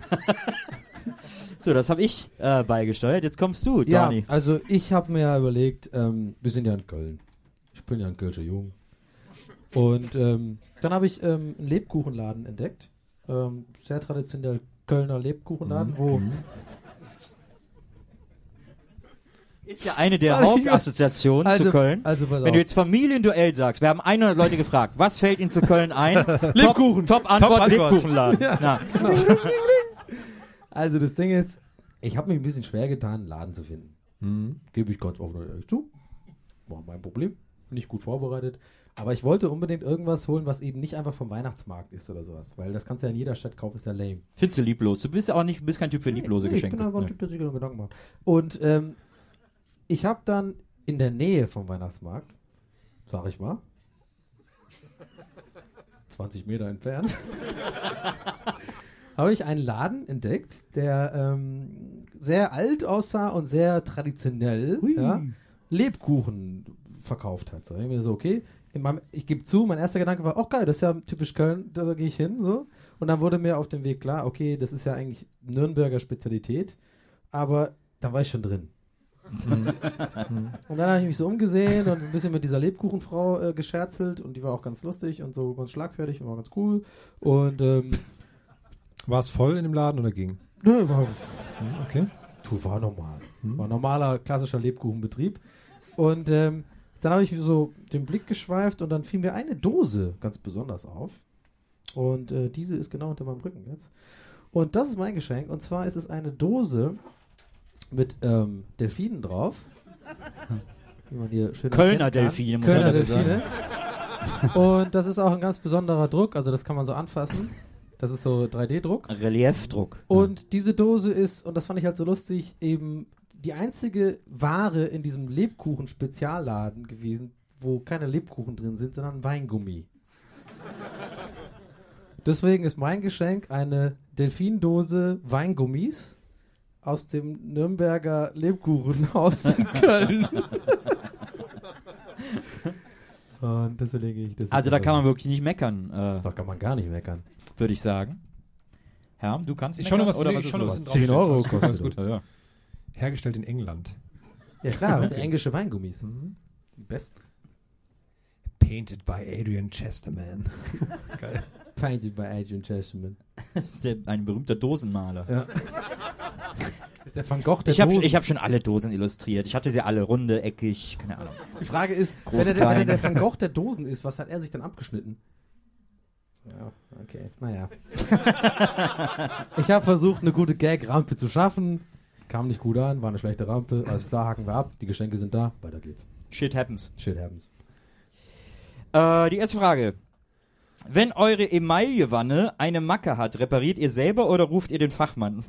Speaker 2: So, das habe ich äh, beigesteuert. Jetzt kommst du,
Speaker 3: Ja,
Speaker 2: Donny.
Speaker 3: also ich habe mir ja überlegt, ähm, wir sind ja in Köln. Ich bin ja ein Kölscher Jung. Und ähm, dann habe ich ähm, einen Lebkuchenladen entdeckt. Ähm, sehr traditionell Kölner Lebkuchenladen,
Speaker 2: Mhm.
Speaker 3: wo
Speaker 2: Ist ja eine der *laughs*
Speaker 3: ich
Speaker 2: Hauptassoziationen
Speaker 3: also-
Speaker 2: zu Köln.
Speaker 3: also
Speaker 2: Wenn du jetzt Familienduell sagst, wir haben 100 Leute gefragt, was fällt ihnen zu Köln ein? *laughs*
Speaker 3: Lebkuchen.
Speaker 2: Top, Top Antwort,
Speaker 4: Top Antwort.
Speaker 2: Lebkuchenladen. *laughs* Na,
Speaker 3: Also das Ding ist, ich habe mich ein bisschen schwer getan, einen Laden zu finden.
Speaker 4: Mhm.
Speaker 3: Gebe ich ganz offen und ehrlich zu. War mein Problem. Nicht gut vorbereitet. Aber ich wollte unbedingt irgendwas holen, was eben nicht einfach vom Weihnachtsmarkt ist oder sowas. Weil das kannst du ja in jeder Stadt kaufen, ist ja lame.
Speaker 2: findest du lieblos. Du bist ja auch nicht, bist kein Typ für lieblose
Speaker 3: Nee,
Speaker 2: Geschenke.
Speaker 3: Ich bin einfach ein
Speaker 2: Nee.
Speaker 3: Typ, der sich Gedanken macht. Und ähm, ich habe dann in der Nähe vom Weihnachtsmarkt, sag ich mal, 20 Meter entfernt, *laughs* *laughs* habe ich einen Laden entdeckt, der ähm, sehr alt aussah und sehr traditionell ja, Lebkuchen verkauft hat. Da hab ich mir so, okay, in meinem, ich gebe zu, mein erster Gedanke war, oh geil, das ist ja typisch Köln, da, da gehe ich hin. So. Und dann wurde mir auf dem Weg klar, okay, das ist ja eigentlich Nürnberger Spezialität, aber da war ich schon drin. *laughs* und dann habe ich mich so umgesehen und ein bisschen mit dieser Lebkuchenfrau äh, gescherzelt und die war auch ganz lustig und so ganz schlagfertig und war ganz cool. Und ähm,
Speaker 4: War es voll in dem Laden oder ging?
Speaker 3: nö, war,
Speaker 4: Okay.
Speaker 3: Du, war normal. War normaler, klassischer Lebkuchenbetrieb. Und ähm, dann habe ich so den Blick geschweift und dann fiel mir eine Dose ganz besonders auf. Und äh, diese ist genau unter meinem Rücken jetzt. Und das ist mein Geschenk. Und zwar ist es eine Dose mit ähm, Delfinen drauf. *laughs* Wie man hier schön
Speaker 2: Kölner. Delfine, muss
Speaker 3: Kölner
Speaker 2: man dazu
Speaker 3: Delfine. Und das ist auch ein ganz besonderer Druck. Also das kann man so anfassen. *laughs* Das ist so 3D-Druck.
Speaker 2: Reliefdruck.
Speaker 3: Und diese Dose ist, und das fand ich halt so lustig, eben die einzige Ware in diesem Lebkuchen-Spezialladen gewesen, wo keine Lebkuchen drin sind, sondern Weingummi. Deswegen ist mein Geschenk eine Delfindose Weingummis aus dem Nürnberger Lebkuchenhaus in *laughs* Köln. und das lege ich. Das
Speaker 2: Also da kann man wirklich nicht meckern, äh,
Speaker 3: Da kann man gar nicht meckern.
Speaker 2: Würde ich sagen. Herr, du kannst
Speaker 4: Ich schau noch was,
Speaker 2: oder
Speaker 4: nee,
Speaker 2: was ist
Speaker 4: schau noch, was
Speaker 2: los?
Speaker 4: draufsteht.
Speaker 3: 10 Euro kostet
Speaker 4: alles gut.
Speaker 2: Ja, ja.
Speaker 4: Hergestellt in England.
Speaker 3: Ja klar, das sind *laughs* englische Weingummis. Die besten.
Speaker 4: Painted by Adrian Chesterman. *laughs* Geil.
Speaker 3: Painted by Adrian Chesterman.
Speaker 2: Das ist der, ein berühmter Dosenmaler.
Speaker 3: Ja. *laughs* ist der Van Gogh der
Speaker 2: Ich habe
Speaker 3: Dosen.
Speaker 2: ich hab schon alle Dosen illustriert. Ich hatte sie alle runde, eckig, keine Ahnung.
Speaker 3: Die Frage ist,
Speaker 2: Groß,
Speaker 3: wenn er, der, wenn er der Van Gogh der Dosen ist, was hat er sich dann abgeschnitten? Ja, okay, naja. *laughs* ich habe versucht, eine gute Gag-Rampe zu schaffen. Kam nicht gut an, war eine schlechte Rampe. Alles klar, haken wir ab. Die Geschenke sind da. Weiter geht's.
Speaker 2: Shit happens.
Speaker 3: Shit happens.
Speaker 2: Äh, die erste Frage. Wenn eure Emaillewanne eine Macke hat, repariert ihr selber oder ruft ihr den Fachmann?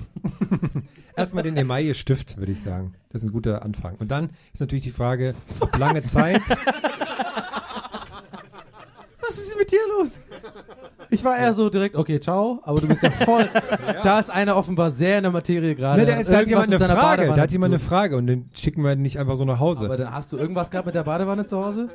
Speaker 2: *laughs*
Speaker 4: Erstmal den Emaille-Stift, würde ich sagen. Das ist ein guter Anfang. Und dann ist natürlich die Frage, ob lange *laughs* Zeit.
Speaker 3: Was ist mit dir los? Ich war eher so direkt, okay, ciao, aber du bist ja voll. *laughs* Da ist einer offenbar sehr in der Materie gerade.
Speaker 4: Ne, da
Speaker 3: hat
Speaker 4: ist halt jemand eine Frage.
Speaker 3: Badewanne
Speaker 4: Da hat jemand eine. Frage und den schicken wir nicht einfach so nach Hause.
Speaker 3: Aber da hast du irgendwas gehabt mit der Badewanne zu Hause?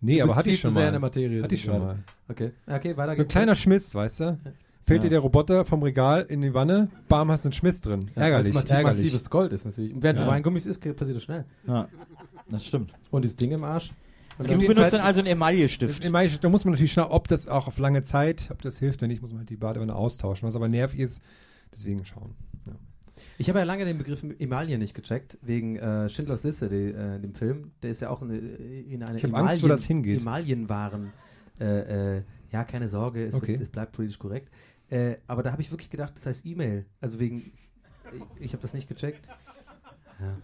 Speaker 4: nee,
Speaker 3: Du
Speaker 4: aber hatte ich schon
Speaker 3: zu sehr
Speaker 4: mal.
Speaker 3: in der Materie.
Speaker 4: Hatte ich schon mal.
Speaker 3: Okay, okay, weiter
Speaker 4: So ein
Speaker 3: geht's.
Speaker 4: kleiner Schmiss, weißt du? Fällt
Speaker 2: Ja.
Speaker 4: dir der Roboter vom Regal in die Wanne, bam, hast du einen Schmiss drin.
Speaker 3: Ja,
Speaker 4: ärgerlich,
Speaker 3: weil es massiv-
Speaker 4: ärgerlich.
Speaker 3: massives Gold ist natürlich. Und während
Speaker 2: Ja.
Speaker 3: du Weingummis isst, passiert das schnell.
Speaker 2: Ja, das stimmt.
Speaker 3: Und dieses Ding im Arsch. Und
Speaker 2: Du benutzt dann also einen Emaillestift.
Speaker 4: Emaille, da muss man natürlich schauen, ob das auch auf lange Zeit, ob das hilft. Wenn nicht, muss man halt die Badewanne austauschen. Was aber nervig ist, deswegen schauen. Ja.
Speaker 3: Ich habe ja lange den Begriff Emaille nicht gecheckt, wegen äh, Schindlers Liste, die, äh, dem Film. Der ist ja auch in, in eine
Speaker 4: Ich hab Angst, wo das hingeht.
Speaker 3: Emalienwaren. Äh, äh, ja, keine Sorge, es,
Speaker 4: Okay.
Speaker 3: wird, es bleibt politisch korrekt. Äh, aber da habe ich wirklich gedacht, das heißt E-Mail. Also wegen, ich, ich habe das nicht gecheckt. Ja.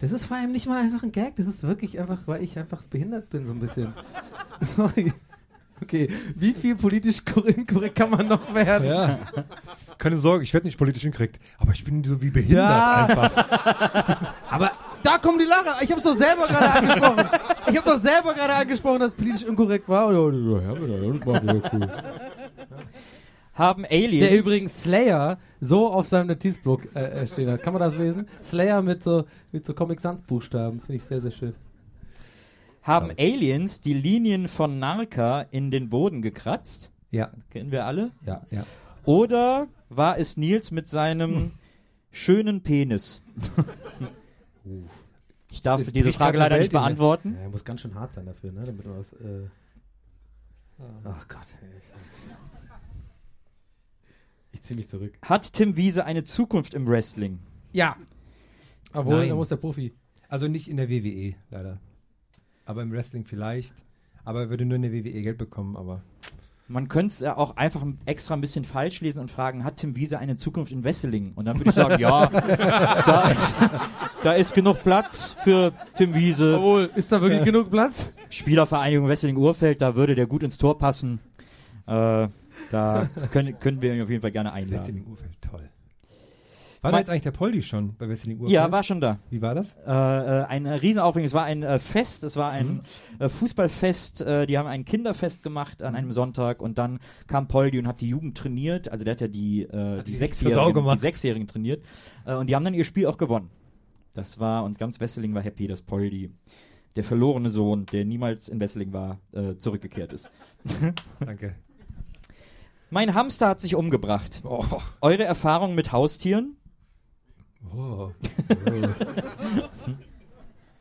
Speaker 3: Das ist vor allem nicht mal einfach ein Gag, das ist wirklich einfach, weil ich einfach behindert bin, so ein bisschen. *laughs* Sorry. Okay, wie viel politisch korrekt, kann man noch werden?
Speaker 4: ja. Keine Sorge, ich werde nicht politisch hinkriegt. Aber ich bin so wie behindert
Speaker 3: Ja.
Speaker 4: einfach. *laughs*
Speaker 3: Aber da kommen die Lacher. Ich habe es doch selber gerade angesprochen. Ich habe doch selber gerade angesprochen, dass politisch inkorrekt war. Ja, das war cool.
Speaker 2: Haben Aliens.
Speaker 3: Der übrigens Slayer so auf seinem Notizblock äh, äh, stehen hat. Kann man das lesen? Slayer mit so, mit so Comic Sans Buchstaben. Finde ich sehr, sehr schön.
Speaker 2: Haben Aliens die Linien von Narca in den Boden gekratzt?
Speaker 4: Ja.
Speaker 2: Kennen wir alle?
Speaker 3: Ja.
Speaker 4: Ja.
Speaker 2: Oder war es Nils mit seinem *laughs* schönen Penis? *laughs* ich darf
Speaker 4: Jetzt
Speaker 2: diese Frage leider nicht beantworten.
Speaker 3: Ja, muss ganz schön hart sein dafür, ne? Damit man was. Äh Ach Gott. ey. Ich zieh mich zurück.
Speaker 2: Hat Tim Wiese eine Zukunft im Wrestling?
Speaker 3: Ja. Obwohl,
Speaker 4: Nein.
Speaker 3: da muss der Profi.
Speaker 4: Also nicht in der WWE, leider. Aber im Wrestling vielleicht. Aber er würde nur in der WWE Geld bekommen, aber.
Speaker 2: Man könnte es ja auch einfach extra ein bisschen falsch lesen und fragen, hat Tim Wiese eine Zukunft in Wrestling? Und dann würde ich sagen, ja, da ist, da ist genug Platz für Tim Wiese.
Speaker 3: Obwohl, ist da wirklich genug Platz?
Speaker 2: Spielervereinigung Wrestling Urfeld, da würde der gut ins Tor passen. Äh, da können, können wir ihn auf jeden Fall gerne einladen.
Speaker 4: Wrestling Urfeld, toll. War da jetzt eigentlich der Poldi schon bei Wrestling Urfeld?
Speaker 2: Ja, war schon da.
Speaker 4: Wie war das?
Speaker 2: Äh, äh, ein äh, Riesenaufregung. Es war ein äh, Fest, es war ein äh, Fußballfest. Äh, die haben ein Kinderfest gemacht an einem Sonntag und dann kam Poldi und hat die Jugend trainiert. Also der hat ja die, äh, die,
Speaker 4: die
Speaker 2: Sechsjährigen, die Sechsjährigen trainiert. Und die haben dann ihr Spiel auch gewonnen. Das war, und ganz Wesseling war happy, dass Poldi, der verlorene Sohn, der niemals in Wesseling war, zurückgekehrt ist. *laughs*
Speaker 4: Danke.
Speaker 2: Mein Hamster hat sich umgebracht.
Speaker 4: Oh.
Speaker 2: Eure Erfahrungen mit Haustieren?
Speaker 4: Oh. *laughs*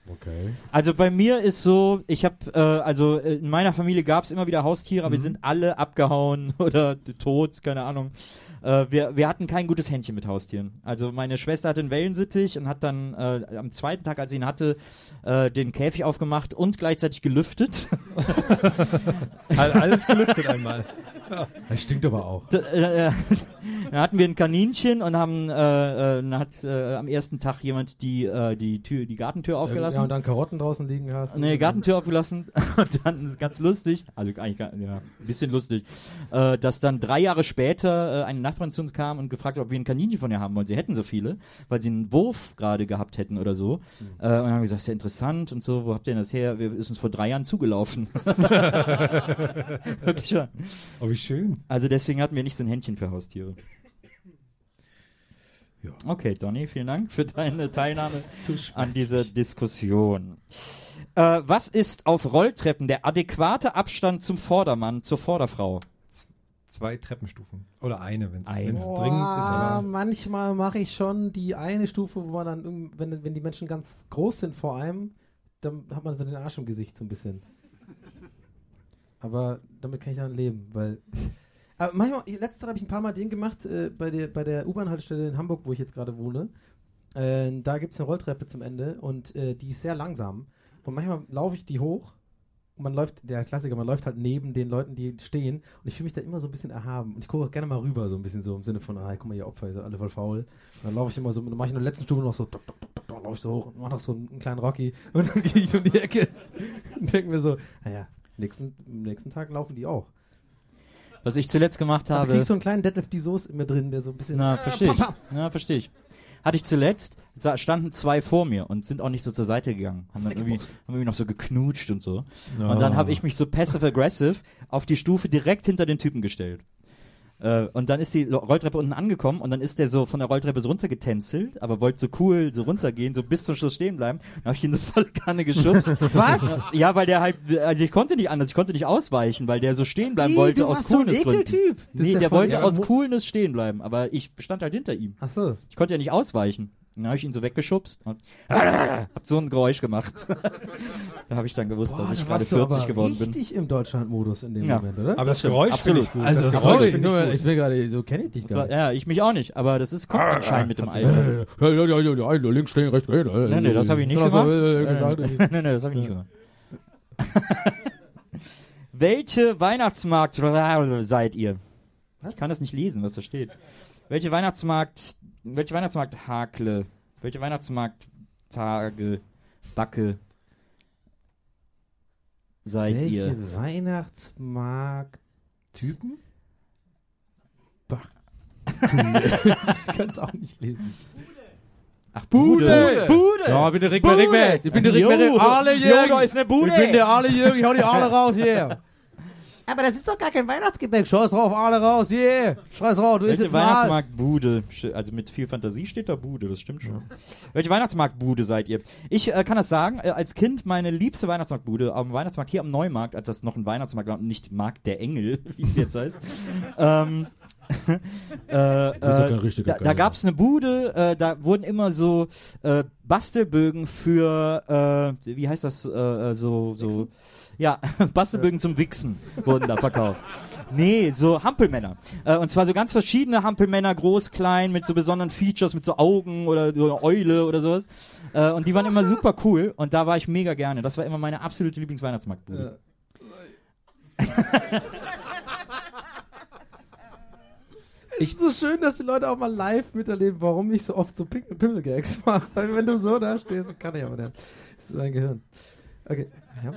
Speaker 3: Okay.
Speaker 2: Also bei mir ist so, ich habe, äh, also äh, in meiner Familie gab es immer wieder Haustiere, aber wir sind alle abgehauen *laughs* oder tot, keine Ahnung. Äh, wir, wir hatten kein gutes Händchen mit Haustieren. Also meine Schwester hatte einen Wellensittich und hat dann äh, am zweiten Tag, als sie ihn hatte, äh, den Käfig aufgemacht und gleichzeitig gelüftet. *laughs*
Speaker 4: All- Alles gelüftet einmal.
Speaker 3: Das stinkt aber auch.
Speaker 2: Dann hatten wir ein Kaninchen und haben, äh, äh, hat äh, am ersten Tag jemand die, äh, die Tür, die Gartentür aufgelassen.
Speaker 3: Ja, und dann Karotten draußen liegen hast.
Speaker 2: Nee, Gartentür aufgelassen *laughs* und dann ist ganz lustig, also eigentlich ja, ein bisschen lustig, äh, dass dann drei Jahre später äh, eine Nachbarin zu uns kam und gefragt hat, ob wir ein Kaninchen von ihr haben wollen. Sie hätten so viele, weil sie einen Wurf gerade gehabt hätten oder so. Äh, und dann haben wir gesagt, ist ja interessant und so, wo habt ihr denn das her? Wir ist uns vor drei Jahren zugelaufen. *laughs* Wirklich wahr.
Speaker 4: Oh, wie schön.
Speaker 2: Also deswegen hatten wir nicht so ein Händchen für Haustiere.
Speaker 3: Ja.
Speaker 2: Okay, Donny, vielen Dank für deine *laughs* Teilnahme an dieser Diskussion. Äh, was ist auf Rolltreppen der adäquate Abstand zum Vordermann, zur Vorderfrau?
Speaker 4: Zwei Treppenstufen. Oder eine, wenn es dringend ist. Aber
Speaker 3: manchmal mache ich schon die eine Stufe, wo man dann, wenn, wenn die Menschen ganz groß sind vor einem, dann hat man so den Arsch im Gesicht so ein bisschen. Aber damit kann ich dann leben, weil. Aber manchmal, letzte habe ich ein paar Mal den gemacht, äh, bei der, bei der U-Bahn-Haltestelle in Hamburg, wo ich jetzt gerade wohne. Äh, da gibt es eine Rolltreppe zum Ende und äh, die ist sehr langsam. Und manchmal laufe ich die hoch und man läuft, der Klassiker, man läuft halt neben den Leuten, die stehen. Und ich fühle mich da immer so ein bisschen erhaben. Und ich gucke auch gerne mal rüber, so ein bisschen so im Sinne von, ah, guck mal, ihr Opfer, ihr seid alle voll faul. Und dann laufe ich immer so, dann mache ich in der letzten Stufe noch so, tok, tok, tok, tok, laufe ich so hoch und mache noch so einen, einen kleinen Rocky. Und dann gehe ich um die Ecke *laughs* und denke mir so, naja, nächsten, nächsten Tag laufen die auch.
Speaker 2: Was ich zuletzt gemacht
Speaker 3: Da
Speaker 2: habe.
Speaker 3: krieg ich so einen kleinen Deadlift die Soße in mir drin, der so ein bisschen.
Speaker 2: Na,
Speaker 3: äh,
Speaker 2: verstehe ich. Ja, verstehe ich. Hatte ich zuletzt, da standen zwei vor mir und sind auch nicht so zur Seite gegangen. Haben dann irgendwie, haben irgendwie noch so geknutscht und so. Und dann habe ich mich so passive-aggressive auf die Stufe direkt hinter den Typen gestellt. Äh, und dann ist die Rolltreppe unten angekommen und dann ist der so von der Rolltreppe so runtergetänzelt, aber wollte so cool so runtergehen, so bis zum Schluss stehen bleiben. Dann habe ich ihn so voll *laughs* Kanne geschubst.
Speaker 3: Was?
Speaker 2: ja, weil der halt, also ich konnte nicht anders, ich konnte nicht ausweichen, weil der so stehen bleiben
Speaker 3: Ih,
Speaker 2: wollte aus
Speaker 3: warst so ein ist
Speaker 2: Nee, der
Speaker 3: voll-
Speaker 2: wollte aus Coolness stehen bleiben, aber ich stand halt hinter ihm.
Speaker 3: Ach so.
Speaker 2: Ich konnte ja nicht ausweichen. Dann habe ich ihn so weggeschubst und *laughs* hab so ein Geräusch gemacht. *laughs* da habe ich dann gewusst,
Speaker 3: Boah,
Speaker 2: dass ich gerade
Speaker 3: warst du
Speaker 2: 40
Speaker 3: aber
Speaker 2: geworden bin.
Speaker 3: richtig im Deutschland-Modus in dem
Speaker 2: Ja.
Speaker 3: Moment, oder?
Speaker 4: aber das
Speaker 2: stimmt.
Speaker 4: Geräusch finde ich gut.
Speaker 3: also,
Speaker 4: das
Speaker 3: sorry,
Speaker 4: Geräusch
Speaker 3: ich,
Speaker 4: finde ich gut.
Speaker 3: ich will gerade, so kenne ich dich
Speaker 2: Das
Speaker 3: gar
Speaker 2: war,
Speaker 3: nicht.
Speaker 2: ja, ich mich auch nicht, aber das ist kommt
Speaker 4: Ah,
Speaker 2: anscheinend mit dem
Speaker 4: hast
Speaker 2: Alter.
Speaker 3: Ja, ja, ja, ja, ja, links stehen, rechts gehen.
Speaker 2: Nee, nee, das habe *laughs* ich nicht gemacht.
Speaker 3: äh,
Speaker 2: Äh, nee, nee, das habe ich nicht gemacht. Welche Weihnachtsmarkt seid ihr?
Speaker 3: Was?
Speaker 2: Ich kann das nicht lesen, was da steht. Welche Weihnachtsmarkt, welche Weihnachtsmarkt Hakle, welche Weihnachtsmarkt Tage, Backe seid
Speaker 3: Welche
Speaker 2: ihr?
Speaker 3: Weihnachtsmarkt
Speaker 4: Typen?
Speaker 3: ich kann es auch nicht lesen.
Speaker 2: Ach, Bude! Bude!
Speaker 3: Ja, ich bin der Rick
Speaker 2: Bude!
Speaker 3: Rick Rick Ich bin der Rick
Speaker 2: Jo,
Speaker 3: Alle
Speaker 2: jo,
Speaker 3: Jürgen.
Speaker 2: da ist eine Bude!
Speaker 3: Ich bin der Alle Jürgen. Ich hau die alle raus hier. Aber das ist doch gar kein Weihnachtsgebäck. Scheiß drauf, alle raus, yeah. Scheiß drauf, du isst
Speaker 2: Welche
Speaker 3: jetzt mal.
Speaker 2: Weihnachtsmarktbude? Also mit viel Fantasie steht da Bude, das stimmt schon. Welche Weihnachtsmarktbude seid ihr? Ich äh, kann das sagen, äh, als Kind meine liebste Weihnachtsmarktbude am Weihnachtsmarkt hier am Neumarkt, als das noch ein Weihnachtsmarkt war und nicht Markt der Engel, *laughs* wie es jetzt heißt, ähm, *laughs* äh,
Speaker 3: bist doch kein
Speaker 2: äh,
Speaker 3: richtiger
Speaker 2: da, da gab es eine Bude, äh, da wurden immer so äh, Bastelbögen für, äh, wie heißt das, äh, äh, so, so, ja, *laughs* Bastelbögen zum Wichsen wurden da verkauft. Nee, so Hampelmänner. Äh, und zwar so ganz verschiedene Hampelmänner, groß, klein, mit so besonderen Features, mit so Augen oder so eine Eule oder sowas. Äh, und die waren immer super cool und da war ich mega gerne. Das war immer meine absolute Lieblingsweihnachtsmarktbude. *laughs*
Speaker 3: Ich so schön, dass die Leute auch mal live miterleben, warum ich so oft so Pimmel-Gags mache. Weil wenn du so da stehst, kann ich aber nicht. Das ist mein Gehirn. Okay. Ja.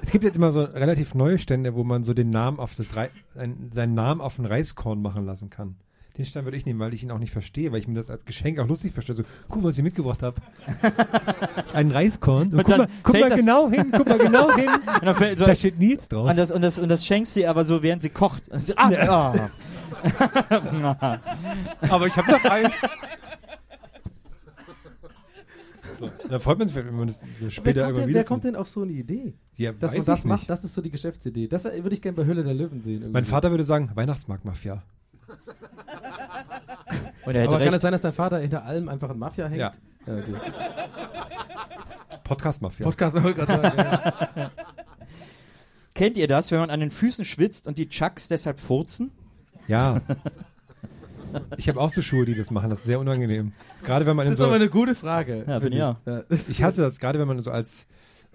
Speaker 4: Es gibt jetzt immer so relativ neue Stände, wo man so den Namen auf das ein, seinen Namen auf ein Reiskorn machen lassen kann. Den Stand würde ich nehmen, weil ich ihn auch nicht verstehe, weil ich mir das als Geschenk auch lustig verstehe. So, guck, was ich mitgebracht habe. *laughs* Ein Reiskorn. So,
Speaker 2: Und
Speaker 4: guck mal, guck mal genau hin, guck mal genau hin. *laughs*
Speaker 2: Und dann fällt so,
Speaker 4: Da steht Nils drauf.
Speaker 2: und, das, und, das, und das schenkst du ihr aber so, während sie kocht. Und ah, ah. *laughs*
Speaker 4: Aber ich habe noch eins. Da freut man sich, wenn man das später
Speaker 3: kommt
Speaker 4: immer
Speaker 3: denn,
Speaker 4: wieder.
Speaker 3: wer kommt denn auf so eine Idee?
Speaker 4: ja,
Speaker 3: Dass
Speaker 4: weiß
Speaker 3: man das
Speaker 4: ich
Speaker 3: macht,
Speaker 4: nicht.
Speaker 3: das ist so die Geschäftsidee. Das würde ich gerne bei Hülle der Löwen sehen. irgendwie.
Speaker 4: Mein Vater würde sagen, Weihnachtsmarktmafia.
Speaker 2: Und er hätte
Speaker 3: Aber kann es
Speaker 2: recht.
Speaker 3: sein, dass dein Vater hinter allem einfach ein Mafia hängt?
Speaker 4: Ja.
Speaker 3: ja okay.
Speaker 4: Podcast-Mafia.
Speaker 3: Podcast, wollte ich gerade sagen. Ja.
Speaker 2: Kennt ihr das, wenn man an den Füßen schwitzt und die Chucks deshalb furzen?
Speaker 4: Ja. *laughs* Ich habe auch so Schuhe, die das machen. Das ist sehr unangenehm. Gerade wenn man in
Speaker 3: Das ist
Speaker 4: so.
Speaker 3: aber eine gute Frage.
Speaker 2: Ja, bin ich auch.
Speaker 4: Ich hasse das, gerade wenn man so als.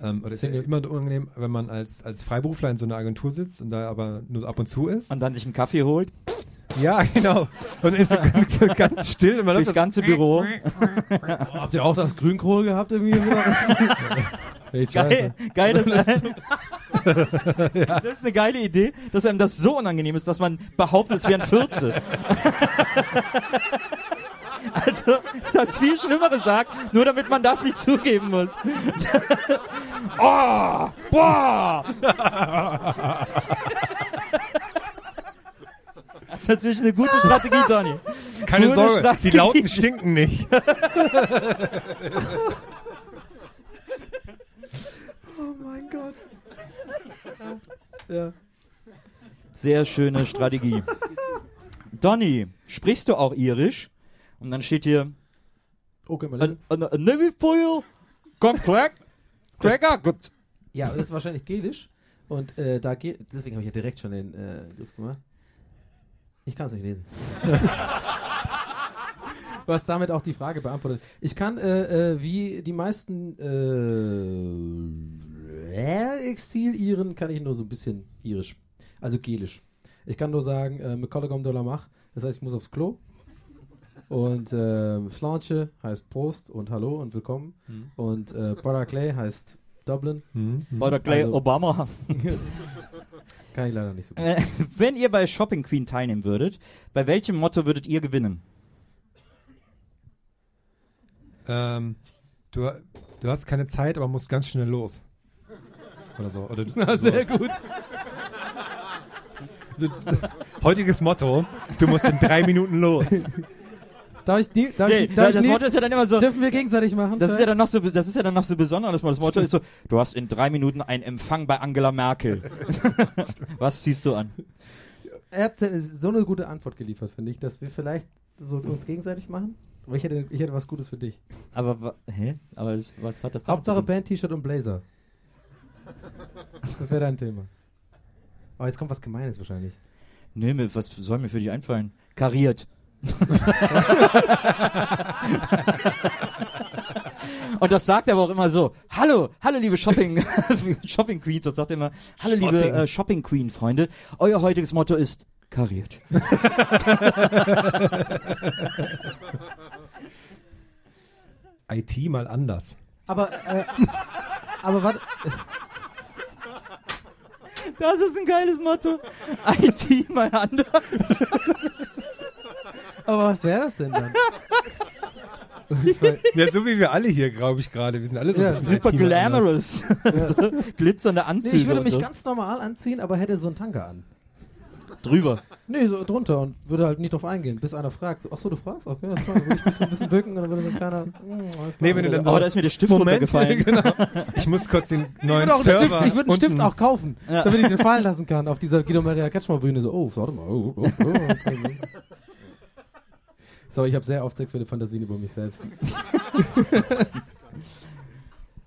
Speaker 4: Ähm, oder ist ja
Speaker 3: Single.
Speaker 4: immer unangenehm, wenn man als, als Freiberufler in so einer Agentur sitzt und da aber nur so ab und zu ist.
Speaker 2: Und dann sich einen Kaffee holt,
Speaker 4: Ja, *laughs* genau. Und ist so *laughs* ganz, so ganz still und man läuft
Speaker 2: ganze Büro. *laughs*
Speaker 3: Habt ihr auch das Grünkohl gehabt irgendwie?
Speaker 2: Geil, geil das, *laughs* das ist eine geile Idee, dass einem das so unangenehm ist, dass man behauptet, es wären Fürze. *laughs* Also, das viel Schlimmere sagt, nur damit man das nicht zugeben muss. *laughs* oh, boah! Das ist natürlich eine gute Strategie, Tony.
Speaker 4: Keine
Speaker 2: Gute
Speaker 4: Sorge,
Speaker 2: Strategie.
Speaker 4: die Lauten stinken nicht.
Speaker 3: Oh mein Gott. Ja.
Speaker 2: Sehr schöne Strategie. Donny, sprichst du auch irisch? Und dann steht hier,
Speaker 3: Okay, mal
Speaker 2: a, a, a navy foil, con crack, cracker, gut.
Speaker 3: Ja, das ist wahrscheinlich Gelisch. Und äh, da geht, deswegen habe ich ja direkt schon den äh, Griff gemacht. Ich kann es nicht lesen. *laughs* Was damit auch die Frage beantwortet. Ich kann, äh, äh, wie die meisten äh, Exil-Iren, kann ich nur so ein bisschen irisch. Also gelisch. Ich kann nur sagen, äh, McCollegom de la Mach, das heißt, ich muss aufs Klo. Und äh, Flanche heißt Prost und Hallo und Willkommen. Und äh, Clay heißt Dublin.
Speaker 2: Oder Clay
Speaker 3: Also-
Speaker 2: Obama. *laughs*
Speaker 3: Kann ich leider nicht so gut.
Speaker 2: Äh, Wenn ihr bei Shopping Queen teilnehmen würdet, bei welchem Motto würdet ihr gewinnen?
Speaker 4: ähm, du, du hast keine Zeit, aber musst ganz schnell los. Oder so. Oder *laughs*
Speaker 3: Na, sehr gut. *laughs*
Speaker 4: Heutiges Motto, du musst in drei Minuten los.
Speaker 3: Darf ich, die, darf
Speaker 2: Nee,
Speaker 3: ich, darf
Speaker 2: das
Speaker 3: ich
Speaker 2: Motto ist ja dann immer so,
Speaker 3: dürfen wir gegenseitig machen?
Speaker 2: das ist ja dann noch so, das ist ja dann noch so besonders. Das Motto ist so, du hast in drei Minuten einen Empfang bei Angela Merkel. *laughs* Was ziehst du an?
Speaker 3: er hat äh, so eine gute Antwort geliefert, finde ich, dass wir vielleicht so uns gegenseitig machen. Aber ich hätte, ich hätte was Gutes für dich.
Speaker 2: Aber, hä? Aber was hat das
Speaker 3: Hauptsache
Speaker 2: zu tun?
Speaker 3: Band, T-Shirt und Blazer. Das wäre dein Thema. Aber jetzt kommt was Gemeines wahrscheinlich.
Speaker 2: Nee, mir, was soll mir für dich einfallen? Kariert. *laughs* Und das sagt er aber auch immer so: Hallo, hallo, liebe Shopping, *laughs* Shopping Queens. Das sagt er immer: Hallo, liebe
Speaker 4: Spotting.
Speaker 2: äh, Shopping Queen Freunde. Euer heutiges Motto ist kariert. *laughs*
Speaker 4: IT mal anders.
Speaker 3: Aber, äh, aber warte.
Speaker 2: Das ist ein geiles Motto. IT mal anders.
Speaker 3: Aber was wäre das denn dann?
Speaker 4: Ja, so wie wir alle hier, glaube ich, gerade. Wir sind alle so
Speaker 3: Ja,
Speaker 2: Super
Speaker 4: anders.
Speaker 2: glamorous. *laughs* so, glitzernde
Speaker 3: Nee,
Speaker 2: Anzüge.
Speaker 3: ich würde mich
Speaker 2: so.
Speaker 3: ganz normal anziehen, aber hätte so einen Tanker an.
Speaker 2: Drüber.
Speaker 3: Nee, so drunter und würde halt nicht drauf eingehen, bis einer fragt. So, ach so, du fragst? Okay, das war, würde ich mich so ein bisschen bücken und dann würde so ein kleiner. Mm, klar.
Speaker 4: Nee, wenn du dann so,
Speaker 2: Oh, da ist mir der Stift
Speaker 4: Moment,
Speaker 2: runtergefallen. *laughs*
Speaker 4: genau. Ich muss kurz den
Speaker 3: ich
Speaker 4: neuen
Speaker 3: würde auch einen
Speaker 4: Server
Speaker 3: Stift, ich würde einen Stift auch kaufen,
Speaker 2: Ja.
Speaker 3: damit ich den fallen lassen kann auf dieser Guido Maria Kretschmer Bühne. So, oh, warte mal. Oh, oh, oh, okay. So, ich habe sehr oft sexuelle Fantasien über mich selbst. *laughs*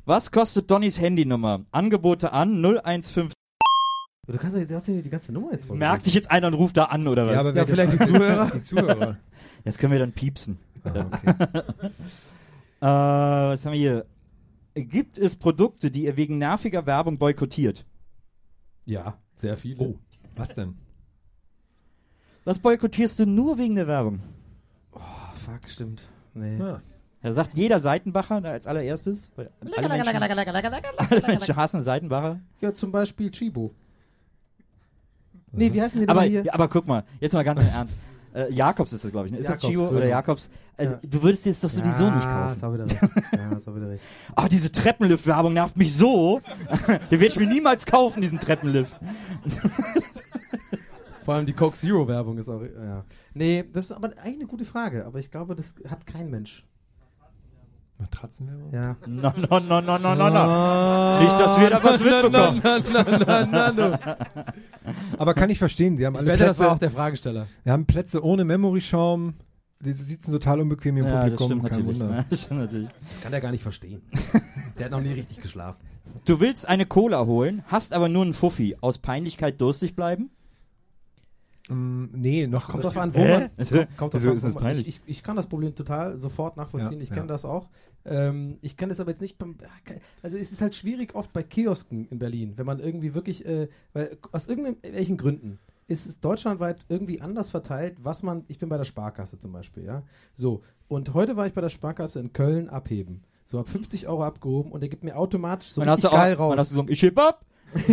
Speaker 2: Was kostet Donnys Handynummer? Angebote an 015.
Speaker 3: Du kannst doch jetzt hast du die ganze Nummer jetzt.
Speaker 2: Merkt sich jetzt einer und ruft da an oder was?
Speaker 4: Ja, aber wer
Speaker 3: Ja, vielleicht die Zuhörer. *laughs*
Speaker 4: Die Zuhörer.
Speaker 2: das können wir dann piepsen.
Speaker 4: Ah, okay. *laughs*
Speaker 2: Äh, was haben wir hier? Gibt es Produkte, die ihr wegen nerviger Werbung boykottiert?
Speaker 3: Ja, sehr viele.
Speaker 4: Oh, was denn?
Speaker 2: Was boykottierst du nur wegen der Werbung?
Speaker 3: Oh, fuck, stimmt. Nee.
Speaker 4: Ja.
Speaker 2: Da sagt jeder Seitenbacher da als allererstes. Alle, Menschen, alle Menschen hassen Seitenbacher.
Speaker 3: Ja, zum Beispiel Chibo. Nee, wie heißen die
Speaker 2: Aber,
Speaker 3: hier?
Speaker 2: aber guck mal, jetzt mal ganz im Ernst. Äh, Jakobs ist das, glaube ich. Ne? Ist das
Speaker 3: Jakobs,
Speaker 2: Chibo oder
Speaker 3: genau.
Speaker 2: Jakobs? Also,
Speaker 3: Ja.
Speaker 2: Du würdest dir das doch sowieso
Speaker 3: ja,
Speaker 2: nicht kaufen.
Speaker 3: auch wieder *laughs* recht. Ja, ist auch wieder recht.
Speaker 2: Oh, diese Treppenlift-Werbung nervt mich so. *laughs* Den werde ich mir niemals kaufen, diesen Treppenlift. *laughs*
Speaker 3: Vor allem die Coke Zero Werbung ist auch. Ja. Nee, das ist aber eigentlich eine gute Frage, aber ich glaube, das hat kein Mensch.
Speaker 4: Matratzenwerbung?
Speaker 3: Ja.
Speaker 2: No, no, no, no, no, no, no. Nicht, dass wir da was mitbekommen.
Speaker 4: Aber kann ich verstehen, die haben
Speaker 3: Ich
Speaker 4: alle
Speaker 3: wette, das
Speaker 4: Plätze,
Speaker 3: war auch der Fragesteller.
Speaker 4: wir haben Plätze ohne Memory-Schaum. Die sitzen total unbequem im
Speaker 2: Ja, das
Speaker 4: Publikum.
Speaker 2: stimmt
Speaker 4: kein
Speaker 2: natürlich.
Speaker 4: Wunder.
Speaker 2: Ja, *laughs* das stimmt natürlich.
Speaker 3: Das kann der gar nicht verstehen. *laughs* der hat noch nie richtig geschlafen.
Speaker 2: Du willst eine Cola holen, hast aber nur einen Fuffi. Aus Peinlichkeit durstig bleiben?
Speaker 4: Mm, nee, noch.
Speaker 3: Kommt drauf an, wo man. Kommt drauf
Speaker 2: Wieso
Speaker 3: an,
Speaker 2: ist
Speaker 3: man
Speaker 2: peinlich?
Speaker 3: ich, ich, ich kann das Problem total sofort nachvollziehen.
Speaker 4: Ja,
Speaker 3: ich kenne
Speaker 4: ja.
Speaker 3: das auch. Ähm, ich kenne das aber jetzt nicht beim. Also es ist halt schwierig oft bei Kiosken in Berlin, wenn man irgendwie wirklich, äh, weil aus irgendwelchen Gründen ist es deutschlandweit irgendwie anders verteilt, was man. Ich bin bei der Sparkasse zum Beispiel, ja. So und heute war ich bei der Sparkasse in Köln abheben. So hab 50 Euro abgehoben und der gibt mir automatisch so
Speaker 2: auch,
Speaker 3: geil raus.
Speaker 2: dann hast du so ein Ich heb ab.
Speaker 3: Nee,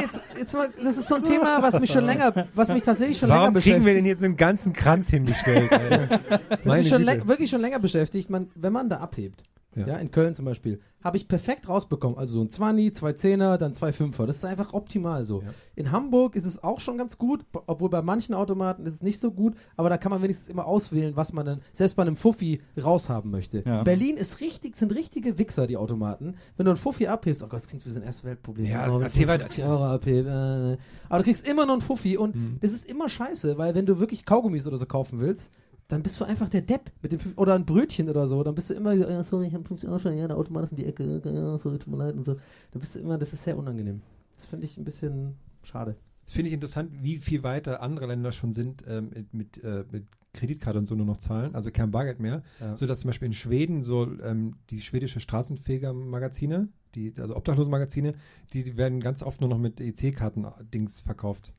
Speaker 3: jetzt, jetzt mal, das ist so ein Thema, was mich schon länger, was mich tatsächlich schon länger
Speaker 4: Warum
Speaker 3: beschäftigt.
Speaker 4: kriegen wir denn jetzt einen ganzen Kranz hingestellt? ey?
Speaker 3: Das
Speaker 4: Meine
Speaker 3: mich schon wirklich schon länger beschäftigt. Man, wenn man da abhebt, ja.
Speaker 4: Ja.
Speaker 3: in Köln zum Beispiel, habe ich perfekt rausbekommen. Also so ein 20, zwei Zehner, dann zwei Fünfer. Das ist einfach optimal so.
Speaker 4: Ja.
Speaker 3: In Hamburg ist es auch schon ganz gut, obwohl bei manchen Automaten ist es nicht so gut, aber da kann man wenigstens immer auswählen, was man dann selbst bei einem Fuffi raushaben möchte.
Speaker 2: Ja.
Speaker 3: Berlin ist richtig, sind richtige Wichser, die Automaten. Wenn du einen Fuffi abhebst, oh Gott, das klingt wie so ein erstes Weltproblem.
Speaker 4: Ja,
Speaker 3: oh,
Speaker 4: erzähl weiter.
Speaker 3: 50 Euro abhebe, äh, aber du kriegst immer nur einen Fuffi und
Speaker 4: Mhm.
Speaker 3: das ist immer scheiße, weil wenn du wirklich Kaugummis oder so kaufen willst, dann bist du einfach der Depp mit dem Fünf- oder ein Brötchen oder so, dann bist du immer so, ja, sorry, ich habe 50 Euro schon, ja, der Automat ist um die Ecke, ja, sorry, tut mir leid und so. Dann bist du immer, das ist sehr unangenehm. Das finde ich ein bisschen schade.
Speaker 4: Das finde ich interessant, wie viel weiter andere Länder schon sind ähm, mit, mit, äh, mit Kreditkarte und so nur noch zahlen, also kein Bargeld mehr,
Speaker 3: Ja.
Speaker 4: so dass zum Beispiel in Schweden so ähm, die schwedische Straßenfeger-Magazine, die, also Obdachlosen-Magazine, die, die werden ganz oft nur noch mit EC-Karten-Dings verkauft,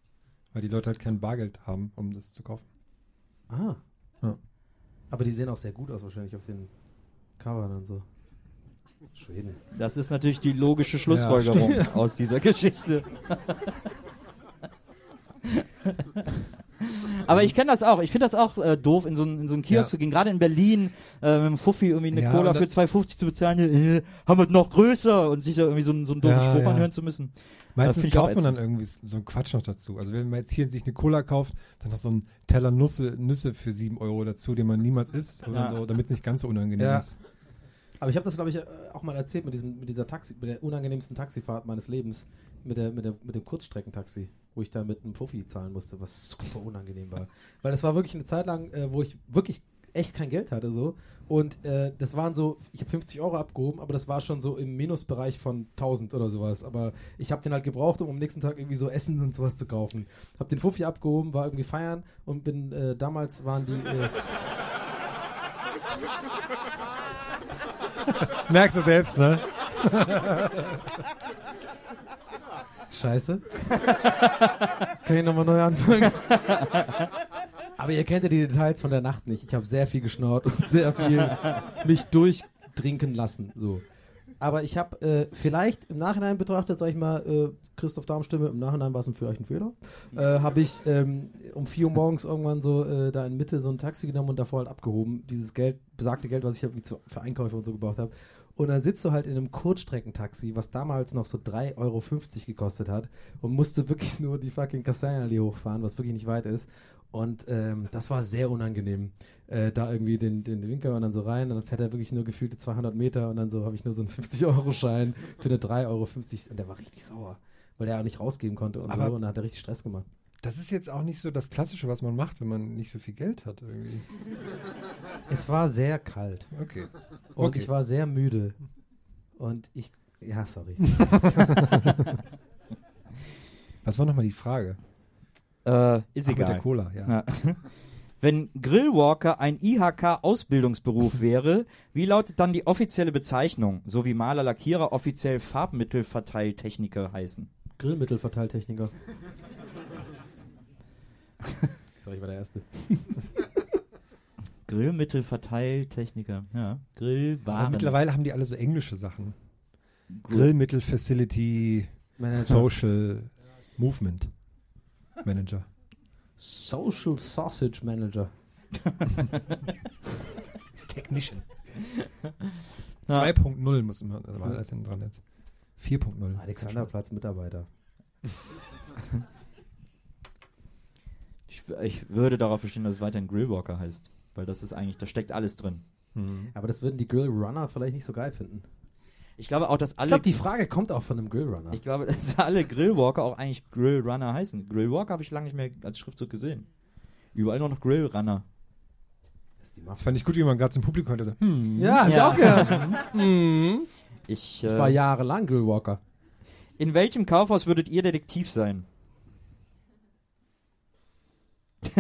Speaker 4: weil die Leute halt kein Bargeld haben, um das zu kaufen.
Speaker 3: Ah.
Speaker 4: Ja.
Speaker 3: Aber die sehen auch sehr gut aus wahrscheinlich auf den Covern und so. Schweden.
Speaker 2: Das ist natürlich die logische Schlussfolgerung aus dieser Geschichte. Aber ich kenne das auch. Ich finde das auch äh, doof, in so einen in so einen Kiosk
Speaker 4: Ja.
Speaker 2: zu gehen. Gerade in Berlin äh, mit dem Fuffi irgendwie eine
Speaker 4: Ja,
Speaker 2: Cola für
Speaker 4: das-
Speaker 2: 2,50 zu bezahlen. Äh, haben wir noch größer und sich da irgendwie so, einen- so einen
Speaker 4: Ja,
Speaker 2: Spruch
Speaker 4: ja.
Speaker 2: anhören zu müssen.
Speaker 4: Meistens kauft man dann irgendwie so einen Quatsch noch dazu. Also wenn man jetzt hier sich eine Cola kauft, dann noch so einen Teller Nüsse, Nüsse für 7 Euro dazu, den man niemals isst,
Speaker 2: Ja.
Speaker 4: so, damit es nicht ganz so unangenehm
Speaker 3: Ja.
Speaker 4: ist.
Speaker 3: Aber ich habe das, glaube ich, äh, auch mal erzählt mit, diesem, mit dieser Taxi, mit der unangenehmsten Taxifahrt meines Lebens, mit, der, mit, der, mit dem Kurzstreckentaxi, wo ich da mit einem Fuffi zahlen musste, was super unangenehm war. Weil das war wirklich eine Zeit lang, äh, wo ich wirklich echt kein Geld hatte so. Und äh, das waren so, ich habe 50 Euro abgehoben, aber das war schon so im Minusbereich von 1000 oder sowas. Aber ich habe den halt gebraucht, um am nächsten Tag irgendwie so Essen und sowas zu kaufen. Habe den Fuffi abgehoben, war irgendwie feiern und bin, äh, damals waren die... Äh, *laughs*
Speaker 4: Merkst du selbst, ne?
Speaker 3: Scheiße. *laughs* Kann ich nochmal neu anfangen? *laughs* Aber ihr kennt ja die Details von der Nacht nicht. Ich habe sehr viel geschnaut und *laughs* sehr viel mich durchtrinken lassen. So. Aber ich habe äh, vielleicht im Nachhinein betrachtet, sag ich mal, äh, Christoph Darmstimme, im Nachhinein war es vielleicht ein Fehler, äh, habe ich ähm, um 4 Uhr morgens irgendwann so äh, da in Mitte so ein Taxi genommen und davor halt abgehoben. Dieses Geld, besagte Geld, was ich halt für Einkäufe und so gebraucht habe. Und dann sitzt du halt in einem Kurzstreckentaxi, was damals noch so 3,50 Euro gekostet hat und musste wirklich nur die fucking Kastanienallee hochfahren, was wirklich nicht weit ist. Und ähm, das war sehr unangenehm. Äh, da irgendwie den, den, den Winker und dann so rein, und dann fährt er wirklich nur gefühlte 200 Meter und dann so habe ich nur so einen 50-Euro-Schein für eine 3,50 Euro und der war richtig sauer, weil er auch nicht rausgeben konnte und
Speaker 4: Aber-
Speaker 3: so und dann hat er richtig Stress gemacht.
Speaker 4: Das ist jetzt auch nicht so das Klassische, was man macht, wenn man nicht so viel Geld hat. Irgendwie.
Speaker 3: Es war sehr kalt
Speaker 4: Okay.
Speaker 3: und
Speaker 4: Okay.
Speaker 3: ich war sehr müde und ich, ja, sorry. *laughs*
Speaker 4: Was war nochmal die Frage?
Speaker 2: Äh, ist
Speaker 4: Ach, mit der
Speaker 2: egal.
Speaker 4: Cola, ja.
Speaker 2: Ja. *laughs* Wenn Grillwalker ein IHK-Ausbildungsberuf *laughs* wäre, wie lautet dann die offizielle Bezeichnung? So wie Maler, Lackierer offiziell Farbmittelverteiltechniker heißen.
Speaker 3: Grillmittelverteiltechniker. *laughs* sorry, ich war der Erste.
Speaker 2: Grillmittelverteiltechniker, ja.
Speaker 4: Aber
Speaker 2: Grillwaren.
Speaker 4: mittlerweile haben die alle so englische Sachen. Grillmittel Facility
Speaker 3: Manager.
Speaker 4: Social Movement Manager.
Speaker 3: Social Sausage Manager. *laughs*
Speaker 4: Technician. *laughs*
Speaker 2: Ja.
Speaker 4: 2.0 muss immer da war alles hinten dran jetzt. 4.0.
Speaker 3: Alexanderplatz Mitarbeiter. *laughs*
Speaker 2: Ich, ich würde darauf bestehen, dass es weiterhin Grillwalker heißt. Weil das ist eigentlich, da steckt alles drin.
Speaker 4: Hm.
Speaker 3: Aber das würden die Grillrunner vielleicht nicht so geil finden.
Speaker 2: Ich glaube auch, dass
Speaker 3: Ich
Speaker 2: alle.
Speaker 3: glaube, die Frage kommt auch von einem Grillrunner.
Speaker 2: ich glaube, *laughs* dass alle Grillwalker auch eigentlich Grillrunner heißen. Grillwalker habe ich lange nicht mehr als Schriftzug gesehen. Überall nur noch Grillrunner.
Speaker 3: Das
Speaker 4: fand ich gut, wie man gerade zum Publikum hörte. So, hm.
Speaker 3: Ja, hab ich
Speaker 2: Ja.
Speaker 3: auch gehört. *laughs* hm.
Speaker 2: Ich,
Speaker 3: Ich
Speaker 2: äh,
Speaker 3: war jahrelang Grillwalker.
Speaker 2: in welchem Kaufhaus würdet ihr Detektiv sein? *laughs*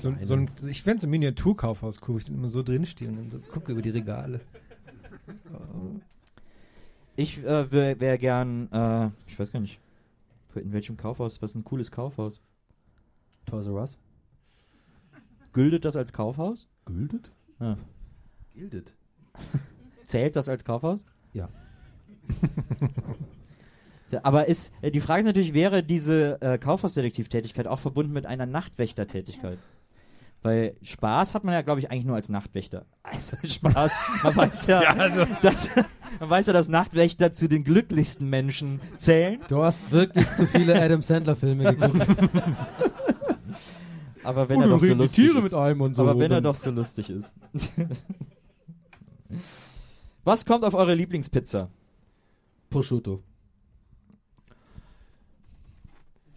Speaker 4: So, so ein, ich fände so ein Miniaturkaufhaus cool, wo ich dann immer so drinstehe und dann so gucke über die Regale.
Speaker 2: Ich äh, wäre wär gern, äh, ich weiß gar nicht, in welchem Kaufhaus, was ist ein cooles Kaufhaus?
Speaker 3: Toys R Us.
Speaker 2: Gültet das als Kaufhaus?
Speaker 3: Gildet?
Speaker 2: Ja.
Speaker 3: Gildet. *laughs*
Speaker 2: Zählt das als Kaufhaus? *laughs*
Speaker 3: Ja.
Speaker 2: Aber ist, äh, die Frage ist natürlich, wäre diese äh, Kaufhausdetektivtätigkeit auch verbunden mit einer Nachtwächtertätigkeit? Weil Spaß hat man ja, glaube ich, eigentlich nur als Nachtwächter. *laughs* Also Spaß, man weiß ja, *laughs* dass, man weiß ja, dass Nachtwächter zu den glücklichsten Menschen zählen.
Speaker 3: Du hast wirklich zu viele *laughs* Adam Sandler Filme geguckt.
Speaker 2: Aber wenn er doch so lustig
Speaker 3: Tiere
Speaker 2: ist.
Speaker 3: mit einem und so.
Speaker 2: Aber wenn er doch so lustig ist. Was kommt auf eure Lieblingspizza?
Speaker 3: Prosciutto.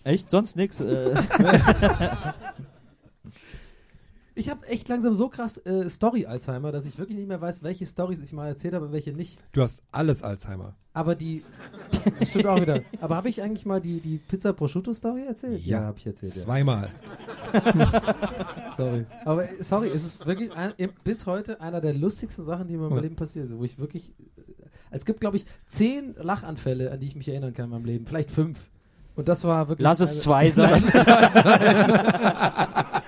Speaker 2: Echt? Sonst nix? Äh,
Speaker 3: Ich habe echt langsam so krass äh, Story-Alzheimer, dass ich wirklich nicht mehr weiß, welche Stories ich mal erzählt habe und welche nicht.
Speaker 4: Du hast alles Alzheimer.
Speaker 3: Aber die. Das stimmt auch wieder. Aber habe ich eigentlich mal die, die Pizza Prosciutto-Story erzählt?
Speaker 4: Ja.
Speaker 3: habe ich erzählt. Ja.
Speaker 4: Zweimal. *laughs*
Speaker 3: Sorry. Aber äh, sorry, es ist wirklich ein, bis heute einer der lustigsten Sachen, die mir in meinem
Speaker 4: Ja.
Speaker 3: Leben passiert sind, wo ich wirklich. äh, Es gibt, glaube ich, zehn Lachanfälle, an die ich mich erinnern kann in meinem Leben. Vielleicht fünf. Und das war wirklich.
Speaker 2: lass es zwei *laughs* sein.
Speaker 3: Lass es zwei sein.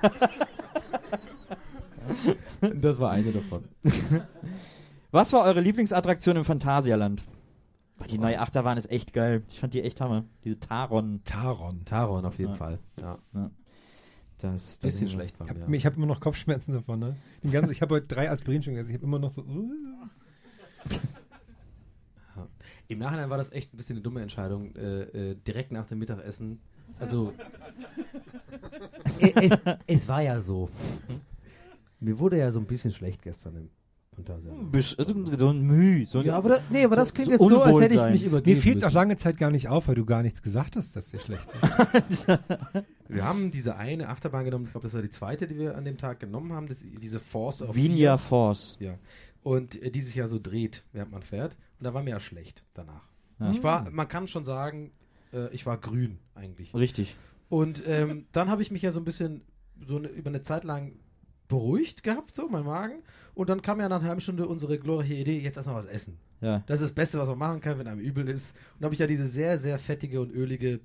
Speaker 3: *laughs* das war eine davon.
Speaker 2: Was war eure Lieblingsattraktion im Phantasialand? Die neue Achterbahn ist echt geil. Ich fand die echt Hammer. Diese Taron.
Speaker 4: Taron.
Speaker 3: Taron auf jeden
Speaker 2: Ja.
Speaker 3: Fall. Ja.
Speaker 2: Das, das
Speaker 3: Bisschen schlecht war
Speaker 4: Ich habe hab immer noch Kopfschmerzen davon. Ne? Den ganzen, ich habe heute drei Aspirin schon gegessen. Ich habe immer noch so. Uh.
Speaker 3: Im Nachhinein war das echt ein bisschen eine dumme Entscheidung, äh, äh, direkt nach dem Mittagessen. Also, *laughs* es, es, war ja so. Mir wurde ja so ein bisschen schlecht gestern im Fantasia.
Speaker 2: Also so ein Müh. So ein,
Speaker 3: Ja, aber das, nee, aber das klingt
Speaker 2: so
Speaker 3: jetzt so, als hätte ich mich
Speaker 4: Mir
Speaker 3: übergeben
Speaker 4: fiel es auch lange Zeit gar nicht auf, weil du gar nichts gesagt hast, dass dir schlecht ist. *laughs*
Speaker 3: Wir haben diese eine Achterbahn genommen, ich glaube, das war die zweite, die wir an dem Tag genommen haben, das, diese Force of
Speaker 2: Vinia. Force.
Speaker 3: Ja. Und äh, die sich ja so dreht, während man fährt. Und da war mir ja schlecht danach.
Speaker 2: Ja.
Speaker 3: Ich war, man kann schon sagen, äh, ich war grün eigentlich.
Speaker 2: Richtig.
Speaker 3: Und ähm, dann habe ich mich ja so ein bisschen so eine, über eine Zeit lang beruhigt gehabt, so mein Magen. Und dann kam ja nach einer halben Stunde unsere glorreiche Idee, jetzt erstmal was essen.
Speaker 2: Ja.
Speaker 3: Das ist das Beste, was man machen kann, wenn einem übel ist. Und habe ich ja diese sehr, sehr fettige und ölige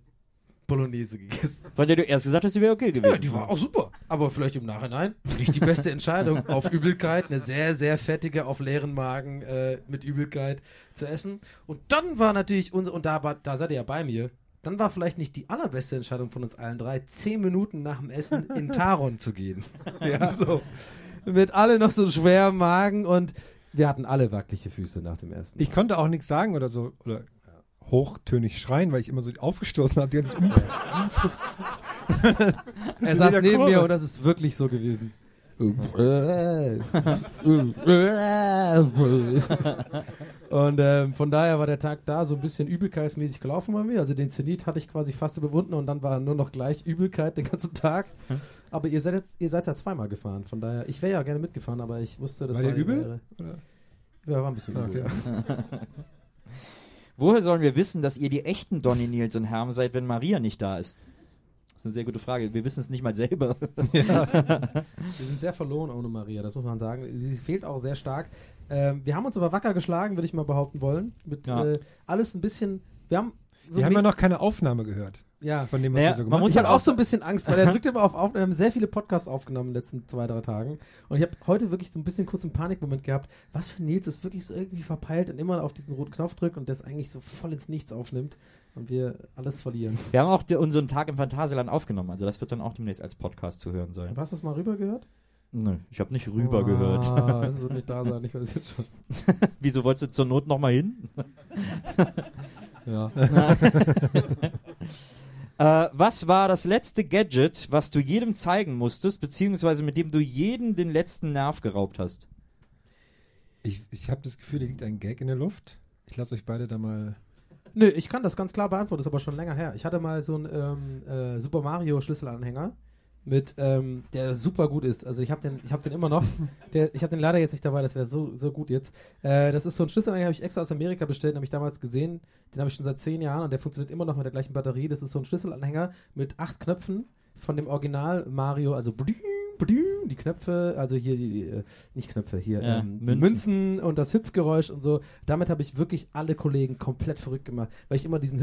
Speaker 3: Bolognese gegessen.
Speaker 2: Von der du erst gesagt hast, die wäre okay gewesen.
Speaker 3: Ja, die war auch super. Aber vielleicht im Nachhinein nicht die beste Entscheidung. *laughs* Auf Übelkeit, eine sehr, sehr fettige, auf leeren Magen äh, mit Übelkeit zu essen. Und dann war natürlich unser, und da, war, da seid ihr ja bei mir, dann war vielleicht nicht die allerbeste Entscheidung von uns allen drei, zehn Minuten nach dem Essen in *laughs* Taron zu gehen. ja, *laughs* so. mit alle noch so schwerem Magen und wir hatten alle wackelige Füße nach dem ersten.
Speaker 4: Ich konnte auch nichts sagen oder so oder hochtönig schreien, weil ich immer so aufgestoßen habe. Um *laughs*
Speaker 3: er saß neben
Speaker 4: Kurve.
Speaker 3: mir und das ist wirklich so gewesen. Und ähm, von daher war der Tag da so ein bisschen übelkeitsmäßig gelaufen bei mir. Also den Zenit hatte ich quasi fast überwunden und dann war nur noch gleich Übelkeit den ganzen Tag. Aber ihr seid, ihr seid ja zweimal gefahren. Von daher, ich wäre ja gerne mitgefahren, aber ich wusste, das
Speaker 4: War
Speaker 3: war,
Speaker 4: übel?
Speaker 3: wäre-
Speaker 4: Oder?
Speaker 3: Ja, war ein bisschen übel.
Speaker 4: okay.
Speaker 3: ja. *laughs*
Speaker 2: Woher sollen wir wissen, dass ihr die echten Donny, Nils und Herm seid, wenn Maria nicht da ist? Das ist eine sehr gute Frage. Wir wissen es nicht mal selber. *laughs*
Speaker 3: Wir sind sehr verloren ohne Maria, das muss man sagen. Sie fehlt auch sehr stark. Ähm, wir haben uns aber wacker geschlagen, würde ich mal behaupten wollen. Mit
Speaker 2: Ja.
Speaker 3: äh, alles ein bisschen. Wir haben so
Speaker 4: Wir haben ja noch keine Aufnahme gehört
Speaker 3: ja.
Speaker 4: von dem, was
Speaker 2: Naja,
Speaker 4: wir so gemacht
Speaker 2: muss
Speaker 3: Ich
Speaker 2: halt
Speaker 3: habe auch
Speaker 2: auch
Speaker 3: so ein bisschen Angst, weil er drückt immer auf Aufnahme. Wir haben sehr viele Podcasts aufgenommen in den letzten zwei, drei Tagen. Und ich habe heute wirklich so ein bisschen kurz einen Panikmoment gehabt. Was für Nils ist wirklich so irgendwie verpeilt und immer auf diesen roten Knopf drückt und das eigentlich so voll ins Nichts aufnimmt und wir alles verlieren.
Speaker 2: Wir haben auch unseren Tag im Phantasialand aufgenommen. Also das wird dann auch demnächst als Podcast zu hören sein.
Speaker 3: Hast du das mal rüber gehört?
Speaker 2: Nö, ich habe nicht rüber
Speaker 3: Ah,
Speaker 2: gehört.
Speaker 3: Das wird nicht *laughs* da sein, ich weiß jetzt schon. *laughs*
Speaker 2: Wieso wolltest du zur Not nochmal hin? *laughs*
Speaker 3: Ja.
Speaker 2: Äh, was war das letzte Gadget, was du jedem zeigen musstest, beziehungsweise mit dem du jeden den letzten Nerv geraubt hast?
Speaker 4: Ich, ich habe das Gefühl, da liegt ein Gag in der Luft. Ich lasse euch beide da mal.
Speaker 3: Nö, ich kann das ganz klar beantworten, ist aber schon länger her. Ich hatte mal so einen ähm, äh, Super Mario Schlüsselanhänger mit, ähm, der super gut ist. Also ich habe den, ich habe den immer noch. *laughs* Der, ich habe den leider jetzt nicht dabei, das wäre so, so gut jetzt. Äh, das ist so ein Schlüsselanhänger, habe ich extra aus Amerika bestellt, den habe ich damals gesehen. Den habe ich schon seit zehn Jahren und der funktioniert immer noch mit der gleichen Batterie. Das ist so ein Schlüsselanhänger mit acht Knöpfen von dem Original Mario, also die Knöpfe, also hier die, die äh, nicht Knöpfe, hier
Speaker 2: Ja,
Speaker 3: ähm,
Speaker 2: Münzen.
Speaker 3: Münzen und das Hüpfgeräusch und so. Damit habe ich wirklich alle Kollegen komplett verrückt gemacht, weil ich immer diesen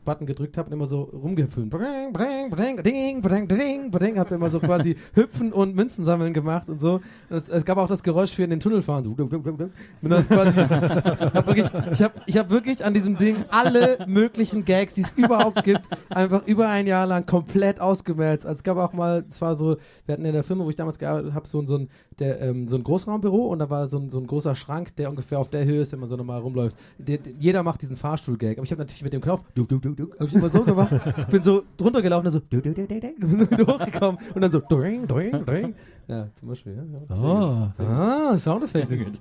Speaker 3: Hüpfgeräusch-Button gedrückt habe und immer so rumgehüpft. Bring, bring, bring, ding, bring, ding, bring, hab immer so quasi *laughs* hüpfen und Münzen sammeln gemacht und so. Und es, es gab auch das Geräusch für in den Tunnel fahren. So, dann quasi, hab wirklich, ich habe ich hab wirklich an diesem Ding alle möglichen Gags, die es überhaupt gibt, einfach über ein Jahr lang komplett ausgemerzt. Also es gab auch mal, es war so, wir hatten in der Firma, wo ich damals gearbeitet habe, so, ein- so, ein, der, ähm, so ein Großraumbüro und da war so ein, so ein großer Schrank, der ungefähr auf der Höhe ist, wenn man so normal rumläuft. Der, der, jeder macht diesen Fahrstuhl-Gag, aber ich habe natürlich mit dem Knopf, du, du, du, du, hab ich immer so gemacht, bin so drunter gelaufen und so, du, du, du, du, du, hochgekommen und dann so, doing, doing, doing. Ja, zum Beispiel, ja. ja
Speaker 4: Oh.
Speaker 3: Ah, Soundeffekte.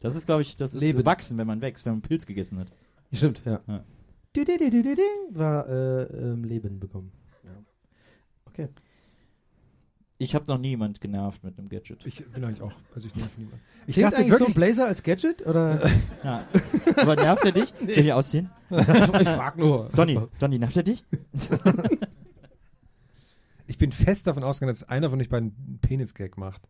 Speaker 2: Das ist, glaube ich, das ist
Speaker 3: Leben.
Speaker 2: wachsen, wenn man wächst, wenn man Pilz gegessen hat.
Speaker 3: Stimmt, ja.
Speaker 2: Ja.
Speaker 3: Du, du, du, du, du, du, War äh, ähm, Leben bekommen. Ja. Okay.
Speaker 2: Ich habe noch niemand genervt mit einem Gadget.
Speaker 4: Ich bin eigentlich auch. Also ich nerv niemand. Ich
Speaker 3: Zählt
Speaker 4: dachte
Speaker 3: eigentlich so ein
Speaker 4: wirklich,
Speaker 3: Blazer als Gadget? Oder? *laughs*
Speaker 2: Ja. Aber nervt er dich? *laughs* Soll ich ausziehen?
Speaker 3: ich, *laughs* ich frag nur.
Speaker 2: Donny, Donny, nervt er dich?
Speaker 4: ich bin fest davon ausgegangen, dass einer von euch beiden einen Penis-Gag macht.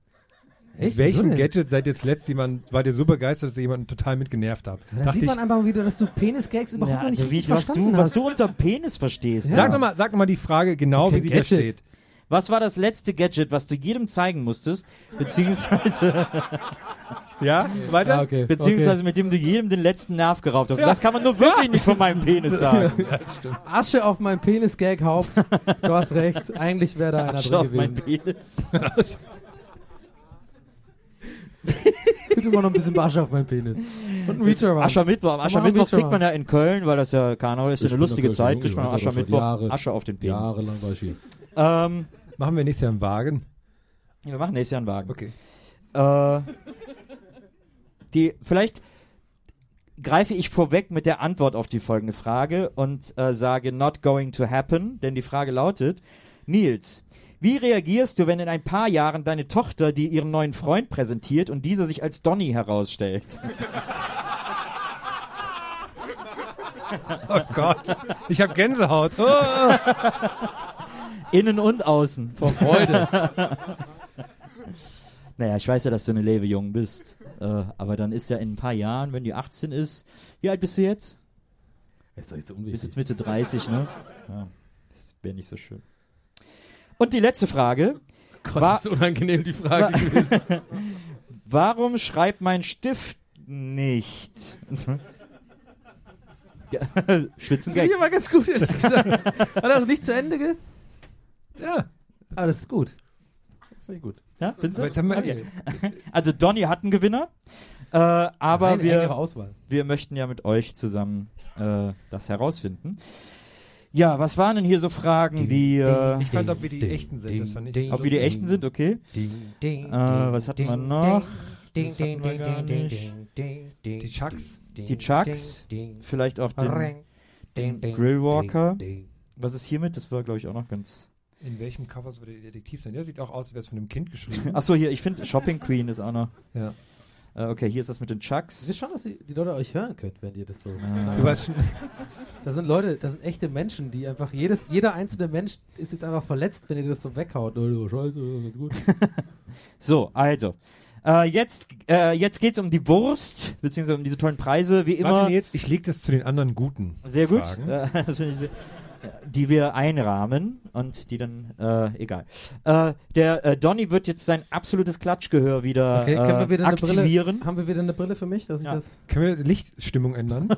Speaker 3: Echt?
Speaker 4: Mit welchem
Speaker 3: denn?
Speaker 4: Gadget seid ihr zuletzt jemand, war dir so begeistert, dass ihr jemanden total mit genervt habt?
Speaker 3: Da sieht man
Speaker 4: ich,
Speaker 3: einfach mal wieder, dass du Penis-Gags überhaupt
Speaker 2: Ja,
Speaker 3: noch nicht
Speaker 2: also wie,
Speaker 3: richtig
Speaker 2: was,
Speaker 3: verstanden
Speaker 2: du, was
Speaker 3: hast.
Speaker 2: du unter Penis verstehst.
Speaker 3: Ja.
Speaker 4: Sag nochmal sag noch mal die Frage genau, wie sie da
Speaker 3: Gadget.
Speaker 4: steht.
Speaker 2: Was war das letzte Gadget, was du jedem zeigen musstest, beziehungsweise, *laughs*
Speaker 4: Ja, weiter?
Speaker 3: Ah, okay.
Speaker 2: beziehungsweise mit dem du jedem den letzten Nerv geraubt hast? Und Das kann man nur wirklich nicht von meinem Penis sagen.
Speaker 3: okay. Asche auf mein Penis-Gag-Haupt. du hast recht. Eigentlich wäre da einer
Speaker 2: Asche
Speaker 3: drin
Speaker 2: auf meinen
Speaker 3: gewesen.
Speaker 2: Penis.
Speaker 3: Bitte mal noch ein bisschen Asche auf meinen Penis. Und ein Reacher.
Speaker 2: Aschermittwoch. Am Aschermittwoch kriegt man ja in Köln, weil das ja Karneval ist, ja
Speaker 3: Ich
Speaker 2: eine lustige Zeit, kriegt man Aschermittwoch
Speaker 3: Jahre-
Speaker 2: Asche auf den Penis.
Speaker 3: Jahrelang war ich hier.
Speaker 2: Ähm,
Speaker 4: Machen wir nächstes Jahr einen Wagen.
Speaker 2: wir machen nächstes Jahr einen Wagen.
Speaker 4: Okay.
Speaker 2: Äh, die, vielleicht greife ich vorweg mit der Antwort auf die folgende Frage und äh, sage not going to happen, denn die Frage lautet, Nils, wie reagierst du, wenn in ein paar Jahren deine Tochter dir ihren neuen Freund präsentiert und dieser sich als Donny herausstellt?
Speaker 4: Oh Gott, ich habe Gänsehaut. Oh.
Speaker 2: Innen und außen.
Speaker 3: Vor Freude. *laughs*
Speaker 2: Naja, ich weiß ja, dass du eine Lewe jung bist. Äh, aber dann ist ja in ein paar Jahren, wenn die 18 ist, wie alt bist du jetzt?
Speaker 3: ist doch nicht so
Speaker 2: Du bist jetzt
Speaker 3: unwichtig.
Speaker 2: Mitte 30, ne? Ja, das wäre nicht so schön. Und die letzte Frage.
Speaker 3: Gott,
Speaker 2: War-
Speaker 3: das ist unangenehm, die Frage gewesen. *laughs*
Speaker 2: Warum schreibt mein Stift nicht? *laughs* Schwitzen
Speaker 3: Finde ich aber ganz gut, ehrlich gesagt. Hat er auch nicht zu Ende ge...
Speaker 4: Ja,
Speaker 3: Aber das ist gut. Das finde ich gut.
Speaker 2: Ja, findest du?
Speaker 4: Aber jetzt haben wir,
Speaker 2: Okay. *laughs* Also Donny hat einen Gewinner, äh, aber
Speaker 3: engere
Speaker 2: wir,
Speaker 3: Auswahl.
Speaker 2: wir möchten ja mit euch zusammen äh, das herausfinden. Ja, was waren denn hier so Fragen, die, äh,
Speaker 4: ich fand, ob wir die
Speaker 3: Ding,
Speaker 4: echten sind,
Speaker 3: ding,
Speaker 4: das fand ich
Speaker 3: ding.
Speaker 2: ob wir die echten sind, okay?
Speaker 5: Ding, ding,
Speaker 2: Äh, was hatten wir noch?
Speaker 5: Ding,
Speaker 2: Das
Speaker 5: ding,
Speaker 2: hatten wir
Speaker 5: ding,
Speaker 2: gar
Speaker 5: ding, ding,
Speaker 2: nicht.
Speaker 5: ding, ding,
Speaker 4: Die Chucks.
Speaker 5: ding,
Speaker 2: Die Chucks, vielleicht auch den,
Speaker 5: ring, ding, ding,
Speaker 2: Grillwalker.
Speaker 5: ding, ding.
Speaker 2: was ist hiermit? Das war, glaube ich, auch noch ganz...
Speaker 4: In welchem Cover würde der Detektiv sein? Der sieht auch aus, als wäre es von einem Kind geschrieben.
Speaker 2: Achso, hier, ich finde Shopping Queen ist auch noch...
Speaker 4: ja.
Speaker 2: Äh, okay, hier ist das mit den
Speaker 3: Es
Speaker 2: Chucks.
Speaker 3: ist schon, dass die, die Leute euch hören könnt, wenn ihr das so.
Speaker 4: Du weißt schon,
Speaker 3: Das sind Leute, das sind echte Menschen, die einfach jedes, jeder einzelne Mensch ist jetzt einfach verletzt, wenn ihr das so weghaut. Oh, scheiße, ganz gut. *laughs*
Speaker 2: So, also. Äh, jetzt äh, jetzt geht es um die Wurst, beziehungsweise um diese tollen Preise, wie immer.
Speaker 4: Martin, jetzt, ich lege das zu den anderen guten
Speaker 2: Sehr gut.
Speaker 4: Fragen.
Speaker 2: Äh, *laughs* das finde ich sehr- die wir einrahmen und die dann, äh, egal. Äh, der äh, Donny wird jetzt sein absolutes Klatschgehör wieder
Speaker 3: Okay, können wir
Speaker 2: äh,
Speaker 3: wieder eine
Speaker 2: aktivieren.
Speaker 3: Brille? Haben wir wieder eine Brille für mich, dass ich
Speaker 2: Ja.
Speaker 3: das.
Speaker 4: Können wir Lichtstimmung ändern? *laughs*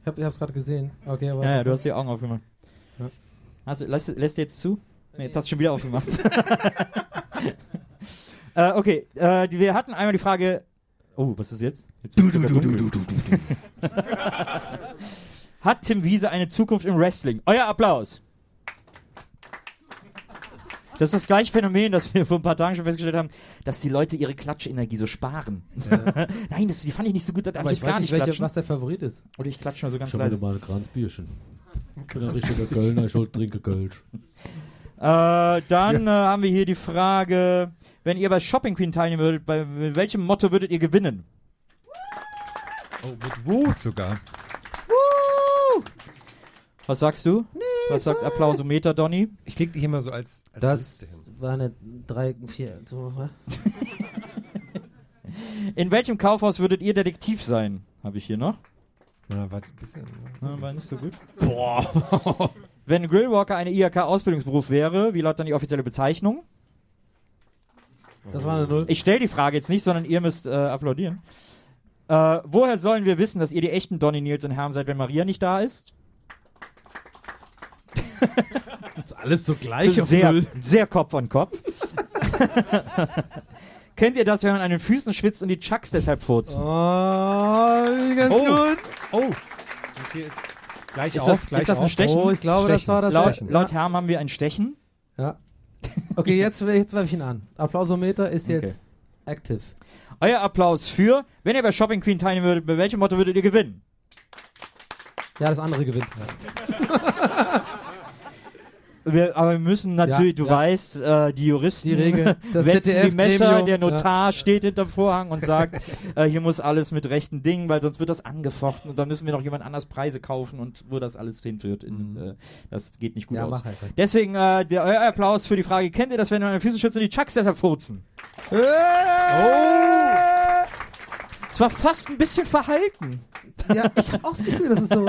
Speaker 3: Ich, hab, ich hab's gerade gesehen. Okay, aber.
Speaker 2: Ja, ja, du hast die Augen aufgemacht.
Speaker 3: Ja.
Speaker 2: Hast du, lässt, lässt du jetzt zu? Nee, jetzt hast du schon wieder aufgemacht. *laughs* äh, okay, äh, wir hatten einmal die Frage. Oh, was ist jetzt? jetzt wird's sogar dunkel. *laughs* Hat Tim Wiese eine Zukunft im Wrestling? Euer Applaus. Das ist das gleiche Phänomen, das wir vor ein paar Tagen schon festgestellt haben, dass die Leute ihre Klatschenergie so sparen. *laughs* Nein, das die fand ich nicht so gut, da darf
Speaker 3: aber
Speaker 2: ich
Speaker 3: ich
Speaker 2: jetzt
Speaker 3: weiß
Speaker 2: gar
Speaker 3: nicht,
Speaker 2: nicht
Speaker 3: welche,
Speaker 2: klatschen.
Speaker 3: was der Favorit ist.
Speaker 2: Oder ich klatsche mal so ganz
Speaker 3: Schon
Speaker 2: leise.
Speaker 3: mal ein kleines Bierchen. *laughs* Ich bin ein richtiger Kölner, ich trinke Kölsch.
Speaker 2: Äh, dann äh, haben wir hier die Frage, wenn ihr bei Shopping Queen teilnehmen würdet, bei mit welchem Motto würdet ihr gewinnen?
Speaker 4: Oh, mit Woo sogar.
Speaker 2: Was sagst du? Was sagt Applausometer, Donny?
Speaker 4: Ich leg die hier mal so als, als
Speaker 3: Das
Speaker 4: Liste hin.
Speaker 3: war eine 3, 4. So? *laughs*
Speaker 2: In welchem Kaufhaus würdet ihr Detektiv sein? Habe ich hier noch.
Speaker 4: Na, warte, ein bisschen.
Speaker 2: Na, war nicht so gut. Boah. *laughs* Wenn Grillwalker eine IHK-Ausbildungsberuf wäre, wie lautet dann die offizielle Bezeichnung?
Speaker 3: das war eine Null.
Speaker 2: Ich stelle die Frage jetzt nicht, sondern ihr müsst äh, applaudieren. Äh, woher sollen wir wissen, dass ihr die echten Donny, Nils und Herm seid, wenn Maria nicht da ist? *laughs*
Speaker 3: Das ist alles so gleich auf
Speaker 2: sehr, sehr Kopf an Kopf. *laughs* Kennt ihr das, wenn man an den Füßen schwitzt und die Chucks deshalb furzen?
Speaker 3: Oh, ganz
Speaker 4: Oh.
Speaker 3: gut.
Speaker 4: Oh! Und hier ist gleich
Speaker 2: Ist
Speaker 4: auf,
Speaker 2: das-
Speaker 4: gleich
Speaker 2: ist das ein
Speaker 4: auf.
Speaker 2: Stechen?
Speaker 3: Oh, ich glaube, das
Speaker 4: Stechen.
Speaker 3: war das.
Speaker 2: Laut,
Speaker 3: ja.
Speaker 2: laut Herm haben wir ein Stechen.
Speaker 3: Ja. Okay, jetzt, jetzt werfe ich ihn an. Applausometer ist jetzt
Speaker 2: Okay.
Speaker 3: active.
Speaker 2: Euer Applaus für, wenn ihr bei Shopping Queen teilnehmen würdet, bei welchem Motto würdet ihr gewinnen?
Speaker 3: Ja, das andere gewinnt. *laughs*
Speaker 2: Wir, aber wir müssen natürlich,
Speaker 3: Ja,
Speaker 2: du
Speaker 3: ja.
Speaker 2: weißt, äh, die Juristen
Speaker 3: Die Regel, *laughs* das
Speaker 2: wetzen die
Speaker 3: ZDF
Speaker 2: Messer,
Speaker 3: Premium,
Speaker 2: der Notar steht hinterm Vorhang und sagt, *laughs* äh, hier muss alles mit rechten Dingen, weil sonst wird das angefochten und dann müssen wir noch jemand anders Preise kaufen und wo das alles hinführt, in, äh, das geht nicht gut
Speaker 3: Ja,
Speaker 2: aus.
Speaker 3: halt.
Speaker 2: Deswegen äh, der, euer Applaus für die Frage, kennt ihr das, wenn den Füßen schützt und die Chucks deshalb furzen?
Speaker 3: Oh!
Speaker 2: Es war fast ein bisschen verhalten.
Speaker 3: Ja, ich habe auch das Gefühl, das ist so.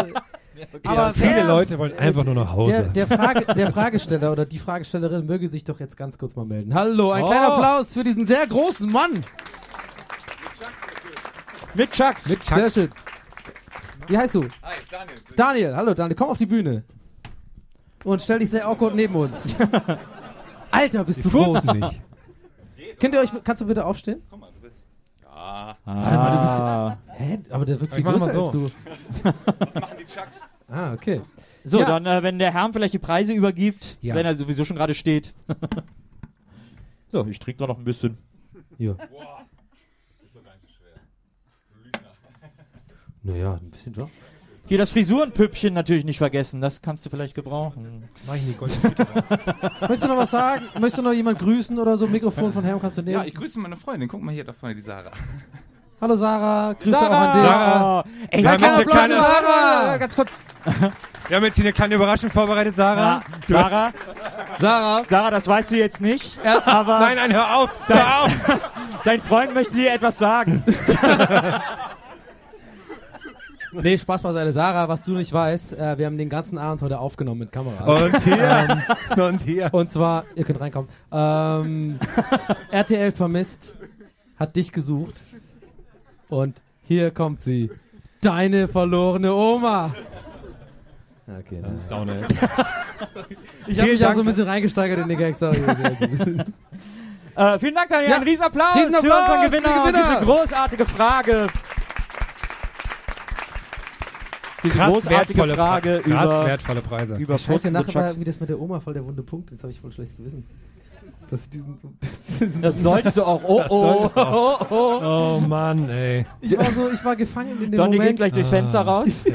Speaker 4: Aber viele Leute wollen einfach nur nach Hause.
Speaker 3: Der, der, Frage, der Fragesteller oder die Fragestellerin möge sich doch jetzt ganz kurz mal melden. Hallo, ein
Speaker 2: Oh.
Speaker 3: kleiner Applaus für diesen sehr großen Mann.
Speaker 2: Mit Chucks.
Speaker 4: Mit
Speaker 3: Sehr
Speaker 4: Chucks.
Speaker 3: schön. Wie heißt du?
Speaker 6: Hi, Daniel.
Speaker 3: Daniel, hallo Daniel, komm auf die Bühne. Und stell dich sehr awkward neben uns. *laughs* Alter, bist du groß.
Speaker 4: Nicht.
Speaker 3: Könnt ihr euch, kannst du bitte aufstehen?
Speaker 6: Komm mal, du bist. Ja.
Speaker 3: Warte mal, du bist-
Speaker 2: Ah.
Speaker 3: Hä? Aber der wirkt viel größer
Speaker 4: so.
Speaker 3: als du.
Speaker 6: Das machen die Chucks.
Speaker 3: Ah, okay.
Speaker 2: So,
Speaker 3: Ja.
Speaker 2: dann, äh, wenn der Herr vielleicht die Preise übergibt,
Speaker 4: Ja.
Speaker 2: wenn er sowieso schon gerade steht. so, ich trinke da noch ein bisschen.
Speaker 3: Ja.
Speaker 6: Boah. Ist doch gar nicht so schwer. *laughs* Du Lügner.
Speaker 3: Naja, ein bisschen schon.
Speaker 2: Hier das Frisurenpüppchen natürlich nicht vergessen, das kannst du vielleicht gebrauchen.
Speaker 4: Mach ich nicht. *laughs*
Speaker 3: Möchtest du noch was sagen? Möchtest du noch jemand grüßen oder so? Mikrofon von Herm kannst du nehmen.
Speaker 6: Ja, ich grüße meine Freundin. Guck mal hier da vorne, die Sarah.
Speaker 3: Hallo Sarah, Grüße
Speaker 2: Sarah!
Speaker 3: auch an dich.
Speaker 2: Sarah! Ey,
Speaker 4: Wir haben
Speaker 2: kleiner
Speaker 4: jetzt eine kleine-
Speaker 2: Sarah! Ganz kurz.
Speaker 4: Wir haben jetzt hier eine kleine Überraschung vorbereitet, Sarah.
Speaker 2: Sarah,
Speaker 3: Sarah.
Speaker 2: Sarah, das weißt du jetzt nicht, aber
Speaker 4: Nein, nein, hör auf. Hör auf. *laughs*
Speaker 2: dein Freund möchte dir etwas sagen. *laughs*
Speaker 3: Nee, Spaß beiseite. Sarah, was du nicht weißt, äh, wir haben den ganzen Abend heute aufgenommen mit Kameras.
Speaker 4: Und hier. *laughs* Und hier.
Speaker 3: Und zwar, ihr könnt reinkommen. Ähm, RTL vermisst, hat dich gesucht. Und hier kommt sie. Deine verlorene Oma. Okay, dann.
Speaker 4: Downer jetzt. *laughs*
Speaker 3: Ich habe mich
Speaker 4: Dank.
Speaker 3: auch so ein bisschen reingesteigert in den Gag, sorry. *laughs*
Speaker 2: Äh, vielen Dank, Daniel.
Speaker 3: Ja.
Speaker 2: Ein Riesenapplaus,
Speaker 3: Riesenapplaus
Speaker 2: für unseren
Speaker 3: für
Speaker 2: Gewinner,
Speaker 3: Gewinner.
Speaker 2: diese großartige Frage. Diese
Speaker 4: Krass
Speaker 2: großartige
Speaker 4: wertvolle
Speaker 2: Frage
Speaker 4: Pre- krass
Speaker 2: über,
Speaker 4: wertvolle Preise.
Speaker 2: über
Speaker 3: Scheiße, nachher war wie das mit der Oma voll der wunde Punkt. Jetzt habe ich voll schlechtes Gewissen. Dass ich diesen, diesen
Speaker 2: Das solltest du auch. *laughs* Oh, oh, oh, oh.
Speaker 4: Oh Mann, ey.
Speaker 3: ich war so, ich war gefangen in dem
Speaker 2: Donny geht
Speaker 3: Moment.
Speaker 2: gleich durchs Fenster raus. *laughs*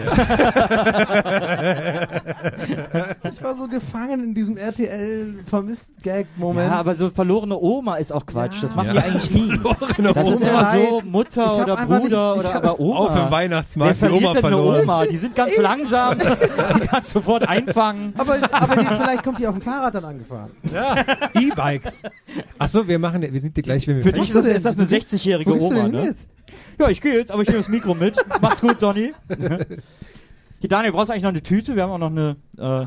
Speaker 3: Ich war so gefangen in diesem RTL vermisst Gag Moment.
Speaker 2: Ja, aber so verlorene Oma ist auch Quatsch.
Speaker 3: Ja.
Speaker 2: Das machen
Speaker 4: Ja.
Speaker 2: die eigentlich nie. *laughs* Das ist immer so. Mutter oder Bruder oder
Speaker 3: hab-
Speaker 2: aber Oma.
Speaker 4: Auf dem
Speaker 2: Wer
Speaker 4: Weihnachtsmarkt die
Speaker 2: verliert
Speaker 4: Oma
Speaker 2: denn eine
Speaker 4: verloren.
Speaker 2: Oma? Die sind ganz langsam. Die kannst sofort einfangen.
Speaker 3: aber aber die, vielleicht kommt die auf dem Fahrrad dann angefahren.
Speaker 4: Ja, E-Bikes. *laughs* Achso, wir machen, wir sind dir gleich, wenn wir
Speaker 2: Für dich ist das, ist das eine 60-jährige
Speaker 3: Wo bist du
Speaker 2: Oma, ne?
Speaker 3: jetzt?
Speaker 2: Ja, ich gehe jetzt, aber ich nehme das Mikro mit. *laughs* Mach's gut, Donny. *laughs* Hier, Daniel, brauchst du eigentlich noch eine Tüte? Wir haben auch noch eine. Äh,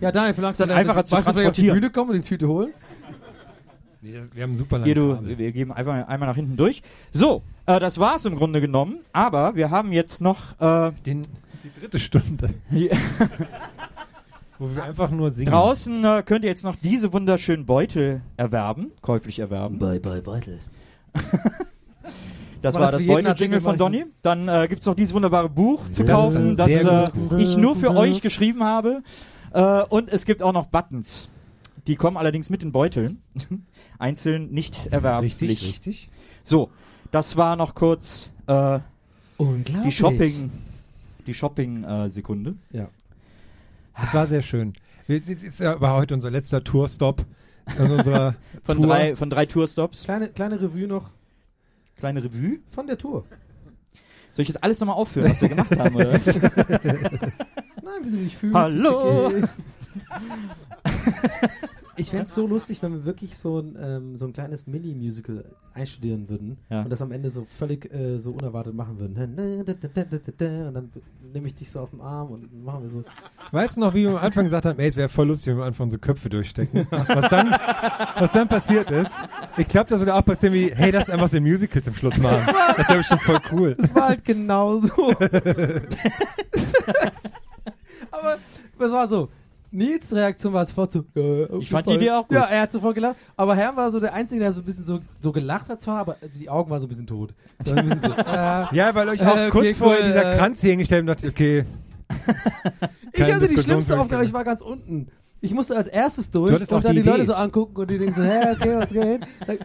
Speaker 3: Ja, Daniel, vielleicht
Speaker 2: Ist dann einfacher zu
Speaker 3: du, ich auf die
Speaker 2: transportieren.
Speaker 3: Bühne kommen und die Tüte holen?
Speaker 4: Nee, das, wir haben super lange
Speaker 2: hier, du,
Speaker 4: Kabel.
Speaker 2: wir geben einfach einmal nach hinten durch. So, äh, das war's im Grunde genommen. Aber wir haben jetzt noch äh,
Speaker 4: Den, die dritte Stunde, wo wir einfach nur singen.
Speaker 2: draußen äh, könnt ihr jetzt noch diese wunderschönen Beutel erwerben, käuflich erwerben.
Speaker 5: Bye, bye, Beutel. *laughs*
Speaker 2: Das war das Beutel-Jingle von Donny. Dann äh, gibt's noch dieses wunderbare Buch zu
Speaker 4: Das
Speaker 2: kaufen, das äh, ich nur für euch geschrieben habe. Äh, und es gibt auch noch Buttons. Die kommen allerdings mit den Beuteln. *laughs* Einzeln nicht erwerblich.
Speaker 4: Richtig, richtig.
Speaker 2: So, das war noch kurz äh,
Speaker 3: Unglaublich.
Speaker 2: die Shopping, die Shopping-Sekunde.
Speaker 3: Ja.
Speaker 4: Das war sehr schön. Es ist, ja war heute unser letzter Tourstop unserer *laughs*
Speaker 2: von
Speaker 4: Tour.
Speaker 2: drei, von drei Tourstops.
Speaker 3: Kleine, kleine Revue noch
Speaker 2: Kleine Revue.
Speaker 3: von der Tour.
Speaker 2: Soll ich jetzt alles nochmal aufführen, was wir gemacht haben, oder was? *laughs*
Speaker 3: Nein, wie du dich fühlst.
Speaker 2: Hallo. *laughs*
Speaker 3: Ich fände es so lustig, wenn wir wirklich so ein, ähm, so ein kleines Mini-Musical einstudieren würden
Speaker 2: Ja.
Speaker 3: und das am Ende so völlig äh, so unerwartet machen würden. Und dann nehme ich dich so auf den Arm und machen wir so.
Speaker 4: Weißt du noch, wie wir am Anfang gesagt haben, ey, es wäre voll lustig, wenn wir am Anfang unsere Köpfe durchstecken. Was dann, was dann passiert ist, ich glaube, das würde auch passieren wie, hey, das ist einfach so ein Musical zum Schluss machen. Das wäre bestimmt voll cool.
Speaker 3: Das war halt genauso. *laughs* Aber es war so. Nils Reaktion war sofort so. Auf
Speaker 2: Ich fand
Speaker 3: jeden
Speaker 2: die. Idee auch gut.
Speaker 3: Ja, er hat sofort gelacht. Aber Herr war so der Einzige, der so ein bisschen so, so gelacht hat zwar, aber also die Augen waren so ein bisschen tot. So ein bisschen so, *laughs* äh,
Speaker 4: Ja, weil euch auch
Speaker 3: Äh, okay,
Speaker 4: kurz vorher
Speaker 3: cool,
Speaker 4: dieser
Speaker 3: äh,
Speaker 4: Kranz hier hingestellt und dachte, okay. *laughs*
Speaker 3: ich hatte die schlimmste Aufgabe, ich war ganz unten. Ich musste als erstes durch und dann
Speaker 4: die
Speaker 3: die, Leute so angucken und die denken so, hä, okay, was geht?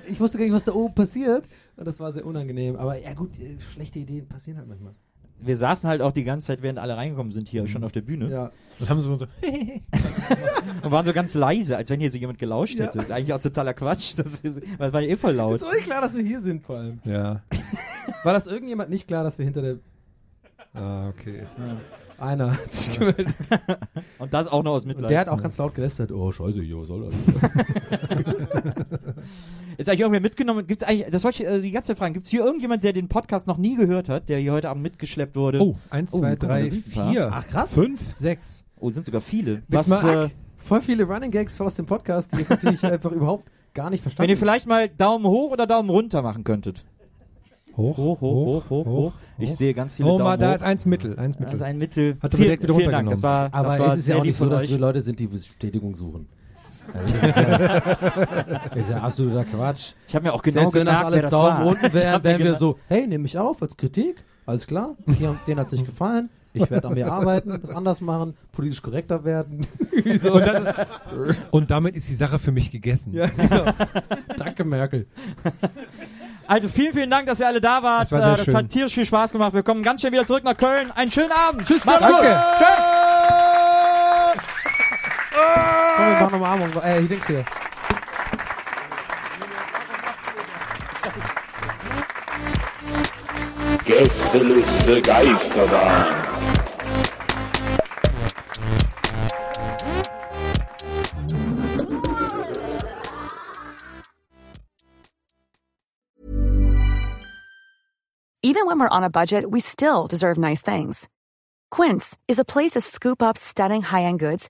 Speaker 3: Ich wusste gar nicht, was da oben passiert. Und das war sehr unangenehm. Aber ja gut, äh, schlechte Ideen passieren halt manchmal.
Speaker 2: Wir saßen halt auch die ganze Zeit, während alle reingekommen sind, hier schon auf der Bühne.
Speaker 3: Ja.
Speaker 4: Und haben so, so *laughs*
Speaker 2: Und waren so ganz leise, als wenn hier so jemand gelauscht
Speaker 3: Ja.
Speaker 2: hätte. Eigentlich auch totaler Quatsch. Das ist, weil war ja eh voll laut.
Speaker 3: Ist euch klar, dass wir hier sind vor allem.
Speaker 4: ja.
Speaker 3: War das irgendjemand nicht klar, dass wir hinter der...
Speaker 4: Ah, okay.
Speaker 3: Einer hat sich gemeldet. *laughs*
Speaker 2: Und das auch noch aus
Speaker 3: Und
Speaker 2: Mitleid.
Speaker 3: der hat auch ganz laut gelästert, oh scheiße, hier, was soll das? *laughs*
Speaker 2: Ist eigentlich irgendwer mitgenommen? Gibt's eigentlich, das wollte ich äh, die ganze Zeit fragen. Gibt es hier irgendjemand, der den Podcast noch nie gehört hat, der hier heute Abend mitgeschleppt wurde?
Speaker 4: Oh, eins,
Speaker 2: Oh,
Speaker 4: zwei, drei, vier,
Speaker 3: Ach, krass.
Speaker 4: fünf, sechs.
Speaker 2: Oh, sind sogar viele. Was, äh,
Speaker 3: Voll viele Running Gags aus dem Podcast, die ich natürlich *laughs* einfach überhaupt gar nicht verstanden
Speaker 2: wenn ihr vielleicht mal Daumen hoch oder Daumen runter machen könntet.
Speaker 4: Hoch,
Speaker 2: Hoch, hoch, hoch, hoch, hoch. Ich sehe ganz viele
Speaker 4: Oh,
Speaker 2: Daumen
Speaker 4: mal, da
Speaker 2: hoch.
Speaker 4: ist eins Mittel, eins Mittel.
Speaker 2: Das ist ein Mittel.
Speaker 4: Hat er direkt wieder
Speaker 2: vielen Dank. Das war,
Speaker 3: Aber
Speaker 2: das war
Speaker 3: es ist ja auch nicht so, dass wir Leute sind, die Bestätigung suchen. Also das ist, ja, ist ja absoluter Quatsch.
Speaker 2: Ich habe mir auch genau
Speaker 3: Selbst wenn das alles Daumen
Speaker 2: war.
Speaker 3: unten *laughs*
Speaker 2: Ich
Speaker 3: wären, wir so, hey, nehme mich auf als Kritik, alles klar, haben, denen hat es nicht *laughs* gefallen, ich werde an mir arbeiten, das anders machen, politisch korrekter werden. *laughs* So.
Speaker 4: Und, dann, und damit ist die Sache für mich gegessen.
Speaker 3: ja, genau. Danke, Merkel.
Speaker 2: Also vielen, vielen Dank, dass ihr alle da wart.
Speaker 4: Das war
Speaker 2: das
Speaker 4: schön.
Speaker 2: hat tierisch viel Spaß gemacht. Wir kommen ganz schnell wieder zurück nach Köln. Einen schönen Abend. Tschüss,
Speaker 3: Danke.
Speaker 2: Tschüss.
Speaker 3: Komm, wir machen nochmal Armung. Hier denkst hier.
Speaker 1: Gästeliste Geisterbahn.
Speaker 7: Even when we're on a budget, we still deserve nice things. Quince is a place to scoop up stunning high-end goods